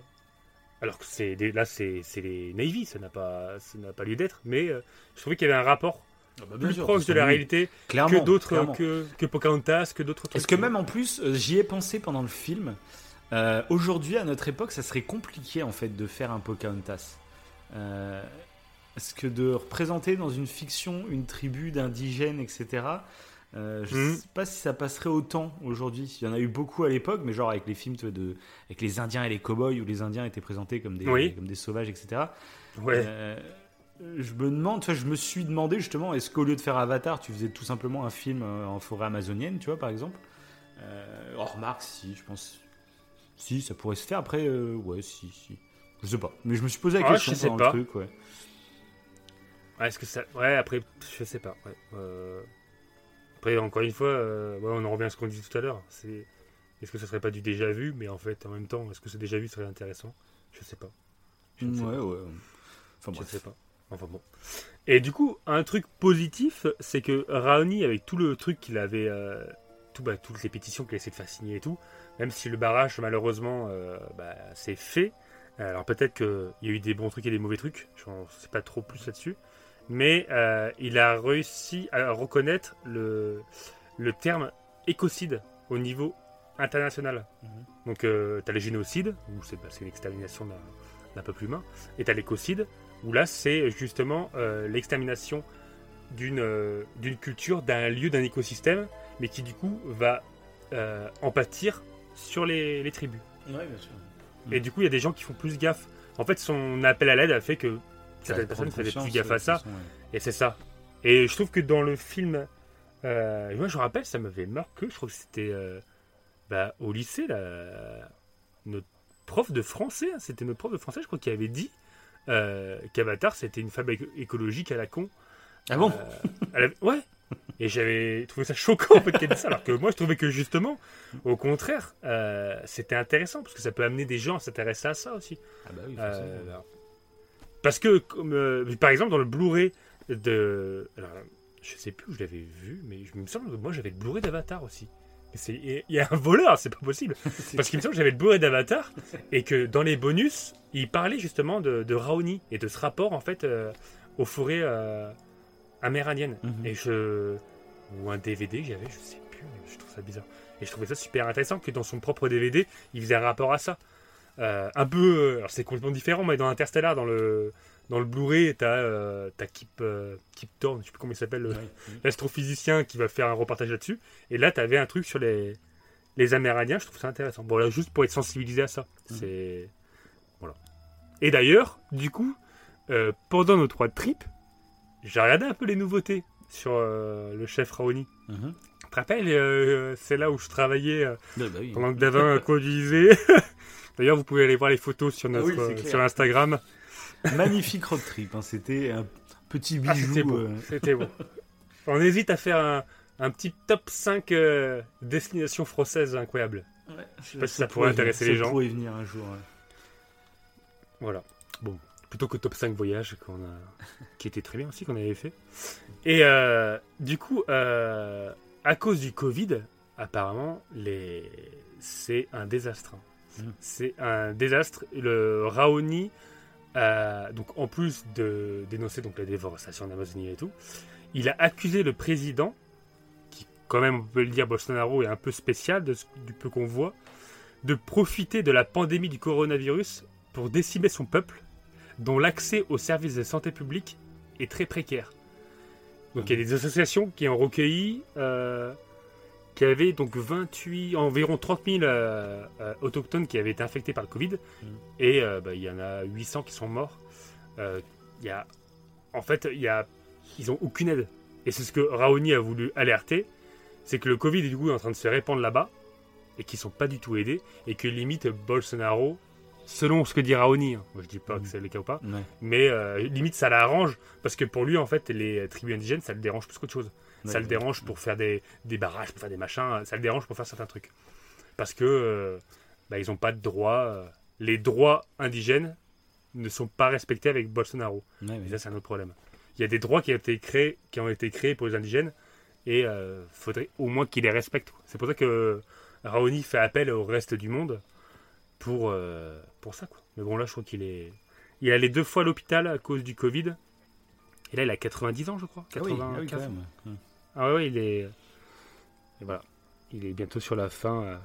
alors que c'est des- là, c'est les Navy, ça n'a pas, ça n'a pas lieu d'être, mais euh, je trouvais qu'il y avait un rapport plus proche de la réalité Clairement, que d'autres, que, que Pocahontas, que d'autres trucs. Est-ce que même en plus, j'y ai pensé pendant le film. Aujourd'hui, à notre époque, ça serait compliqué en fait de faire un Pocahontas. Est-ce que de représenter dans une fiction une tribu d'indigènes, etc. euh, je Mhm. sais pas si ça passerait autant aujourd'hui. Il y en a eu beaucoup à l'époque, mais genre avec les films vois, de, avec les Indiens et les cowboys où les Indiens étaient présentés comme des, Oui. comme des sauvages, etc. Ouais. Euh, je me demande, tu vois, je me suis demandé justement, est-ce qu'au lieu de faire Avatar, tu faisais tout simplement un film euh, en forêt amazonienne, tu vois, par exemple? Euh, oh, remarque, si, je pense. Si, ça pourrait se faire. Après, ouais, si, si. Je sais pas. Mais je me suis posé la Ah, question je sais pas. le truc, ouais. Ouais, est-ce que ça. Ouais, après, je sais pas. ouais. Euh, Après, encore une fois, euh, ouais, on en revient à ce qu'on disait tout à l'heure. C'est. Est-ce que ce serait pas du déjà vu Mais en fait, en même temps, est-ce que ce déjà vu serait intéressant? Je sais pas. Je sais ouais, pas. ouais. Enfin, Je sais pas. Enfin bon. Et du coup, un truc positif, c'est que Raoni, avec tout le truc qu'il avait, euh, tout, bah, toutes les pétitions qu'il a essayé de faire signer et tout, même si le barrage, malheureusement, bah, c'est fait. Alors peut-être qu'il y a eu des bons trucs et des mauvais trucs, je ne sais pas trop plus là-dessus. Mais euh, il a réussi à reconnaître le, le terme écocide au niveau international. Mhm. Donc tu as le génocide, où c'est bah, une extermination d'un peuple humain, et tu as l'écocide, où là c'est justement euh, l'extermination d'une euh, d'une culture, d'un lieu, d'un écosystème, mais qui du coup va euh, en pâtir sur les, les tribus. Ouais, bien sûr. Et du coup, il y a des gens qui font plus gaffe. En fait, son appel à l'aide a fait que certaines personnes faisaient plus gaffe à ça. Et c'est ça. Et je trouve que dans le film, euh, moi je me rappelle, ça m'avait marqué. Je crois que c'était euh, bah, au lycée, là, notre prof de français, hein, c'était notre prof de français, je crois, qui avait dit euh, qu'Avatar c'était une fable éco- écologique à la con. Ah bon Euh, elle avait- Ouais. Et j'avais trouvé ça choquant en fait qu'elle dise ça, alors que moi je trouvais que justement, au contraire, euh, c'était intéressant parce que ça peut amener des gens à s'intéresser à ça aussi. Ah bah oui, Euh, alors, parce que, comme, euh, par exemple, dans le Blu-ray de. Alors, je sais plus où je l'avais vu, mais je- il me semble que moi j'avais le Blu-ray d'Avatar aussi. Il y a un voleur, c'est pas possible. Parce qu'il me semble que j'avais le Blu-ray d'Avatar et que dans les bonus, il parlait justement de, de Raoni et de ce rapport en fait euh, aux forêts euh, amérindiennes. Mhm. Et je. Ou un DVD, j'avais, je sais plus, je trouve ça bizarre. Et je trouvais ça super intéressant que dans son propre DVD, il faisait un rapport à ça. Euh, un peu. euh, Alors c'est complètement différent, mais dans Interstellar, dans le, dans le Blu-ray, t'as euh, t'as Kip, euh, Kip Thorne, je sais plus comment il s'appelle, l'astrophysicien qui va faire un reportage là-dessus. Et là, t'avais un truc sur les, les Amérindiens, je trouve ça intéressant. Bon, là, juste pour être sensibilisé à ça. C'est. Voilà. Et d'ailleurs, du coup, euh, pendant notre road trip, j'ai regardé un peu les nouveautés sur le chef Raoni. Mhm. Tu te rappelles, c'est là où je travaillais Ouais, bah pendant que Davin conduisait. D'ailleurs, vous pouvez aller voir les photos sur notre Oui, euh, clair. sur Instagram. Magnifique road trip. hein, C'était un petit Ah, bijou. c'était beau. euh, C'était beau. On hésite à faire un, un petit top 5 euh, destinations françaises incroyables. Je sais pas si ça pourrait intéresser les gens. Ça pourrait venir un jour. ouais. Voilà. Bon, plutôt que top 5 voyages qu'on a, qui était très bien aussi qu'on avait fait. Et euh, du coup, euh, à cause du Covid, apparemment, les... c'est un désastre. C'est un désastre. Le Raoni, euh, donc en plus de dénoncer donc la déforestation en Amazonie et tout, il a accusé le président, qui quand même on peut le dire Bolsonaro est un peu spécial du peu qu'on voit, de profiter de la pandémie du coronavirus pour décimer son peuple, dont l'accès aux services de santé publique est très précaire. Donc il y a des associations qui ont recueilli, euh, qui avaient donc 28, environ 30 000 euh, euh, autochtones qui avaient été infectés par le Covid, et euh, bah, il y en a 800 qui sont morts. Il y a, en fait, il y a, ils ont aucune aide. Et c'est ce que Raoni a voulu alerter, c'est que le Covid du coup est en train de se répandre là-bas, et qu'ils sont pas du tout aidés, et que limite Bolsonaro, selon ce que dit Raoni, hein, moi je dis pas que c'est le cas ou pas, Ouais. mais euh, limite ça l'arrange parce que pour lui en fait les tribus indigènes ça le dérange plus qu'autre chose. Ça le dérange pour faire des, des barrages, pour faire des machins, ça le dérange pour faire certains trucs. Parce que euh, bah, ils ont pas de droits, euh, les droits indigènes ne sont pas respectés avec Bolsonaro. Ouais, Et ça c'est un autre problème. Il y a des droits qui ont été créés, qui ont été créés pour les indigènes et euh, faudrait au moins qu'ils les respectent. C'est pour ça que Raoni fait appel au reste du monde pour, euh, pour ça. Quoi. Mais bon là je crois qu'il est... Il est allé deux fois à l'hôpital à cause du Covid. Et là il a 90 ans je crois. Ah oui, ah 95 oui, quand ans. même. Ah ouais, il est. Et voilà. Il est bientôt sur la fin. euh,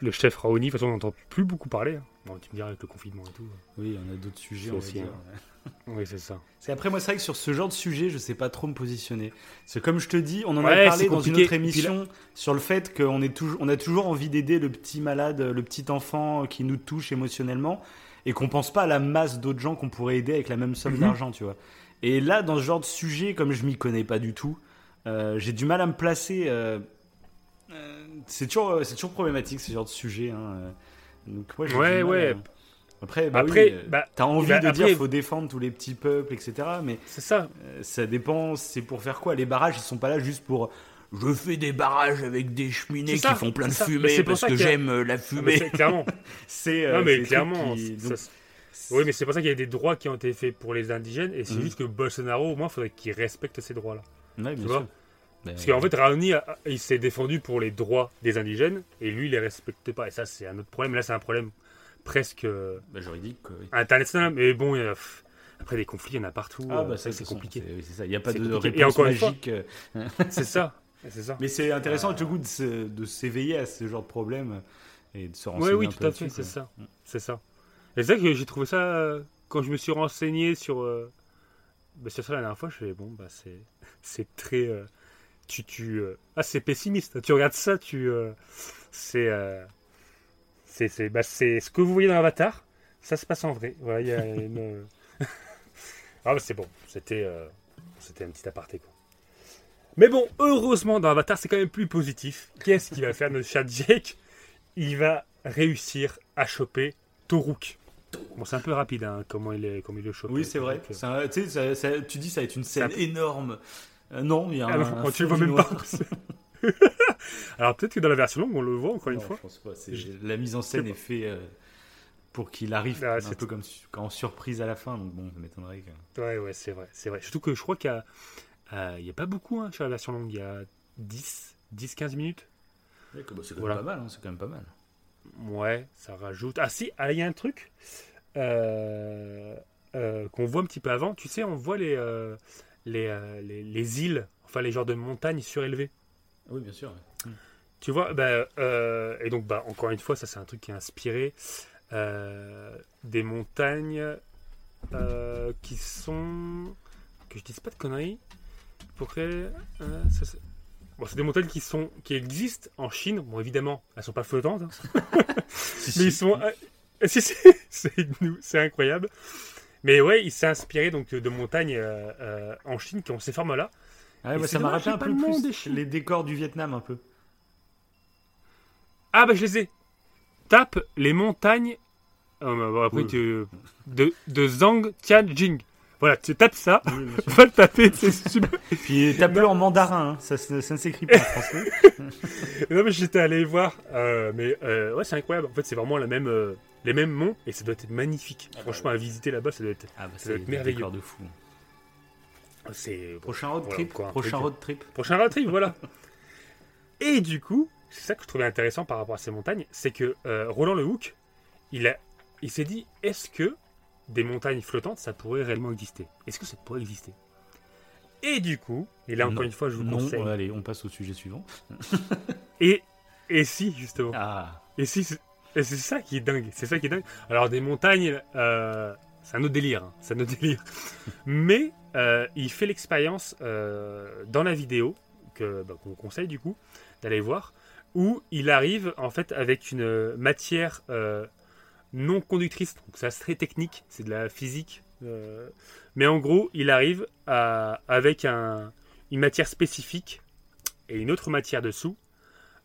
Le chef Raoni, de toute façon, on n'entend plus beaucoup parler. hein. Bon, tu me diras avec le confinement et tout. Oui, on a d'autres sujets. C'est aussi un- Oui, c'est ça. Parce qu'après, moi, c'est vrai que sur ce genre de sujet, je sais pas trop me positionner. C'est comme je te dis, on en Ouais, a parlé c'est dans une autre émission sur le fait qu'on est toujours, on a toujours envie d'aider le petit malade, le petit enfant qui nous touche émotionnellement, et qu'on pense pas à la masse d'autres gens qu'on pourrait aider avec la même somme Mhm. d'argent, tu vois. Et là, dans ce genre de sujet, comme je m'y connais pas du tout, euh, j'ai du mal à me placer. euh, euh, c'est toujours, c'est toujours problématique ce genre de sujet. hein. Donc, Ouais, ouais. à- Après, bah Après, oui, bah, t'as envie bah, de après- dire faut défendre tous les petits peuples, etc. Mais C'est ça. ça dépend, c'est pour faire quoi? Les barrages, ils sont pas là juste pour. Je fais des barrages avec des cheminées ça, qui font plein de ça. Fumée parce que a- j'aime la Ah, fumée. c'est- clairement. C'est non, mais clairement. ça- Oui, mais c'est pour ça qu'il y a des droits qui ont été faits pour les indigènes. Et c'est Mhm. juste que Bolsonaro, au moins, il faudrait qu'il respecte ces droits-là. Ouais, bien tu sûr. vois Ben, Parce qu'en fait, Raoni, a- il s'est défendu pour les droits des indigènes. Et lui, il les respecte pas. Et ça, c'est un autre problème. Là, c'est un problème presque euh, bah, juridique, oui. international. Mais bon, il y a- pff, après, des conflits, il y en a partout. Ah, euh, bah, ça, ça, c'est compliqué. C'est ça. Il n'y a pas de compliqué. Et réponse encore une fois- magique. euh. C'est ça. C'est ça. Mais c'est intéressant, Euh, du coup, de s'éveiller à ce genre de problème et de se Oui, renseigner. oui, un tout peu à fait, c'est ça. C'est ça. Et c'est que j'ai trouvé ça euh, quand je me suis renseigné sur, euh, bah, sur ça la dernière fois. Je fais bon, bah c'est c'est très euh, tu tu euh, ah c'est pessimiste. Tu regardes ça, tu euh, c'est euh, c'est c'est bah, c'est ce que vous voyez dans Avatar. Ça se passe en vrai. Voilà, il y a une ah bah, c'est bon. C'était c'était un petit aparté quoi. Mais bon, heureusement dans Avatar, c'est quand même plus positif. Qu'est-ce qu'il va faire notre chat Jake? Il va réussir à choper Toruk. Bon, c'est un peu rapide, hein, comment il est, comment il le chope. Oui, c'est vrai. Euh, un- tu sais, ça- ça- tu dis ça va être une scène énorme. Euh, non, il y a ah un. un tu le du même pas. Alors peut-être que dans la version longue, on le voit encore une fois. je pense pas. c'est- La mise en scène est faite euh, pour qu'il arrive Ah, un peu comme en surprise à la fin. Donc bon, ça m'étonnerait que. Ouais, ouais, c'est vrai, c'est vrai. Surtout que je crois qu'il n'y a, pas beaucoup hein, sur la version longue. Il y a 10, 10-15 minutes. c'est quand Voilà. même pas mal. hein, c'est quand même pas mal. Ouais, ça rajoute. Ah si, ah, il y a un truc euh, euh, qu'on voit un petit peu avant. Tu sais, on voit les, euh, les, euh, les, les îles, enfin les genres de montagnes surélevées. Oui, bien sûr. Tu vois, bah, euh, et donc, bah, encore une fois, ça c'est un truc qui est inspiré euh, des montagnes euh, qui sont. que je dise pas de conneries. Pour créer. euh, ça, c'est- Bon, c'est des montagnes qui, sont, qui existent en Chine. Bon, évidemment, elles sont pas flottantes. hein. mais ils sont. si, si, c'est incroyable. Mais ouais, il s'est inspiré donc de montagnes euh, euh, en Chine qui ont ces formes-là. Ah ouais, bah, ça m'a rappelé un peu le plus les décors du Vietnam un peu. Ah bah je les ai. Tape les montagnes. euh, après Oui. tu de de Zhang Tianjing. Voilà, tu tapes ça. Oui. Va le taper, c'est super. Puis tape-le en mandarin, hein. ça, ça ne s'écrit pas en français. non mais j'étais allé voir, euh, mais euh, ouais c'est incroyable. En fait c'est vraiment la même euh, les mêmes monts et ça doit être magnifique. bah Franchement à visiter là-bas ça doit être Ah bah Ça doit c'est être merveilleux. de fou. c'est Prochain road Voilà, trip, quoi, prochain truc. road trip. Prochain road trip, voilà. Et du coup, c'est ça que je trouvais intéressant par rapport à ces montagnes, c'est que euh, Roland Lehoucq, il, a, il s'est dit, est-ce que des montagnes flottantes, ça pourrait réellement exister Est-ce que ça pourrait exister? Et du coup, et là encore Non. une fois, je vous Non, conseille. allez, on passe au sujet suivant. Et, et si, justement? Ah, Et si, c'est et c'est ça qui est dingue. C'est ça qui est dingue. Alors, des montagnes, euh, c'est un autre délire. hein, c'est un autre délire. Mais euh, il fait l'expérience euh, dans la vidéo, que, bah, qu'on conseille du coup d'aller voir, où il arrive en fait avec une matière non conductrice. Donc, ça c'est très technique, c'est de la physique. euh, mais en gros, il arrive à, avec un, une matière spécifique et une autre matière dessous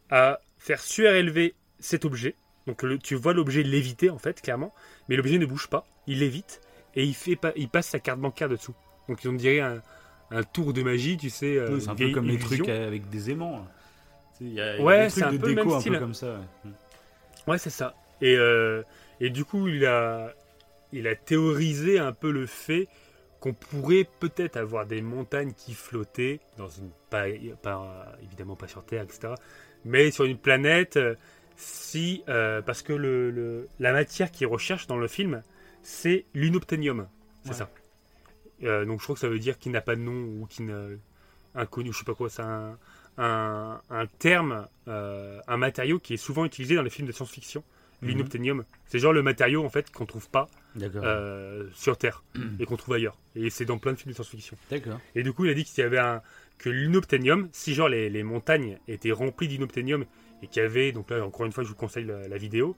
à faire surélever cet objet. Donc le- tu vois l'objet léviter en fait, clairement, mais l'objet ne bouge pas, il lévite et il, fait il passe sa carte bancaire dessous. Donc on dirait un, un tour de magie, tu sais. euh, oui, c'est un peu comme les trucs avec des aimants. Il y a, il y a Ouais, c'est un peu déco même un peu comme ça. ouais. Ouais, c'est ça. Et, euh, et du coup, il a, il a théorisé un peu le fait qu'on pourrait peut-être avoir des montagnes qui flottaient dans une pas, pas- évidemment pas sur Terre, etc. Mais sur une planète, euh, si euh, parce que le, le- la matière qu'il recherche dans le film, c'est l'unobtainium. C'est Ouais. ça. Euh, donc je crois que ça veut dire qu'il n'a pas de nom ou qu'il n'a inconnu, je sais pas quoi. C'est un, un, un terme, euh, un matériau qui est souvent utilisé dans les films de science-fiction. Mhm. L'inobtainium, c'est genre le matériau en fait qu'on trouve pas euh, sur Terre et qu'on trouve ailleurs. Et c'est dans plein de films de science-fiction. D'accord. Et du coup, il a dit qu'il y avait un que l'inobtainium, si genre les, les montagnes étaient remplies d'inobtainium et qu'il y avait, donc là encore une fois, je vous conseille la, la vidéo,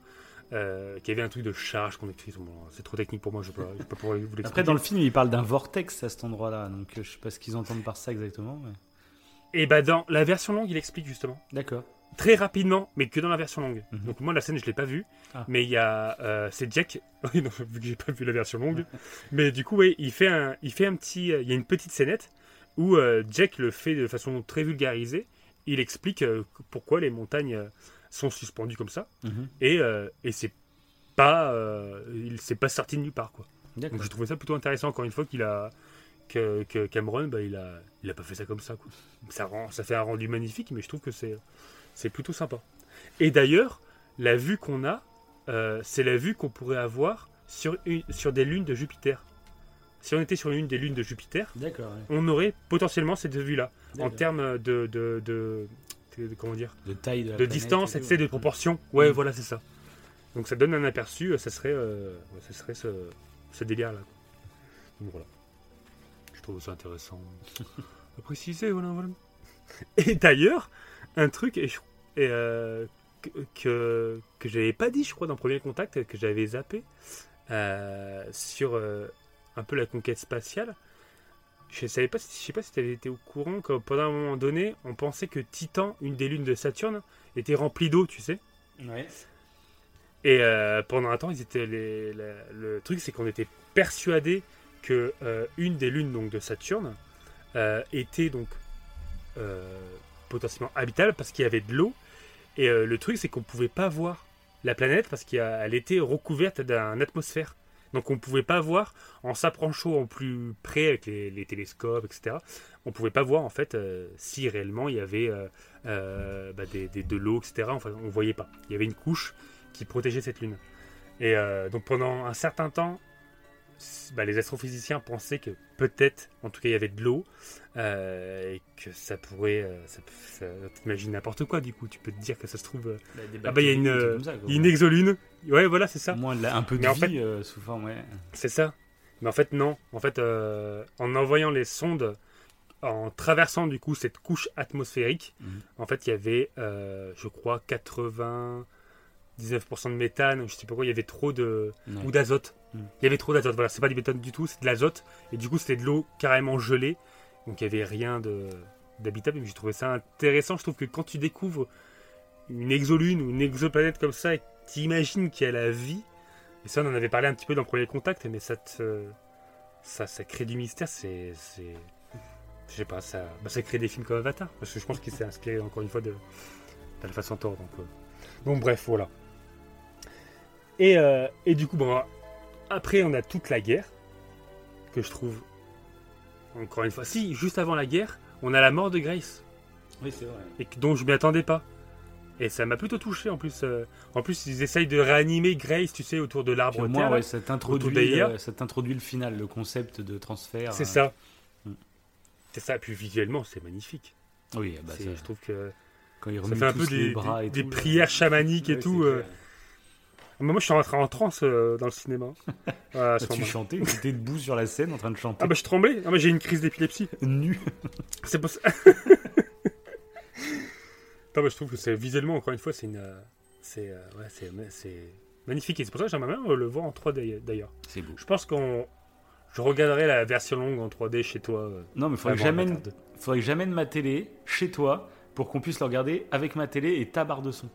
euh, qu'il y avait un truc de charge qu'on écrit. Bon, c'est trop technique pour moi, je ne peux pas, vous l'expliquer. Après, dans le film, il parle d'un vortex à cet endroit-là, donc euh, je sais pas ce qu'ils entendent par ça exactement. mais- Et bah dans la version longue, il explique justement. D'accord. Très rapidement, mais que dans la version longue. Mhm. Donc moi la scène je l'ai pas vue, Ah. mais il y a euh, c'est Jack. Vu que j'ai pas vu la version longue, mais du coup oui, il fait un il fait un petit il y a une petite scénette où euh, Jack le fait de façon très vulgarisée. Il explique euh, pourquoi les montagnes euh, sont suspendues comme ça Mhm. et euh, et c'est pas euh, il s'est pas sorti de nulle part quoi. Donc j'ai trouvé ça plutôt intéressant encore une fois qu'il a que, que Cameron bah, il a il a pas fait ça comme ça quoi. Ça rend ça fait un rendu magnifique mais je trouve que c'est c'est plutôt sympa. Et d'ailleurs, la vue qu'on a euh, c'est la vue qu'on pourrait avoir sur une, sur des lunes de Jupiter. Si on était sur une des lunes de Jupiter, ouais. on aurait potentiellement cette vue-là en termes de, de, de- de- comment dire De taille de, la de planète distance, et et tout, tu sais, de proportion. Ouais, Mm. voilà, c'est ça. Donc ça donne un aperçu, euh, ça serait, euh, ça serait ce, ce délire-là. Donc voilà. Je trouve ça intéressant à préciser, voilà, voilà. Et d'ailleurs, un truc et je- et, euh, que, j'avais pas dit, je crois, dans Premier Contact, que j'avais zappé, euh, sur euh, un peu la conquête spatiale. Je savais pas, si- je sais pas si tu avais été au courant que pendant un moment donné, on pensait que Titan, une des lunes de Saturne, était remplie d'eau, tu sais. Ouais. Et pendant un temps, ils étaient les- la- le truc, c'est qu'on était persuadé que une des lunes donc de Saturne était donc potentiellement habitable parce qu'il y avait de l'eau. Et euh, le truc, c'est qu'on pouvait pas voir la planète parce qu'elle était recouverte d'une atmosphère. Donc on pouvait pas voir en s'approchant au plus près avec les, les télescopes, etc. On pouvait pas voir en fait euh, si réellement il y avait euh, bah, des, de l'eau, etc. Enfin, on voyait pas. Il y avait une couche qui protégeait cette lune. Et donc pendant un certain temps, bah, les astrophysiciens pensaient que peut-être, en tout cas, il y avait de l'eau euh, et que ça pourrait. euh, ça, ça- t'imagines n'importe quoi du coup. Tu peux te dire que ça se trouve. euh, Bah, ah bah il y a une, bactéries, des trucs euh, comme ça, quoi. il y a une exolune. Ouais, voilà, c'est ça. Au moins de la- un peu de Mais en vie fait- euh, sous forme, ouais. C'est ça. Mais en fait, non. En fait, euh, en envoyant les sondes, en traversant du coup cette couche atmosphérique, Mhm. en fait, il y avait, euh, je crois, 99% de méthane, je sais pas quoi, il y avait trop de. Ouais. ou d'azote. Mhm. Il y avait trop d'azote. Voilà, c'est pas du méthane du tout, c'est de l'azote. Et du coup, c'était de l'eau carrément gelée. Donc, il y avait rien de d'habitable. Mais j'ai trouvé ça intéressant. Je trouve que quand tu découvres une exolune ou une exoplanète comme ça et que tu imagines qu'il y a la vie, et ça, on en avait parlé un petit peu dans le premier contact, mais ça te. Ça, ça crée du mystère, c'est. Je sais pas, ça, bah, ça crée des films comme Avatar. Parce que je pense qu'il s'est inspiré encore une fois de d'Alpha Centaure. Donc, euh, donc bref, voilà. Et, euh, et du coup, bon, après, on a toute la guerre, que je trouve. Encore une fois, si, juste avant la guerre, on a la mort de Grace Oui, c'est vrai. et dont je m'y attendais pas. Et ça m'a plutôt touché en plus. euh, en plus, ils essayent de réanimer Grace, tu sais, autour de l'arbre là. ouais, ça t'introduit, d'Aïa. le- ça t'introduit le final, le concept de transfert. C'est euh, ça. Mm. C'est ça. Puis visuellement, c'est magnifique. Oui, bah, C'est- ça- je trouve que quand ils ça remuent fait un peu les des, bras et des tout, prières chamaniques et tout. Moi, je suis rentré en transe euh, dans le cinéma. Voilà, tu chantais, tu étais debout sur la scène en train de chanter. ah bah je tremblais. Ah, bah, j'ai une crise d'épilepsie. nu. C'est non, bah, je trouve que c'est visuellement encore une fois c'est une euh, c'est euh, ouais, c'est c'est magnifique et c'est pour ça que j'aimerais bien euh, le voir en 3D d'ailleurs. C'est beau. Je pense qu'on je regarderai la version longue en 3D chez toi. euh, Non, mais 2. faudrait que j'amène ma télé chez toi pour qu'on puisse le regarder avec ma télé et ta barre de son.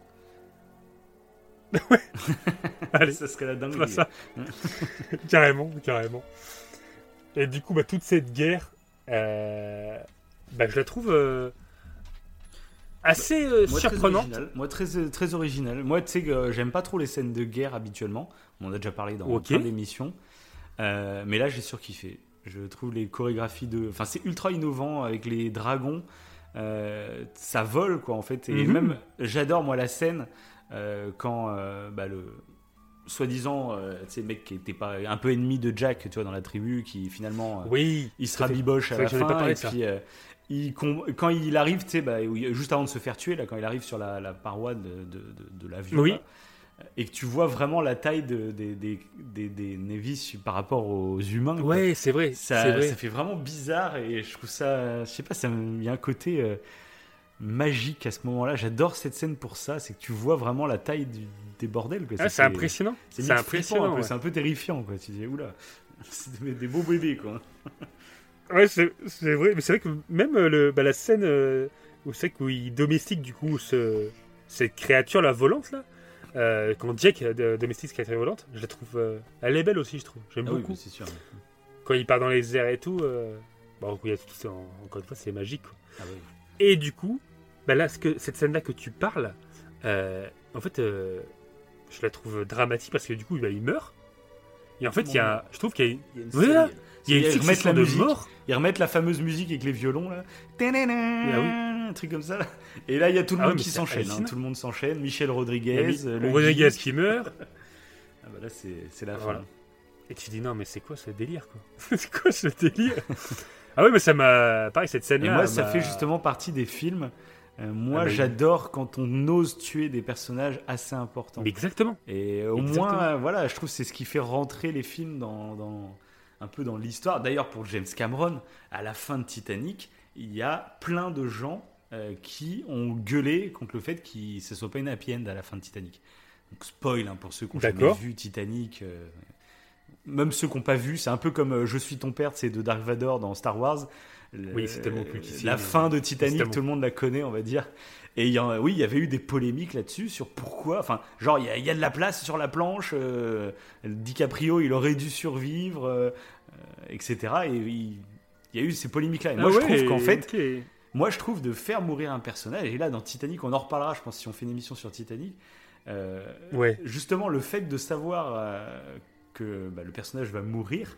Allez, ça serait la dingue. ça. carrément, carrément. Et du coup, bah, toute cette guerre, euh, bah, je la trouve euh, assez euh, Moi, très surprenante. original. Moi, très, très original. Moi, tu sais que euh, j'aime pas trop les scènes de guerre habituellement. On en a déjà parlé dans Ok. plein d'émissions. Euh, mais là, j'ai surkiffé. Je trouve les chorégraphies de. Enfin, c'est ultra innovant avec les dragons. Euh, ça vole, quoi, en fait. Et Mhm. même, j'adore, moi, la scène euh, quand euh, bah, le. Soi-disant, euh, tu sais, mec qui était pas un peu ennemi de Jack, tu vois, dans la tribu, qui finalement. euh, Oui, il se rabiboche C'est à la pas fin parlé et ça. puis euh, il quand il arrive, tu sais, bah, juste avant de se faire tuer, là, quand il arrive sur la, la paroi de, de, de- de l'avion, Oui. et que tu vois vraiment la taille de- des, des, des, des Nevis par rapport aux humains. Ouais, c'est vrai. ça, c'est vrai. ça fait vraiment bizarre et je trouve ça, je sais pas, il y a un côté euh, magique à ce moment-là. J'adore cette scène pour ça, c'est que tu vois vraiment la taille du- des bordels. Ah, c'est impressionnant. C'est impressionnant. ouais. C'est un peu terrifiant, quoi. Tu dis, oula, c'est des, des beaux bébés, quoi. Ouais, c'est vrai, mais c'est vrai que même euh, le, bah, la scène euh, où c'est où il domestique du coup ce, cette créature la volante là, euh, quand Jack euh, domestique cette créature volante, je la trouve, euh, elle est belle aussi, je trouve. J'aime Ah beaucoup. mais c'est sûr. Quand il part dans les airs et tout, bon, il y a tout encore une fois, c'est magique. quoi. Ah oui. Et du coup, bah là, ce que, cette scène là que tu parles, euh, en fait, euh, je la trouve dramatique parce que du coup, bah, il meurt. Et en fait, il y a, je trouve qu'il y a, Il y a une, Voilà. série. il y a une Ils remettent la de musique. morts. Ils remettent la fameuse musique avec les violons là. Un truc comme ça. là. Et là, il y a tout le Ah monde qui s'enchaîne. hein. Tout le monde s'enchaîne. Michel Rodriguez. euh, le Rodriguez Guy. qui meurt. Ah bah là, c'est la Voilà. fin. Et tu dis non mais c'est quoi ce délire quoi? C'est quoi ce délire? Ah ouais mais ça m'a pareil cette scène Et moi, ça fait justement partie des films. Euh, moi, Ah bah j'adore quand on ose tuer des personnages assez importants. exactement. Et au Exactement. moins, voilà, je trouve que c'est ce qui fait rentrer les films dans, dans- un peu dans l'histoire. D'ailleurs, pour James Cameron, à la fin de Titanic, il y a plein de gens euh, qui ont gueulé contre le fait que ce soit pas une happy end à la fin de Titanic. Donc spoil hein, pour ceux qui ont jamais vu Titanic. euh, même ceux qui n'ont pas vu, c'est un peu comme euh, Je suis ton père, c'est de Dark Vador dans Star Wars. Le- Oui, c'est tellement cultissime. La fin de Titanic, tellement- tout le monde la connaît, on va dire. Et il y en- oui, il y avait eu des polémiques là-dessus sur pourquoi. Enfin, genre, il y, a- il y a de la place sur la planche. euh, DiCaprio, il aurait dû survivre, euh, euh, etc. Et il, il y a eu ces polémiques-là. Et moi, Ah je ouais, trouve qu'en fait, moi, je trouve de faire mourir un personnage. Et là, dans Titanic, on en reparlera, je pense, si on fait une émission sur Titanic. euh, Ouais. Justement, le fait de savoir euh, que bah, le personnage va mourir,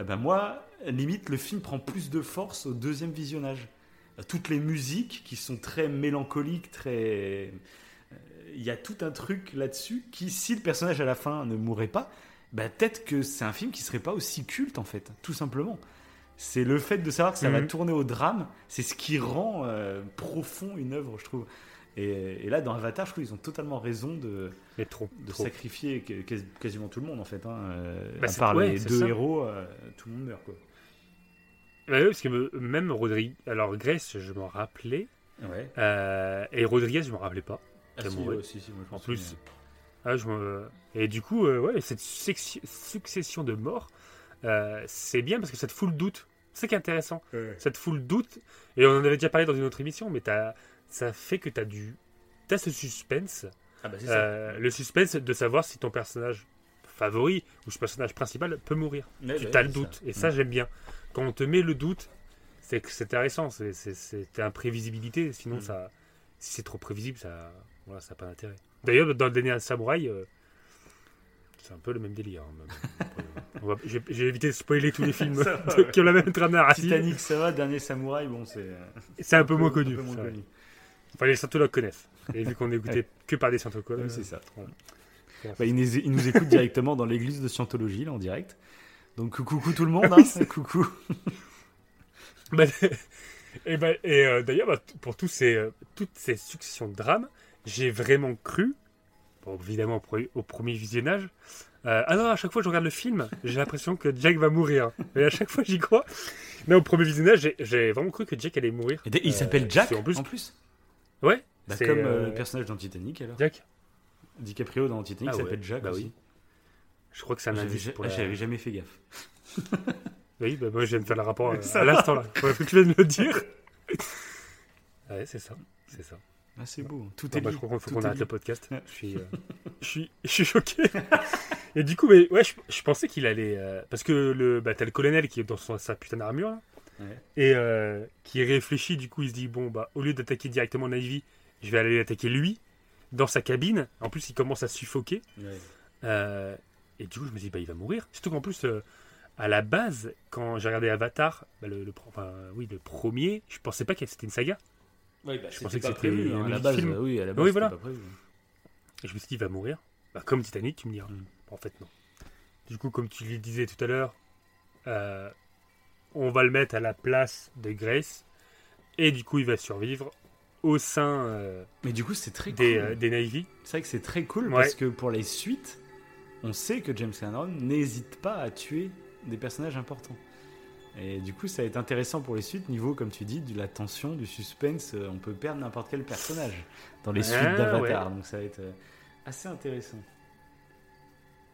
eh ben moi, limite, le film prend plus de force au deuxième visionnage. Toutes les musiques qui sont très mélancoliques, très. euh, Il y a tout un truc là-dessus qui, si le personnage à la fin ne mourrait pas, bah, peut-être que c'est un film qui serait pas aussi culte en fait, tout simplement. C'est le fait de savoir que ça va Mhm. tourner au drame, c'est ce qui rend euh, profond une œuvre, je trouve. Et, et là, dans Avatar, je trouve qu'ils ont totalement raison de, Mais trop. de trop. sacrifier quasiment tout le monde en fait. Hein. Euh, Bah, à c'est- part ouais, les deux ça. héros, euh, tout le monde meurt quoi. Ouais, ouais, parce que me- même Rodriguez. Alors, Grace, je m'en rappelais. Ouais. euh, et Rodriguez, je m'en rappelais pas. Ah, si, ouais, si, si, moi, je En plus. Ah, je Et du coup, euh, ouais, cette succession de morts, c'est bien parce que ça te fout le doute. C'est qui est intéressant. Ça te fout le doute. Et on en avait déjà parlé dans une autre émission, mais t'as- ça fait que tu as du. Tu ce suspense. Ah bah euh, le suspense de savoir si ton personnage favori ou ce personnage principal peut mourir. Ouais, tu bah, as le doute. ça. Et ça, j'aime bien. Quand on te met le doute, c'est que c'est intéressant. C'est- C'est c'est imprévisibilité. Sinon, Mm. ça, si c'est trop prévisible, ça voilà, ça n'a pas d'intérêt. D'ailleurs, dans le dernier Samouraï, euh, c'est un peu le même délire. hein, même. J'ai évité de spoiler tous les films va, de- qui ont la même trame narrative. Titanic, ça va. Dernier Samouraï, bon, c'est. euh, C'est un peu moins connu. peu moins. Enfin, les scientologues connaissent. Et vu qu'on écouté que par des scientologues, c'est ça. Bah, il, nous, il nous écoute directement dans l'église de Scientologie, là, en direct. Donc, coucou tout le monde. hein. coucou. Bah, et ben, et euh, d'ailleurs, bah, t- pour tous ces, euh, toutes ces successions de drames, j'ai vraiment cru, bon, évidemment au, pre- au premier visionnage, euh, ah non, à chaque fois que je regarde le film, j'ai l'impression que Jack va mourir. Et à chaque fois, j'y crois. Mais au premier visionnage, j'ai- vraiment cru que Jack allait mourir. Et il Euh, s'appelle Jack, c'est en plus- en plus? Ouais, Bah, c'est, comme euh, euh, le personnage dans Titanic, alors. Jack. DiCaprio dans Titanic Ah s'appelle ouais, Jack bah aussi. oui. Je crois que un J'avais indice la- J'avais jamais fait gaffe. Oui, bah, moi je viens de faire le rapport euh, à l'instant là. Ouais, que tu viens de me le dire. Ouais, c'est ça. C'est ça. Ah, c'est beau. Tout Ah est bah, je crois qu'il faut Tout qu'on arrête le podcast. Ouais. Je suis, euh, je suis, je suis choqué. Et du coup, mais, ouais, je, je pensais qu'il allait. euh, parce que le, bah, t'as le colonel qui est dans son- sa putain d'armure, Ouais. et euh, qui réfléchit, du coup, il se dit bon, bah, au lieu d'attaquer directement Navy, je vais aller attaquer lui, dans sa cabine. En plus, il commence à suffoquer. Ouais. Et du coup, je me dis, bah, il va mourir. Surtout qu'en plus, à la base, quand j'ai regardé Avatar, bah, le, le, enfin, oui, le premier, je pensais pas que c'était une saga. Ouais, bah, Je pensais que pas c'était prévu, hein, à la base. euh, Oui, à la base, Oui, voilà. pas prévu. Et je me suis dit, il va mourir. Bah, comme Titanic, tu me diras. Mm. En fait, non. Du coup, comme tu le disais tout à l'heure, euh, on va le mettre à la place de Grace. Et du coup, il va survivre au sein euh, Mais du coup, c'est très des, cool. euh, des Navy. C'est vrai que c'est très cool Ouais. parce que pour les suites, on sait que James Cameron n'hésite pas à tuer des personnages importants. Et du coup, ça va être intéressant pour les suites, niveau, comme tu dis, de la tension, du suspense. euh, On peut perdre n'importe quel personnage dans les Ah, suites d'Avatar. ouais. Donc ça va être euh, assez intéressant.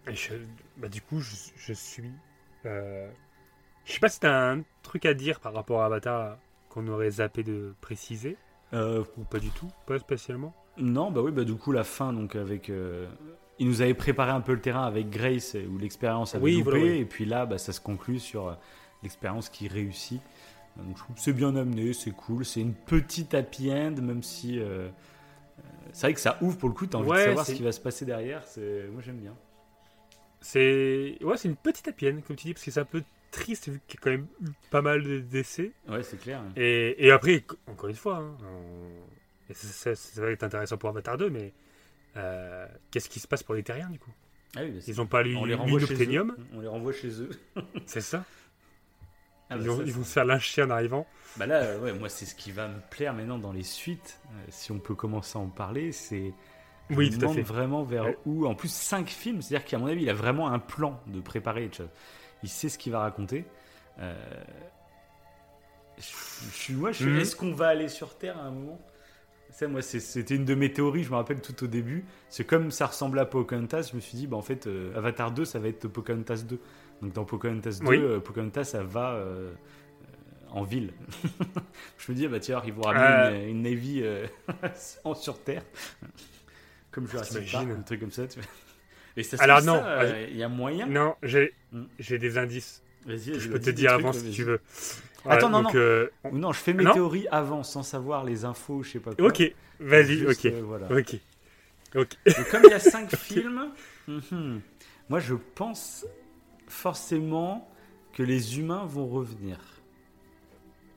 Et je- bah, du coup, je, je suis. euh, je sais pas si t'as un truc à dire par rapport à Avatar qu'on aurait zappé de préciser. Euh, Ou pas du tout, pas spécialement. non, bah oui, bah du coup, la fin, donc avec. euh, il nous avait préparé un peu le terrain avec Grace, où l'expérience avait Oui, loupé, voilà, oui. et puis là, bah, ça se conclut sur l'expérience qui réussit. Donc je trouve que c'est bien amené, c'est cool, c'est une petite happy end, même si. euh, euh, c'est vrai que ça ouvre pour le coup, t'as envie Ouais, de savoir ce qui va se passer derrière, c'est... moi j'aime bien. C'est ouais, c'est une petite apienne, comme tu dis, parce que c'est un peu triste vu qu'il y a quand même eu pas mal de décès. Ouais, c'est clair. hein. Et, et après, encore une fois, hein, on- ça, va être intéressant pour Avatar 2, mais euh, qu'est-ce qui se passe pour les terriens du coup? Ah oui, bah, Ils n'ont pas lu eux. On les renvoie chez eux. c'est ça? Ah bah, ils, vont, ça, ils vont se faire lyncher en arrivant. Bah là, euh, ouais, moi c'est ce qui va me plaire maintenant dans les suites, euh, si on peut commencer à en parler, c'est... Oui, tout à fait. vraiment vers Ouais. où, en plus cinq films, c'est-à-dire qu'à mon avis il a vraiment un plan de préparer les choses. Il sait ce qu'il va raconter. Euh, Je, suis, moi, je suis, Mhm. est-ce qu'on va aller sur Terre à un moment? Ça, moi, c'était une de mes théories, je me rappelle tout au début. C'est comme ça ressemblait à Pocahontas, je me suis dit, bah, en fait, euh, Avatar 2, ça va être Pocahontas 2. Donc dans Pocahontas 2, Oui. euh, Pocahontas, ça va euh, en ville. je me dis, ah bah tiens, ils vont ramener Euh. une, une Navy euh, en sur Terre. Comme Jurassic Park, un truc comme ça. Tu vois. Et ça se Alors non, euh, il y a moyen. Non, j'ai j'ai des indices Vas-y, je peux te dire avant si tu veux. Attends, non, donc, non. non, je fais mes Non théories avant, sans savoir les infos, je sais pas quoi. ok, vas-y, ok, voilà. ok. Donc, comme il y a cinq films, mhm, moi je pense forcément que les humains vont revenir.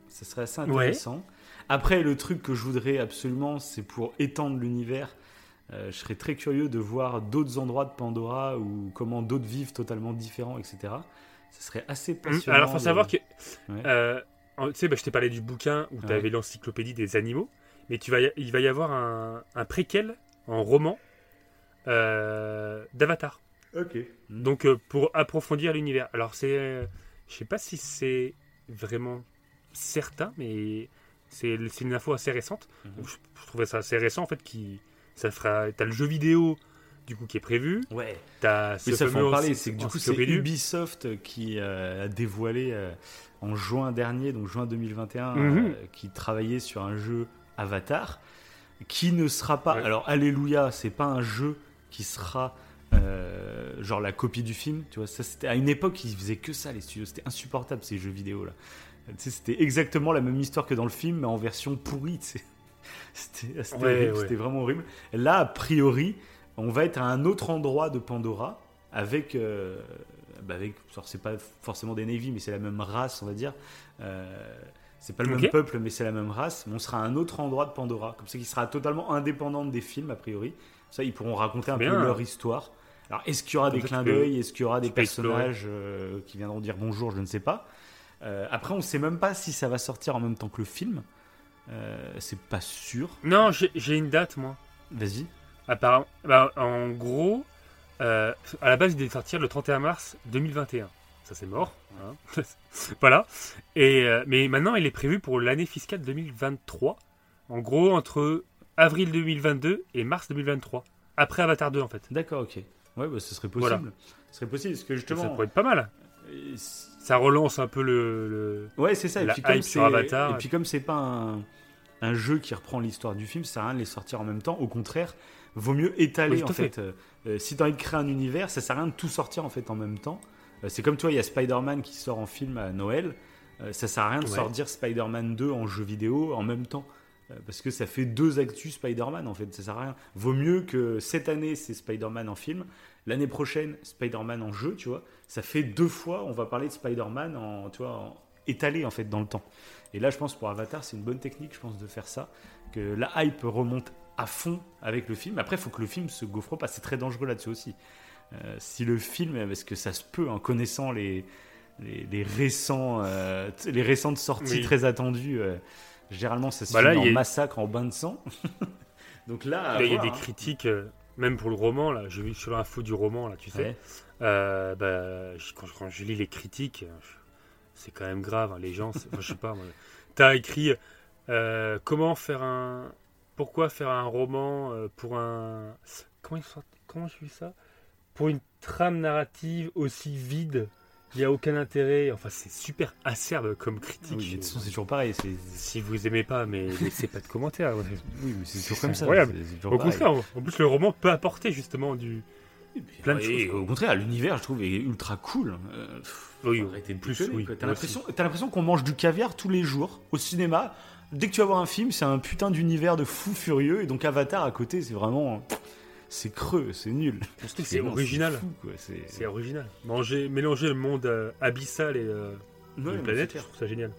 Ce serait assez Ouais. intéressant. Après, le truc que je voudrais absolument, c'est pour étendre l'univers. euh, je serais très curieux de voir d'autres endroits de Pandora ou comment d'autres vivent totalement différents, etc. Ce serait assez passionnant. Alors, faut de- savoir que Ouais. Euh, tu sais, bah, je t'ai parlé du bouquin où tu Ouais. avais l'encyclopédie des animaux. mais tu vas y- il va y avoir un, un préquel en roman euh, d'Avatar. Ok. Donc euh, pour approfondir l'univers. Alors c'est, euh, je sais pas si c'est vraiment certain, mais c'est une info assez récente. Mhm. Donc, je, je trouvais ça assez récent en fait. Qui, ça fera. T'as le jeu vidéo du coup qui est prévu. Ouais. T'as Mais ça faut en parler, c'est que du coup c'est. Ubisoft qui euh, a dévoilé euh, en juin dernier, donc juin 2021, Mhm. qui travaillait sur un jeu Avatar, qui ne sera pas. Ouais. Alors Alléluia, c'est pas un jeu qui sera euh, genre la copie du film, tu vois. Ça c'était à une époque ils faisaient que ça les studios, c'était insupportable ces jeux vidéo là. Tu sais, c'était exactement la même histoire que dans le film, mais en version pourrie. tu sais. C'était c'était Ouais, horrible, ouais. c'était vraiment horrible. Là, a priori, on va être à un autre endroit de Pandora avec, euh, bah avec alors, c'est pas forcément des Navy, mais c'est la même race, on va dire. Euh, c'est pas le même peuple, mais c'est la même race. Mais on sera à un autre endroit de Pandora, comme ça, qui sera totalement indépendante des films a priori. Ça, ils pourront raconter un Bien. peu leur histoire. Alors, est-ce qu'il y aura des clins d'œil Est-ce qu'il y aura des personnages euh, qui viendront dire bonjour Je ne sais pas. Euh, après, on sait même pas si ça va sortir en même temps que le film. Euh, c'est pas sûr. Non, j'ai une date moi. Vas-y. Apparemment, bah, en gros, à la base, il devait sortir le 31 mars 2021. Ça, c'est mort. hein. voilà. Et, mais maintenant, il est prévu pour l'année fiscale 2023. En gros, entre avril 2022 et mars 2023. Après Avatar 2, en fait. D'accord, ok. Ouais, bah, ce serait possible. Voilà. Ce serait possible, parce que justement. Ça pourrait être pas mal. euh, Ça relance un peu le. le- Ouais, c'est ça. Et puis, comme c'est sur Avatar. et puis comme c'est pas un, un jeu qui reprend l'histoire du film, ça sert à rien de les sortir en même temps. Au contraire, vaut mieux étaler Oui, en fait. fait. Euh, euh, si tu as envie de créer un univers, ça sert à rien de tout sortir en fait en même temps. Euh, c'est comme toi, il y a Spider-Man qui sort en film à Noël. Euh, ça sert à rien de Ouais. sortir Spider-Man 2 en jeu vidéo en même temps. Euh, Parce que ça fait deux actus Spider-Man en fait, ça sert à rien. Vaut mieux que cette année c'est Spider-Man en film, l'année prochaine Spider-Man en jeu, tu vois. Ça fait deux fois, on va parler de Spider-Man en, tu vois, en- étalé en fait dans le temps. Et là, je pense pour Avatar, c'est une bonne technique, je pense, de faire ça, que la hype remonte à fond avec le film. Après, il faut que le film se gaufre pas. C'est très dangereux là-dessus aussi. Euh, si le film, parce que ça se peut, en connaissant les, les, les récents, euh, les récentes sorties Oui. très attendues, euh, généralement ça se Bah là, finit en a- massacre, en bain de sang. Donc là, il y a des hein. critiques, euh, même pour le roman. là J'ai vu sur l'info du roman, là, tu sais. Ouais. Euh, bah, je- quand, quand je lis les critiques, euh, je- c'est quand même grave. hein, les gens, enfin, je sais pas. T'as écrit euh, comment faire un, pourquoi faire un roman pour un, comment comment je vu ça, pour une trame narrative aussi vide? Il n'y a aucun intérêt. Enfin, c'est super acerbe comme critique. Oui, mais de toute façon, c'est toujours pareil. Si vous aimez pas, mais laissez pas de commentaires. Oui, mais c'est toujours comme ça. incroyable. toujours Au contraire, en plus le roman peut apporter justement du. plein de Et choses. Au contraire, l'univers, je trouve, est ultra cool. Euh, Oui, faut arrêter de plus, oui. T'as l'impression, t'as l'impression qu'on mange du caviar tous les jours au cinéma. Dès que tu vas voir un film, c'est un putain d'univers de fou furieux. Et donc Avatar à côté, c'est vraiment, c'est creux, c'est nul. C'est original. C'est original. Manger, mélanger le monde euh, abyssal et euh, Ouais, une planète, c'est je trouve ça génial.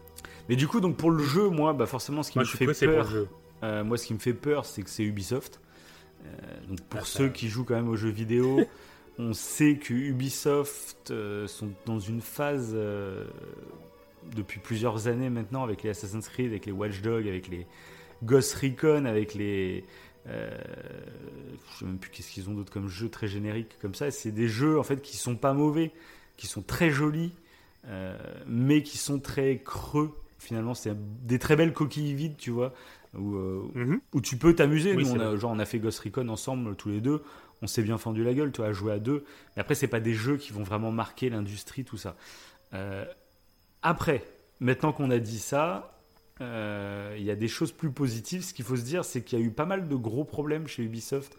Mais du coup, donc pour le jeu, moi, bah forcément, ce qui Moi, me fait pressé pour le peur, jeu. euh, moi, ce qui me fait peur, c'est que c'est Ubisoft. Euh, donc pour Ah, ça- ceux qui jouent quand même aux jeux vidéo, on sait que Ubisoft euh, sont dans une phase euh, depuis plusieurs années maintenant avec les Assassin's Creed, avec les Watch Dogs, avec les Ghost Recon, avec les euh, je sais même plus qu'est-ce qu'ils ont d'autre comme jeux très génériques comme ça. C'est des jeux en fait qui sont pas mauvais, qui sont très jolis, euh, mais qui sont très creux. Finalement, c'est des très belles coquilles vides, tu vois, où, euh, Mhm. où tu peux t'amuser. Oui, on a, genre, on a fait Ghost Recon ensemble tous les deux. On s'est bien fendu la gueule, tu vois, à jouer à deux. Mais après, c'est pas des jeux qui vont vraiment marquer l'industrie, tout ça. Euh, après, maintenant qu'on a dit ça, euh, il y a des choses plus positives. Ce qu'il faut se dire, c'est qu'il y a eu pas mal de gros problèmes chez Ubisoft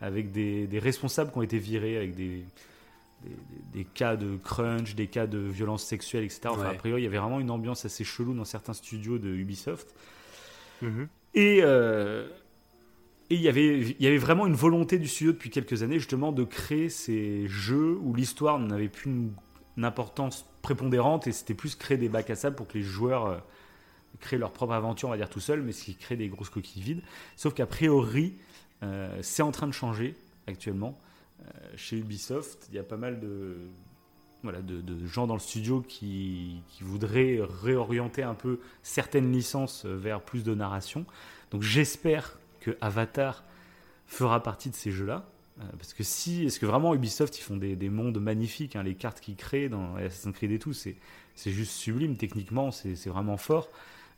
avec des, des responsables qui ont été virés, avec des, des, des- des cas de crunch, des cas de violence sexuelle, etc. Enfin, Ouais. a priori, il y avait vraiment une ambiance assez chelou dans certains studios de Ubisoft. Mhm. Et euh, et il y avait il y avait vraiment une volonté du studio depuis quelques années justement de créer ces jeux où l'histoire n'avait plus une, une importance prépondérante et c'était plus créer des bacs à sable pour que les joueurs euh, créent leur propre aventure, on va dire tout seul, mais ce qui crée des grosses coquilles vides. Sauf qu'a priori, euh, c'est en train de changer actuellement. Euh, chez Ubisoft, il y a pas mal de, voilà, de, gens dans le studio qui, voudraient réorienter un peu certaines licences vers plus de narration. Donc j'espère que Avatar fera partie de ces jeux-là. Euh, parce que si, est-ce que vraiment Ubisoft ils font des, des mondes magnifiques, hein, les cartes qu'ils créent dans Assassin's Creed et tout, c'est c'est juste sublime techniquement, c'est c'est vraiment fort.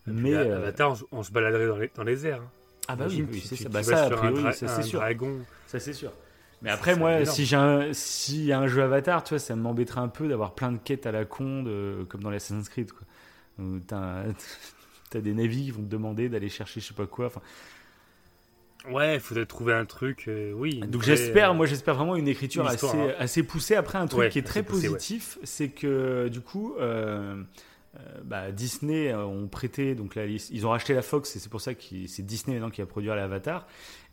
Mais Là, euh, Avatar, on, se baladerait dans les, dans les airs. hein. ah bah oui, Imagine, oui, tu- c'est ça. tu Bah ça, a sur un priori, ça c'est sûr. dragon. Ça c'est sûr. Mais après, moi, si j'ai un, s'il y a un jeu Avatar, tu vois, ça m'embêterait un peu d'avoir plein de quêtes à la con, de- comme dans les Assassin's Creed, quoi. Où t'as, des navis qui vont te demander d'aller chercher je sais pas quoi. Enfin, Ouais, il faudrait trouver un truc. euh, oui. une donc j'espère, euh, moi j'espère vraiment une écriture une assez, hein. assez poussée. Après, un truc Ouais, qui est très ouais. positif, c'est que du coup, euh, bah, Disney euh, ont prêté, donc la, ils ont racheté la Fox et c'est pour ça que c'est Disney maintenant qui va produire l'Avatar.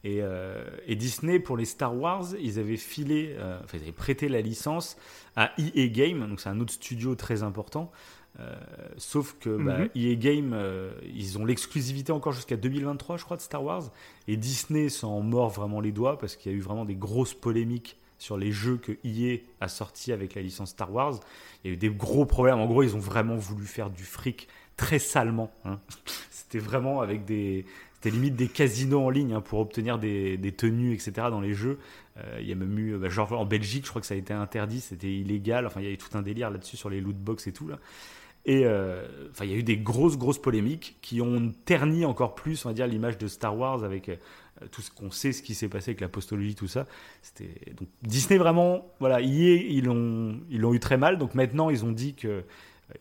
Et, euh, et Disney, pour les Star Wars, ils avaient filé, euh, enfin, ils avaient prêté la licence à EA Game, donc c'est un autre studio très important. Euh, sauf que bah, Mhm. EA Game, euh, ils ont l'exclusivité encore jusqu'à 2023, je crois, de Star Wars. Et Disney s'en mord vraiment les doigts parce qu'il y a eu vraiment des grosses polémiques sur les jeux que EA a sortis avec la licence Star Wars. Il y a eu des gros problèmes. En gros, ils ont vraiment voulu faire du fric très salement. hein. C'était vraiment avec des. C'était limite des casinos en ligne hein, pour obtenir des, des tenues, etc. dans les jeux. Euh, il y a même eu, bah, genre en Belgique, je crois que ça a été interdit, c'était illégal. Enfin, il y avait tout un délire là-dessus sur les loot box et tout. Là. Et euh, il y a eu des grosses, grosses polémiques qui ont terni encore plus, on va dire, l'image de Star Wars avec euh, tout ce qu'on sait, ce qui s'est passé avec la postologie, tout ça. C'était donc Disney vraiment, voilà, EA, ils l'ont, ils l'ont eu très mal. Donc maintenant, ils ont dit que euh,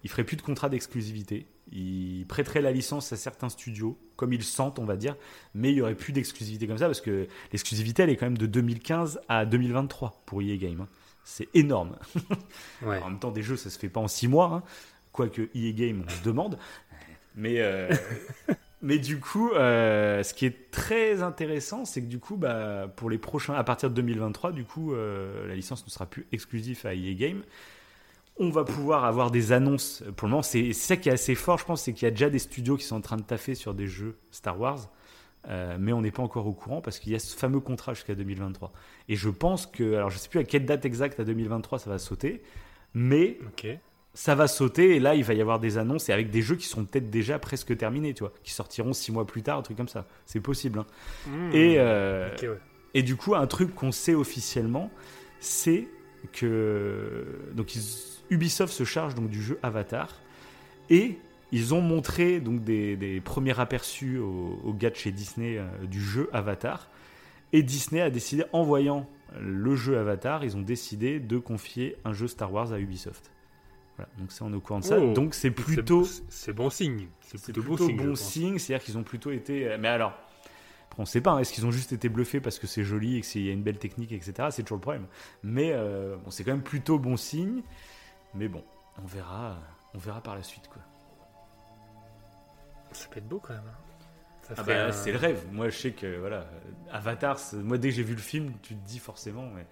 ils feraient plus de contrat d'exclusivité. Ils prêteraient la licence à certains studios, comme ils le sentent, on va dire, mais il y aurait plus d'exclusivité comme ça parce que l'exclusivité, elle est quand même de 2015 à 2023 pour EA Game. hein. C'est énorme. Ouais. En même temps, des jeux, ça se fait pas en six mois, hein. quoique EA Game, on se demande. Mais, euh, mais du coup, euh, ce qui est très intéressant, c'est que du coup, bah, pour les prochains, à partir de 2023, du coup, euh, la licence ne sera plus exclusive à EA Game. On va pouvoir avoir des annonces. Pour le moment, c'est ça qui est assez fort, je pense, c'est qu'il y a déjà des studios qui sont en train de taffer sur des jeux Star Wars. Euh, mais on n'est pas encore au courant parce qu'il y a ce fameux contrat jusqu'à 2023. Et je pense que, alors je sais plus à quelle date exacte à 2023 ça va sauter, mais. Ça va sauter et là il va y avoir des annonces et avec des jeux qui sont peut-être déjà presque terminés, tu vois, qui sortiront six mois plus tard, un truc comme ça. C'est possible. hein. Mmh. Et, euh, ouais. et du coup, un truc qu'on sait officiellement, c'est que donc ils- Ubisoft se charge donc du jeu Avatar et ils ont montré donc des, des premiers aperçus aux, aux gars de chez Disney euh, du jeu Avatar et Disney a décidé en voyant le jeu Avatar, ils ont décidé de confier un jeu Star Wars à Ubisoft. Voilà, donc ça on est au courant de ça. Oh, donc c'est plutôt C'est bon signe. C'est plutôt, plutôt bon signe. bon signe, c'est-à-dire qu'ils ont plutôt été. Mais alors, on sait pas, hein, est-ce qu'ils ont juste été bluffés parce que c'est joli et qu'il y a une belle technique, etc. C'est toujours le problème. Mais euh, bon, c'est quand même plutôt bon signe. Mais bon, on verra, on verra par la suite, quoi. Ça peut être beau quand même. hein. Ah bah, un- c'est le rêve. Moi, je sais que voilà, Avatar. Moi, dès que j'ai vu le film, tu te dis forcément, mais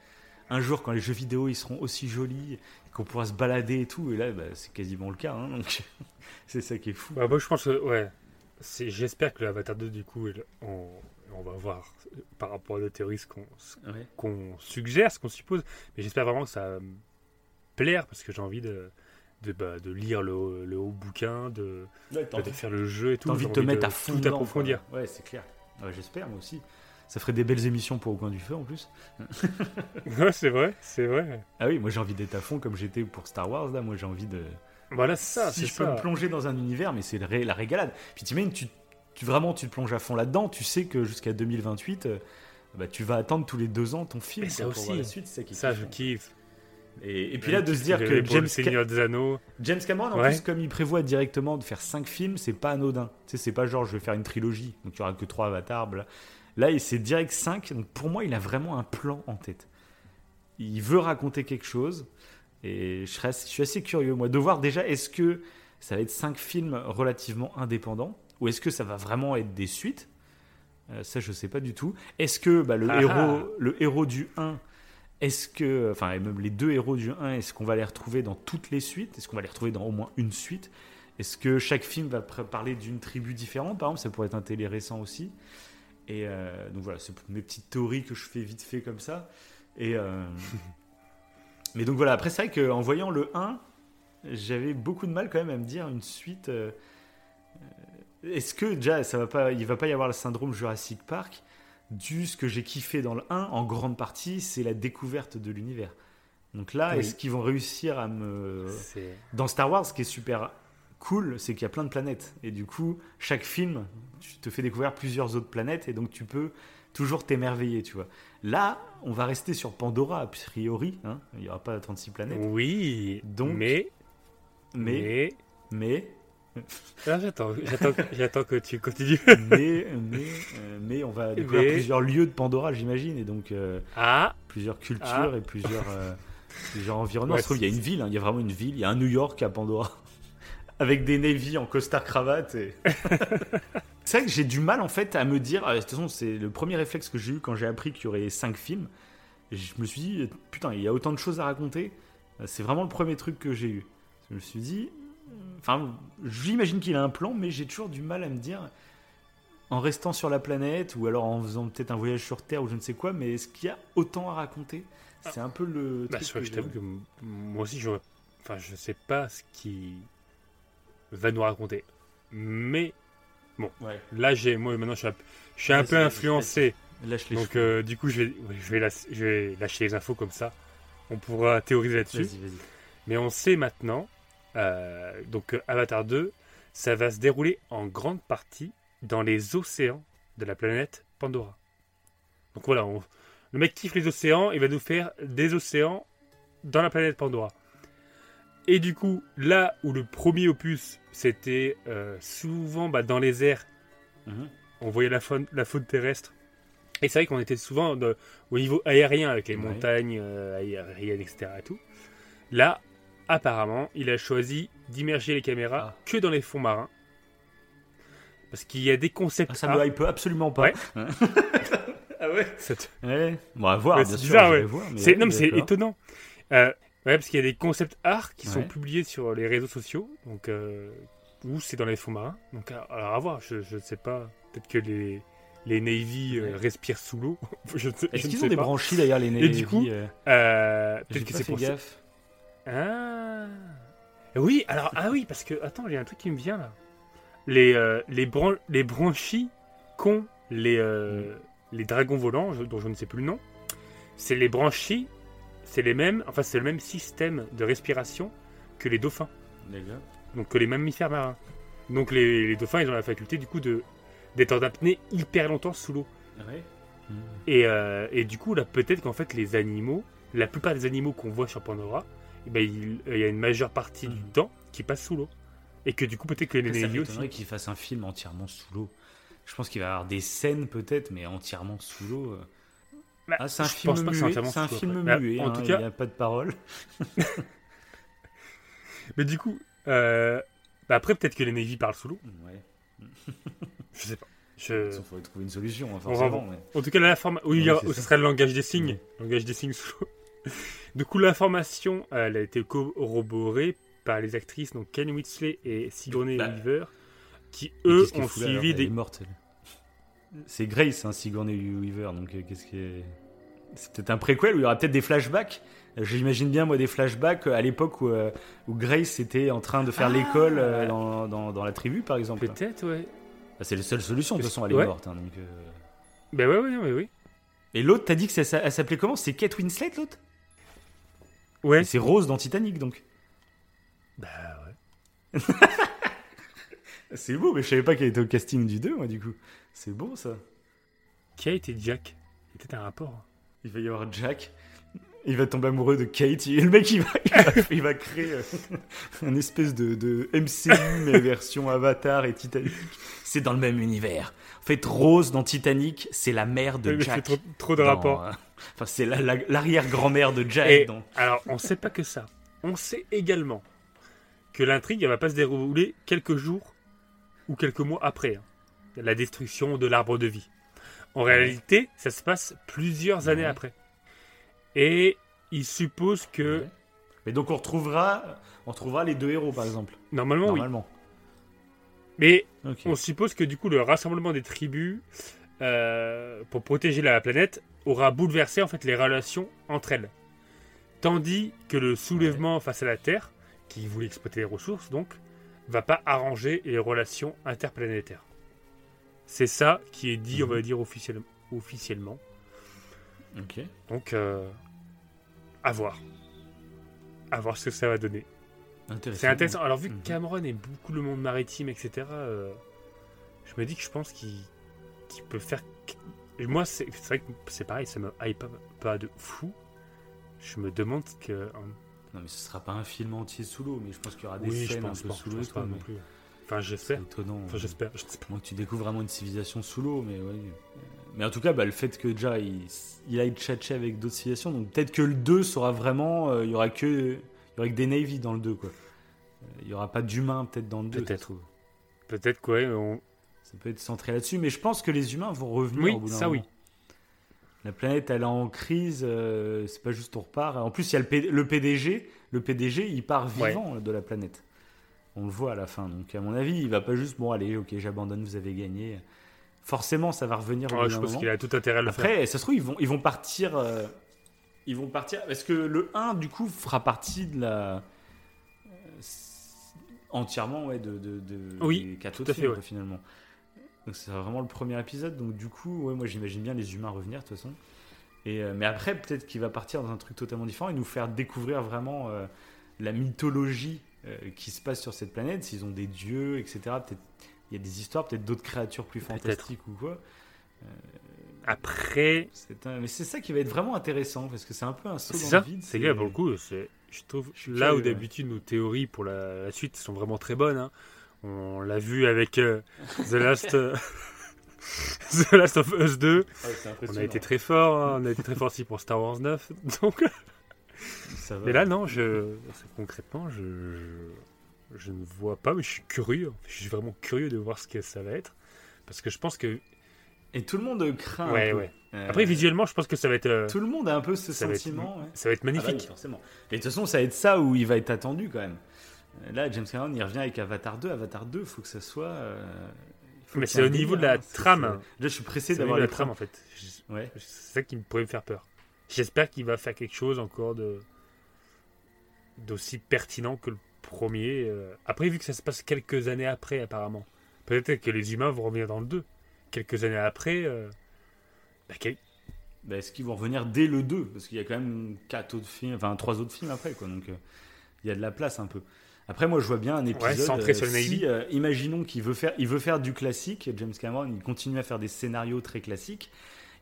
un jour, quand les jeux vidéo ils seront aussi jolis, qu'on pourra se balader et tout, et là, bah, c'est quasiment le cas. hein, donc, c'est ça qui est fou. Ouais, moi je pense que ouais. J'espère que l'Avatar 2 du coup on, on va voir par rapport à nos théories ce qu'on Ouais. suggère, ce qu'on suppose. Mais j'espère vraiment que ça va me plaire parce que j'ai envie de, de, bah, de lire le, haut- le haut bouquin, de, Ouais, t'as de faire le jeu et tout. T'as envie de te mettre à fond tout dedans, approfondir. quoi. Ouais, c'est clair. Ouais, J'espère, moi aussi. Ça ferait des belles émissions pour Au coin du feu en plus. Ouais, c'est vrai, c'est vrai. Ah oui, moi j'ai envie d'être à fond comme j'étais pour Star Wars. Là, moi j'ai envie de. Voilà, c'est ça, si je peux me plonger dans un univers, mais c'est la régalade. Puis t'imagines, tu, tu vraiment tu te plonges à fond là-dedans. Tu sais que jusqu'à 2028, euh, bah, tu vas attendre tous les deux ans ton film Mais ça quoi, pour aussi. voir la suite. C'est ça qui Ça, je kiffe. Et, et puis là, de se dire que pour James, des Anneaux. James Cameron, en Ouais. plus, comme il prévoit directement de faire 5 films, c'est pas anodin. Tu sais, c'est pas genre je vais faire une trilogie, donc il y aura que 3 avatars. bla. Là, il- c'est direct 5, donc pour moi, il a vraiment un plan en tête. Il veut raconter quelque chose, et je, serais je suis assez curieux, moi, de voir déjà, est-ce que ça va être 5 films relativement indépendants, ou est-ce que ça va vraiment être des suites? Euh, Ça, je sais pas du tout. Est-ce que bah, le, Ah héros, ah. le héros du 1 est-ce que, enfin, même les deux héros du 1, est-ce qu'on va les retrouver dans toutes les suites? Est-ce qu'on va les retrouver dans au moins une suite? Est-ce que chaque film va parler d'une tribu différente? Par exemple, ça pourrait être intéressant aussi. Et euh, donc voilà, c'est mes petites théories que je fais vite fait comme ça. Et, euh, Mais donc voilà, après c'est vrai qu'en voyant le 1, j'avais beaucoup de mal quand même à me dire une suite. euh, Est-ce que déjà ça va pas, il va pas y avoir le syndrome Jurassic Park? Du ce que j'ai kiffé dans le 1 en grande partie, c'est la découverte de l'univers. Donc là, Oui. est-ce qu'ils vont réussir à me dans Star Wars, ce qui est super cool, c'est qu'il y a plein de planètes. Et du coup, chaque film, tu te fais découvrir plusieurs autres planètes et donc tu peux toujours t'émerveiller, tu vois. Là, on va rester sur Pandora, a priori. hein. Il n'y aura pas 36 planètes. Oui, Donc, mais, Mais, mais, mais, Ah, j'attends, j'attends, que tu continues. mais, mais, euh, mais on va découvrir Mais- plusieurs lieux de Pandora, j'imagine. Et donc, euh, Ah, plusieurs cultures Ah. et plusieurs, euh, plusieurs environnements. Ouais, il y a une ville, hein, il y a vraiment une ville. Il y a un New York à Pandora. Avec des Navy en costard cravate. Et... c'est vrai que j'ai du mal en fait à me dire. euh, De toute façon, c'est le premier réflexe que j'ai eu quand j'ai appris qu'il y aurait cinq films. Je me suis dit, putain, il y a autant de choses à raconter. Euh, C'est vraiment le premier truc que j'ai eu. Je me suis dit, enfin, j'imagine qu'il a un plan, mais j'ai toujours du mal à me dire, en restant sur la planète ou alors en faisant peut-être un voyage sur Terre ou je ne sais quoi, mais est-ce qu'il y a autant à raconter? C'est un peu le. bah, truc c'est vrai que je je- t'avoue que m- moi aussi, j'aurais, enfin, je sais pas ce qui va nous raconter. Mais Ouais. là, j'ai, moi, maintenant, je suis un, je suis un Vas-y, peu influencé. Lâche les Donc, euh, du coup, je vais, je, vais lâ- je vais lâcher les infos comme ça. On pourra théoriser là-dessus. Mais on sait maintenant, euh, donc euh, Avatar 2, ça va se dérouler en grande partie dans les océans de la planète Pandora. Donc voilà, on- le mec kiffe les océans, il va nous faire des océans dans la planète Pandora. Et du coup, là où le premier opus, c'était euh, souvent bah, dans les airs, Mhm. on voyait la faune, la faune terrestre. Et c'est vrai qu'on était souvent de- au niveau aérien avec les Ouais. montagnes euh, aériennes, etc. Et tout. Là, apparemment, il a choisi d'immerger les caméras Ah. que dans les fonds marins. Parce qu'il y a des concepts. Ah, ça me hype absolument pas. Ouais. Hein Ah ouais ça te- Ouais. Bon, à voir, Ouais, bien c'est sûr. bizarre, j'irai ouais. voir, mais C'est- mais étonnant. Euh, ouais, parce qu'il y a des concepts art qui sont publiés sur les réseaux sociaux. Donc, euh, où c'est dans les fonds marins. Donc, alors à voir, je ne sais pas. Peut-être que les, les Navy euh, Ouais. respirent sous l'eau. Est-ce qu'ils ont des pas. branchies d'ailleurs, les Et du Navy, coup, euh, Euh, Peut-être que c'est pour ça. gaffe. Ah. Oui, alors, ah oui, parce que, attends, il y a un truc qui me vient là. Les, euh, les, bran- les branchies qu'ont les, euh, les dragons volants, dont je ne sais plus le nom, c'est les branchies, c'est les mêmes, enfin, c'est le même système de respiration que les dauphins, donc que les mammifères marins. Donc, les, les dauphins, ils ont la faculté, du coup, de d'être en apnée hyper longtemps sous l'eau. Ouais? Et, euh, et du coup, là, peut-être qu'en fait, les animaux, la plupart des animaux qu'on voit sur Pandora, eh ben, il, il y a une majeure partie du Mhm. temps qui passe sous l'eau. Et que du coup, peut-être que les Ça aussi. qu'il fasse un film entièrement sous l'eau. Je pense qu'il va y avoir des scènes peut-être, mais entièrement sous l'eau. Bah, Ah, c'est un film muet. C'est un film. Bah, en hein, tout Il cas, n'y a pas de parole. mais du coup, euh, bah, après, peut-être que les Navy parlent sous l'eau. Ouais. Je sais pas. Il faudrait trouver une solution, hein, forcément. mais- En tout cas, la forme... oui, il ça. serait le langage des signes. Langage des signes sous l'eau. Du coup, l'information, elle a été corroborée par les actrices donc Ken Whitley et Sigourney. Weaver, qui eux ont suivi Elle est des. morte, elle. C'est Grace, hein, Sigourney Weaver. Donc, euh, qu'est-ce qui est. C'est peut-être un préquel où il y aura peut-être des flashbacks. J'imagine bien, moi, des flashbacks euh, à l'époque où, euh, où Grace était en train de faire Ah. l'école dans, dans, dans la tribu, par exemple. Peut-être, ouais. Bah, c'est la seule solution, de toute façon, elle est Ouais. morte. hein, donc. Ben ouais, ouais, ouais, oui. Et l'autre, t'as dit que ça, ça- elle s'appelait comment? C'est Kate Winslet, l'autre? Ouais. C'est Rose dans Titanic, donc. Bah ouais. C'est beau, mais je savais pas qu'elle était au casting du 2, moi, du coup. C'est beau, ça. Kate et Jack. Il y a peut-être un rapport. Il va y avoir Jack. Il va tomber amoureux de Kate. Et le mec, il va, il va, il va créer euh, un espèce de, de MCU, mais version Avatar et Titanic. C'est dans le même univers. En fait, Rose dans Titanic, c'est la mère de Jack. c'est trop, trop de dans, rapports. euh, Enfin, c'est la- la- l'arrière-grand-mère de Jack. Et dans- alors, on sait pas que ça. On sait également que l'intrigue, elle va pas se dérouler quelques jours ou quelques mois après hein, la destruction de l'arbre de vie. En réalité, ça se passe plusieurs années après. Et il suppose que. Mais donc, on retrouvera, on retrouvera les deux héros, par exemple. normalement, oui. Mais on suppose que du coup, le rassemblement des tribus euh, pour protéger la planète aura bouleversé en fait les relations entre elles. Tandis que le soulèvement face à la Terre, qui voulait exploiter les ressources, donc, va pas arranger les relations interplanétaires. C'est ça qui est dit, on Mhm. va dire, officiel- officiellement. Ok. Donc, euh, à voir. À voir ce que ça va donner. C'est intéressant. Alors, vu que Mhm. Cameron aime beaucoup le monde maritime, etc., euh, je me dis que je pense qu'il peut faire. Et moi, c'est vrai que c'est pareil, ça me hype pas, de fou. Je me demande que. Non, mais ce sera pas un film entier sous l'eau, mais je pense qu'il y aura des Oui, je scènes pense un peu pas. sous Je l'eau. et mais. Enfin, j'espère. étonnant. Enfin, j'espère. Moi, tu découvres vraiment une civilisation sous l'eau, mais ouais. Mais en tout cas, bah, le fait que déjà il, il aille tchatcher avec d'autres civilisations, donc peut-être que le 2 sera vraiment. euh, Il y aura que. Il y aura que des Navy dans le 2, quoi. Euh, Il y aura pas d'humains peut-être dans le 2. Peut-être. Peut-être quoi. On... Ça peut être centré là-dessus, mais je pense que les humains vont revenir Oui, au bout d'un ça moment. oui. La planète, elle est en crise, euh, c'est pas juste on repart. En plus, il y a le, P- le PDG. Le PDG, il part Ouais. vivant de la planète. On le voit à la fin. Donc, à mon avis, il va pas juste, bon, allez, ok, j'abandonne, vous avez gagné. Forcément, ça va revenir au Ouais, je pense qu'il a tout intérêt à le faire. Après, ça se trouve, ils vont, ils vont partir. euh, ils vont partir. Parce que le 1, du coup, fera partie de la. euh, entièrement, ouais, de, de, de- Oui, des quatre tout autres à fait, films, ouais. quoi, finalement. Donc, c'est vraiment le premier épisode. Donc, du coup, ouais, moi, j'imagine bien les humains revenir, de toute façon. Et, euh, mais après, peut-être qu'il va partir dans un truc totalement différent et nous faire découvrir vraiment euh, la mythologie qui se passe sur cette planète, s'ils ont des dieux, etc. Peut-être il y a des histoires, peut-être d'autres créatures plus fantastiques ou quoi. Après, C'est un- Mais c'est ça qui va être vraiment intéressant parce que c'est un peu un saut dans ça. le vide. C'est gars, pour le coup. Je trouve Je là où ouais. d'habitude nos théories pour la, la suite sont vraiment très bonnes. hein. On l'a vu avec euh, The Last. euh, The Last of Us 2, on a été très fort, hein, on a été très fort aussi pour Star Wars 9. Donc, Ça va. mais là, non, je, concrètement, je, je, je ne vois pas, mais je suis curieux. Je suis vraiment curieux de voir ce que ça va être. Parce que je pense que. Et tout le monde craint. Ouais, un peu. ouais. Euh, Après, visuellement, je pense que ça va être, euh, Tout le monde a un peu ce ça va être- sentiment. ouais. ça va être Ah bah oui, magnifique. forcément. Et de toute façon, ça va être ça où il va être attendu quand même. Euh, Là, James Cameron, il revient avec Avatar 2. Avatar 2, il faut que ça soit. euh, mais c'est au niveau de la hein. Trame. Là, je suis pressé d'avoir la trame, en fait. Je- Ouais. C'est ça qui me pourrait me faire peur. J'espère qu'il va faire quelque chose encore de d'aussi pertinent que le premier. euh. Après, vu que ça se passe quelques années après, apparemment, peut-être que les humains vont revenir dans le 2. Quelques années après. euh, bah, quel- Bah, Est-ce qu'ils vont revenir dès le 2 Parce qu'il y a quand même quatre autres films, enfin trois autres films après, quoi. Donc euh, il y a de la place un peu. Après, moi, je vois bien un épisode. le si, imaginons qu'il veut faire, il veut faire du classique. James Cameron, il continue à faire des scénarios très classiques.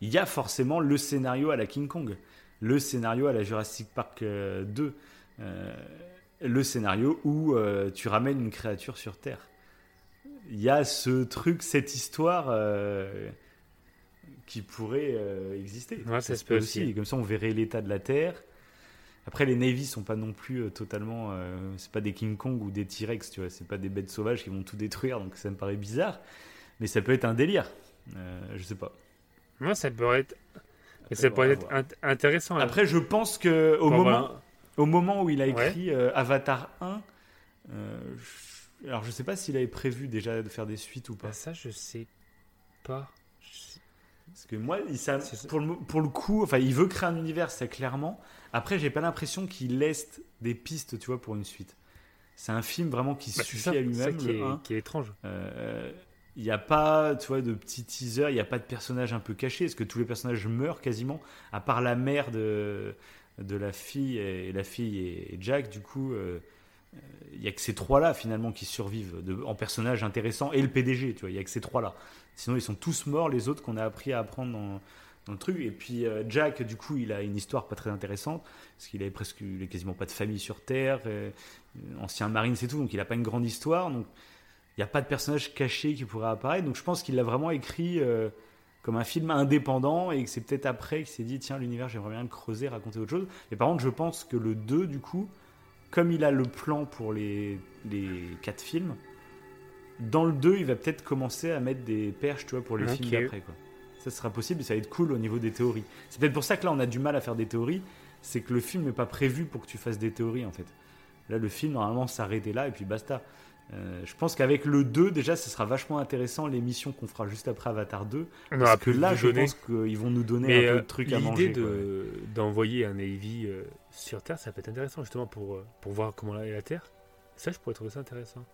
Il y a forcément le scénario à la King Kong, le scénario à la Jurassic Park euh, 2, euh, le scénario où euh, tu ramènes une créature sur Terre. Il y a ce truc, cette histoire. euh, qui pourrait euh, exister. Ouais, ça se peut aussi. Comme ça, on verrait l'état de la Terre. Après, les Navy sont pas non plus euh, totalement. euh, c'est pas des King Kong ou des T-Rex, tu vois. C'est pas des bêtes sauvages qui vont tout détruire, donc ça me paraît bizarre. Mais ça peut être un délire. Euh, je sais pas. Moi, ça pourrait être. Après, ça pourrait être int- intéressant. là. Après, je pense que au Bon, moment, voilà. au moment où il a Ouais. écrit euh, Avatar 1, euh, je- alors je sais pas s'il avait prévu déjà de faire des suites ou pas. Bah, ça, je sais pas. Je- Parce que moi, il, ça- ça. pour, le, pour le coup, enfin, il veut créer un univers, c'est clairement. Après, j'ai pas l'impression qu'il laisse des pistes, tu vois, pour une suite. C'est un film vraiment qui Bah, suffit ça, à c'est ça lui-même, qui, le est, 1. qui est étrange. Euh, Il n'y a pas, tu vois, de petits teasers, il n'y a pas de personnages un peu cachés, parce que tous les personnages meurent quasiment, à part la mère de, de la fille, et la fille et, Jack, du coup, euh, euh, il n'y a que ces trois-là, finalement, qui survivent en personnages intéressants, et le PDG, tu vois, il n'y a que ces trois-là. Sinon, ils sont tous morts, les autres qu'on a appris à apprendre dans, dans le truc. Et puis, euh, Jack, du coup, il a une histoire pas très intéressante, parce qu'il avait presque, il a quasiment pas de famille sur Terre, euh, ancien marine, c'est tout, donc il n'a pas une grande histoire, n'y a pas de personnage caché qui pourrait apparaître. Donc je pense qu'il l'a vraiment écrit euh, comme un film indépendant et que c'est peut-être après qu'il s'est dit tiens, l'univers, j'aimerais bien le creuser, raconter autre chose. Mais par contre, je pense que le 2, du coup, comme il a le plan pour les, les 4 films, dans le 2, il va peut-être commencer à mettre des perches tu vois, pour les Ok. films d'après. quoi. Ça sera possible et ça va être cool au niveau des théories. C'est peut-être pour ça que là, on a du mal à faire des théories. C'est que le film n'est pas prévu pour que tu fasses des théories en fait. Là, le film, normalement, s'arrêter là et puis basta. Euh, je pense qu'avec le 2, déjà, ce sera vachement intéressant l'émission qu'on fera juste après Avatar 2. On Parce que là, je pense qu'ils vont nous donner Mais un peu euh, de trucs à l'idée manger. de- d'envoyer un Navy euh, sur Terre, ça peut être intéressant justement pour, euh, pour voir comment est la Terre. Ça, je pourrais trouver ça intéressant.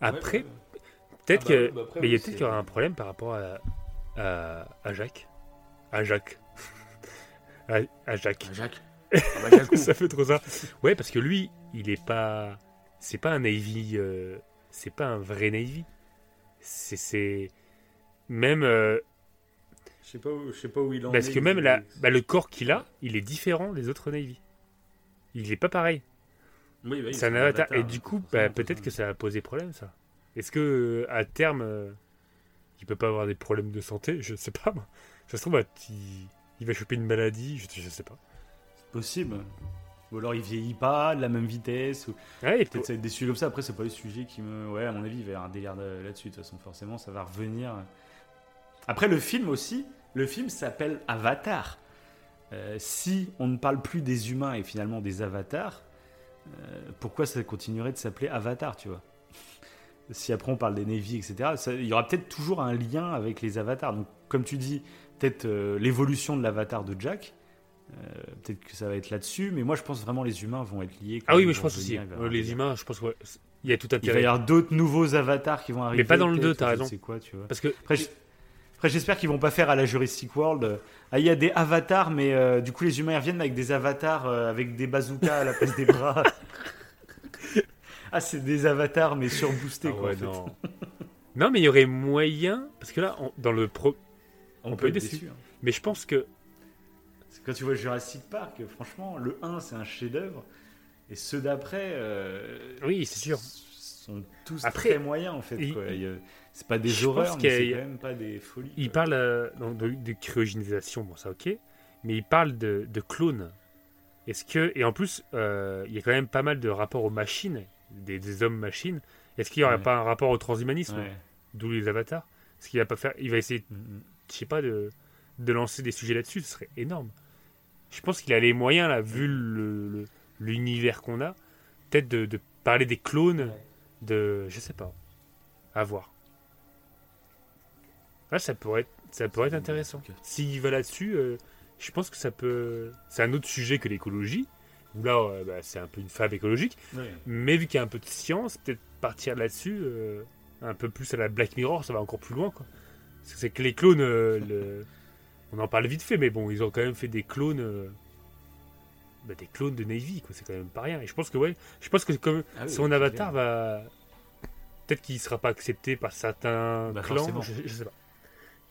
Après, Ouais, ouais. peut-être Ah bah bah après, mais il y qu'il y aura un problème par rapport à, à, à Jacques. À Jacques. à, à Jacques. Jacques. Ah bah, Jacques, ça fait trop ça. Ouais, parce que lui, il est pas. C'est pas un Navy. C'est pas un vrai Navy. C'est. c'est- Même. euh, Je sais pas où, je sais pas où il en parce est. que même la, bah, le corps qu'il a, il est différent des autres Navy. Il est pas pareil. Oui, oui, C'est un avatar. Et du coup, bah, peut-être ça. que ça va poser problème, ça. Est-ce que euh, à terme, euh, il peut pas avoir des problèmes de santé? Je sais pas. moi. Ça se trouve, bah, il, il va choper une maladie. Je, je sais pas. Possible. Ou alors il vieillit pas de la même vitesse. Ou... Ouais, et Peut-être ça va être des sujets comme ça. Après, c'est pas les sujets qui me. Ouais, à mon avis, il va y avoir un délire de- là-dessus. De toute façon, forcément, ça va revenir. Après, le film aussi. Le film s'appelle Avatar. Euh, si on ne parle plus des humains et finalement des avatars, euh, pourquoi ça continuerait de s'appeler Avatar, tu vois? Si après on parle des Navy, etc., il y aura peut-être toujours un lien avec les avatars. Donc, comme tu dis, peut-être euh, l'évolution de l'avatar de Jack. Euh, peut-être que ça va être là-dessus, mais moi je pense vraiment les humains vont être liés. Ah oui, mais je pense aussi. euh, les humains, je pense qu'il y a tout Il va y intérêt. avoir d'autres nouveaux avatars qui vont arriver. pas dans le peut-être, deux, t'as je raison. sais quoi, tu vois. Parce que Après, je- après, j'espère qu'ils vont pas faire à la Jurassic World. euh, Ah, il y a des avatars, mais euh, du coup, les humains ils reviennent avec des avatars euh, avec des bazookas à la place des bras. ah, c'est des avatars, mais surboostés, Ah quoi. ouais, en fait. non. non, mais il y aurait moyen. Parce que là, on- dans le pro. On, On peut peut être déçu. hein. Mais je pense que. C'est quand tu vois Jurassic Park, franchement, le 1, c'est un chef-d'œuvre. Et ceux d'après. euh, Oui, c'est sûr. sont tous Après, très moyens, en fait. C'est pas des horreurs, mais c'est quand même pas des folies. Il quoi. parle euh, de, de cryogénisation, bon, ça ok. Mais il parle de, de clones. Est-ce que. Et en plus, euh, il y a quand même pas mal de rapports aux machines, des, des hommes-machines. Est-ce qu'il n'y aurait Ouais. pas un rapport au transhumanisme Ouais. D'où les avatars? Est-ce qu'il va pas faire. Il va essayer, Mm, mm. je sais pas, de, de lancer des sujets là-dessus, ce serait énorme. Je pense qu'il a les moyens, là, vu le- le- l'univers qu'on a, peut-être de, de parler des clones, de. Je sais pas. À voir. Ouais, ça pourrait être, ça pourrait être intéressant. S'il va là-dessus, euh, je pense que ça peut. C'est un autre sujet que l'écologie. Où là, euh, bah, c'est un peu une fable écologique. Ouais. Mais vu qu'il y a un peu de science, peut-être partir là-dessus, euh, un peu plus à la Black Mirror, ça va encore plus loin. Quoi. Parce que c'est que les clones, le- on en parle vite fait, mais bon, ils ont quand même fait des clones. euh, bah, des clones de Navy, quoi. C'est quand même pas rien. Et je pense que, ouais, je pense que comme Ah oui, son avatar va. Peut-être qu'il sera pas accepté par certains Bah, clans. forcément. Je, je sais pas.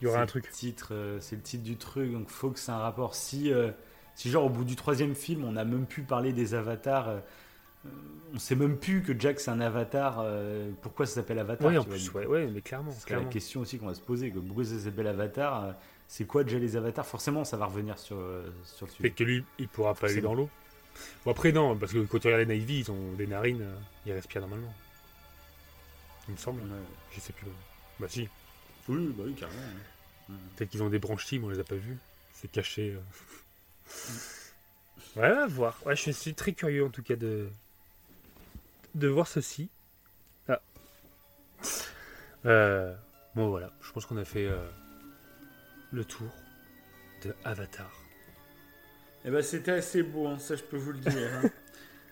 Il y aura C'est un le truc. Titre, euh, c'est le titre du truc, donc faut que c'est un rapport. Si, euh, si genre au bout du troisième film, on a même pu parler des avatars, euh, on sait même plus que Jack c'est un avatar. euh, pourquoi ça s'appelle Avatar en plus, ouais, ouais, mais clairement. C'est la question aussi qu'on va se poser. Que pourquoi ça s'appelle Avatar euh, C'est quoi déjà les avatars? Forcément, ça va revenir sur, euh, sur le sujet. Peut-être que lui, il pourra pas aller dans l'eau. Bon, après, non, parce que quand tu regardes les Navy, ils ont des narines, euh, ils respirent normalement. Il me semble. Ouais. Je sais plus. Bah, si. Oui, bah oui, carrément. ouais. Peut-être qu'ils ont des branchies, mais on les a pas vus. C'est caché. euh. ouais, à voir. Ouais, je suis très curieux en tout cas de de voir ceci. Ah. Euh, bon voilà, je pense qu'on a fait euh, le tour de Avatar. Eh ben, c'était assez beau, hein, ça je peux vous le dire. hein.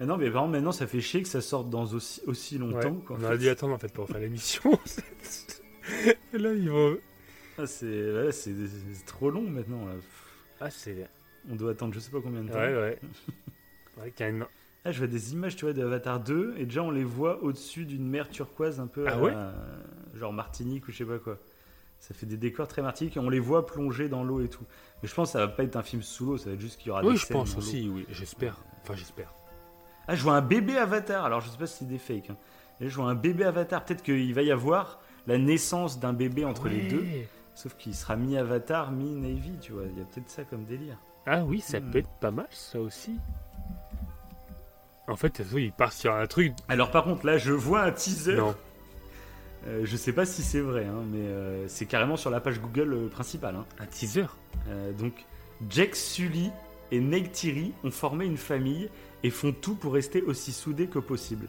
Ah non, mais par contre, maintenant ça fait chier que ça sorte dans aussi, aussi longtemps. Ouais, quoi, on fait. aurait dû attendre en fait pour faire l'émission. Et là, ils vont. Ah, c'est ouais, c'est- trop long maintenant. là. Ah, c'est. On doit attendre je sais pas combien de Ouais, temps. ouais. Ouais, y a une- Ah, je vois des images, tu vois, de Avatar 2, et déjà on les voit au-dessus d'une mer turquoise un peu Ah à ouais? genre Martinique ou je sais pas quoi. Ça fait des décors très martiniques et on les voit plonger dans l'eau et tout. Mais je pense que ça va pas être un film sous l'eau, ça va être juste qu'il y aura Oui, des je scènes pense aussi, oui, j'espère. Enfin, j'espère. Ah, je vois un bébé Avatar, alors je sais pas si c'est des fakes. hein. Je vois un bébé Avatar, peut-être qu'il va y avoir la naissance d'un bébé entre les deux, sauf qu'il sera mi-Avatar, mi-Navy, tu vois. Il y a peut-être ça comme délire. Ah oui, ça Hmm. peut être pas mal, ça aussi. En fait, oui, il part sur un truc. Alors par contre, là, je vois un teaser. Non. Euh, je sais pas si c'est vrai, hein, mais euh, c'est carrément sur la page Google euh, principale. hein. Un teaser. Euh, donc, Jack Sully et Neytiri ont formé une famille et font tout pour rester aussi soudés que possible.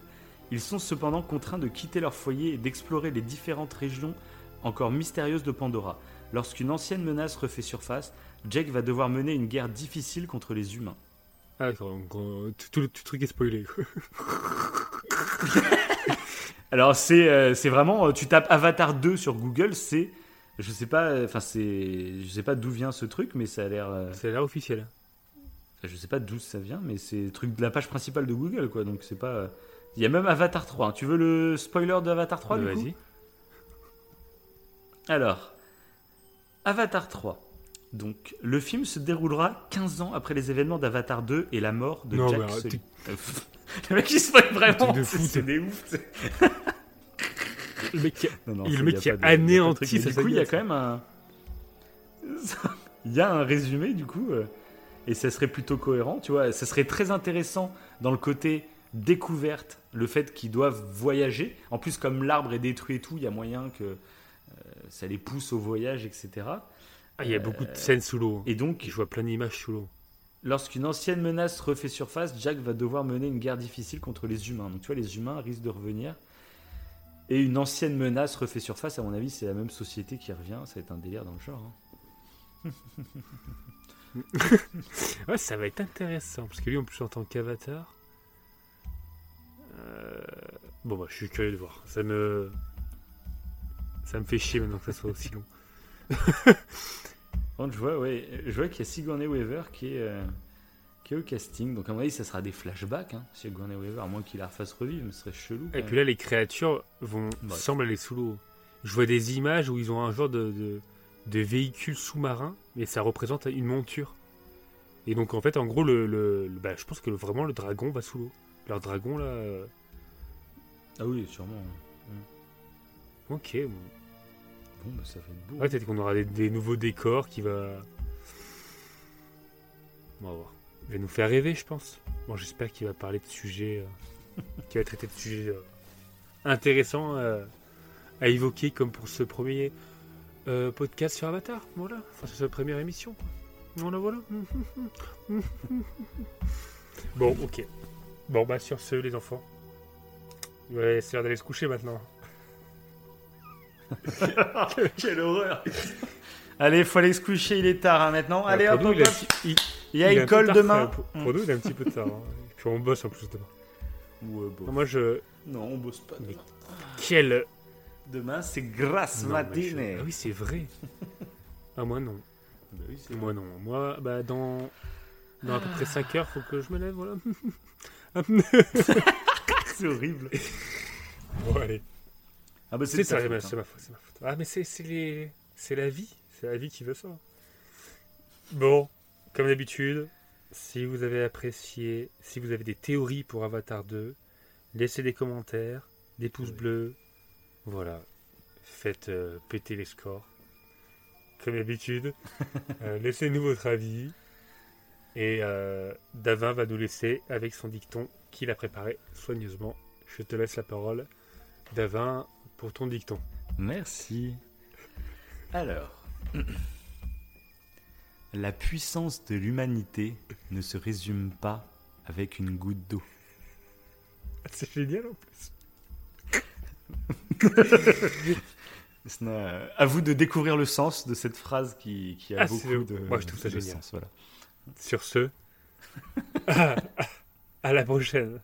Ils sont cependant contraints de quitter leur foyer et d'explorer les différentes régions encore mystérieuses de Pandora. Lorsqu'une ancienne menace refait surface, Jack va devoir mener une guerre difficile contre les humains. Ah, d'accord, donc, euh, tout, tout le tout le truc est spoilé. Alors c'est euh, c'est vraiment euh, tu tapes Avatar 2 sur Google, c'est je sais pas euh, enfin c'est je sais pas d'où vient ce truc mais ça a l'air euh, C'est l'air officiel. je sais pas d'où ça vient mais c'est le truc de la page principale de Google quoi donc c'est pas euh, il y a même Avatar 3. hein. Tu veux le spoiler de Avatar 3 Bah, du coup? Vas-y. Alors Avatar 3. Donc le film se déroulera 15 ans après les événements d'Avatar 2 et la mort de Non, Jack mais arrête, Sully. le mec il spoil vraiment Truc de c'est- fou, c'est t'es- des ouf. Le mec qui a- Non, non, le mec y a qui de anéanti Du coup, il y a quand même un. Il y a un résumé, du coup, euh, et ça serait plutôt cohérent, tu vois. Ça serait très intéressant dans le côté découverte, le fait qu'ils doivent voyager. En plus, comme l'arbre est détruit et tout, il y a moyen que euh, ça les pousse au voyage, etc. Ah, il y a beaucoup de scènes sous l'eau. Et donc, Je vois plein d'images sous l'eau. Lorsqu'une ancienne menace refait surface, Jack va devoir mener une guerre difficile contre les humains. Donc tu vois, les humains risquent de revenir. Et une ancienne menace refait surface, à mon avis, c'est la même société qui revient. Ça va être un délire dans le genre. hein. Ouais, ça va être intéressant. Parce que lui, en plus, en tant qu'avatar. euh, Bon, bah, je suis curieux de voir. Ça me. Ça me fait chier maintenant que ça soit aussi long. Contre, je vois, ouais, je vois qu'il y a Sigourney Weaver qui est, euh, qui est au casting. Donc à mon avis, ça sera des flashbacks. Hein, Sigourney Weaver, à moins qu'il la refasse revivre, mais ce serait chelou. Et même. puis là, les créatures vont Ouais. semblent aller sous l'eau. Je vois des images où ils ont un genre de, de, de véhicule sous-marin, mais ça représente une monture. Et donc, en fait, en gros, le, le- le- bah, je pense que vraiment le dragon va sous l'eau. Leur dragon, là. euh, Ah oui, sûrement. Ok. bon. Bon, bah, ça beau. Ouais, peut-être qu'on aura des, nouveaux décors qui va. On va voir. Il va nous faire rêver, je pense. Bon, j'espère qu'il va parler de sujets. euh, qu'il va traiter de sujets euh, intéressants euh, à évoquer, comme pour ce premier podcast sur Avatar. Voilà. Enfin, c'est sa première émission. Voilà, voilà. bon, ok. Bon, bah, sur ce, les enfants. Ouais, c'est l'heure d'aller se coucher maintenant. Quelle horreur Allez, faut aller se coucher, il est tard hein, maintenant. Allez, hop, il y a école demain. Pour, pour nous, il est un petit peu tard. hein. Puis on bosse en plus demain. Ouais, bon. Moi, je. Non, on bosse pas. Mais demain. Quel. Demain, c'est grasse matinée. Ah oui, c'est vrai. ah, moi, non. Bah oui, Moi, non. Moi, bah, dans. Dans à peu près 5 heures, faut que je me lève, voilà. c'est horrible. bon, allez. Ah bah C'est c'est ça, ta c'est ma, faute. Ah, mais c'est les... c'est la vie. C'est la vie qui veut ça. Bon, comme d'habitude, si vous avez apprécié, si vous avez des théories pour Avatar 2, laissez des commentaires, des pouces bleus. Voilà. Faites euh, péter les scores. Comme d'habitude, euh, laissez-nous votre avis. Et euh, Davin va nous laisser avec son dicton qu'il a préparé soigneusement. Je te laisse la parole. Davin, pour ton dicton. Merci. Alors, la puissance de l'humanité ne se résume pas avec une goutte d'eau. C'est génial en plus. Ce n'est- À vous de découvrir le sens de cette phrase qui, qui a Ah, beaucoup de, moi, je trouve ça génial. sens. Voilà. Sur ce, à, à la prochaine.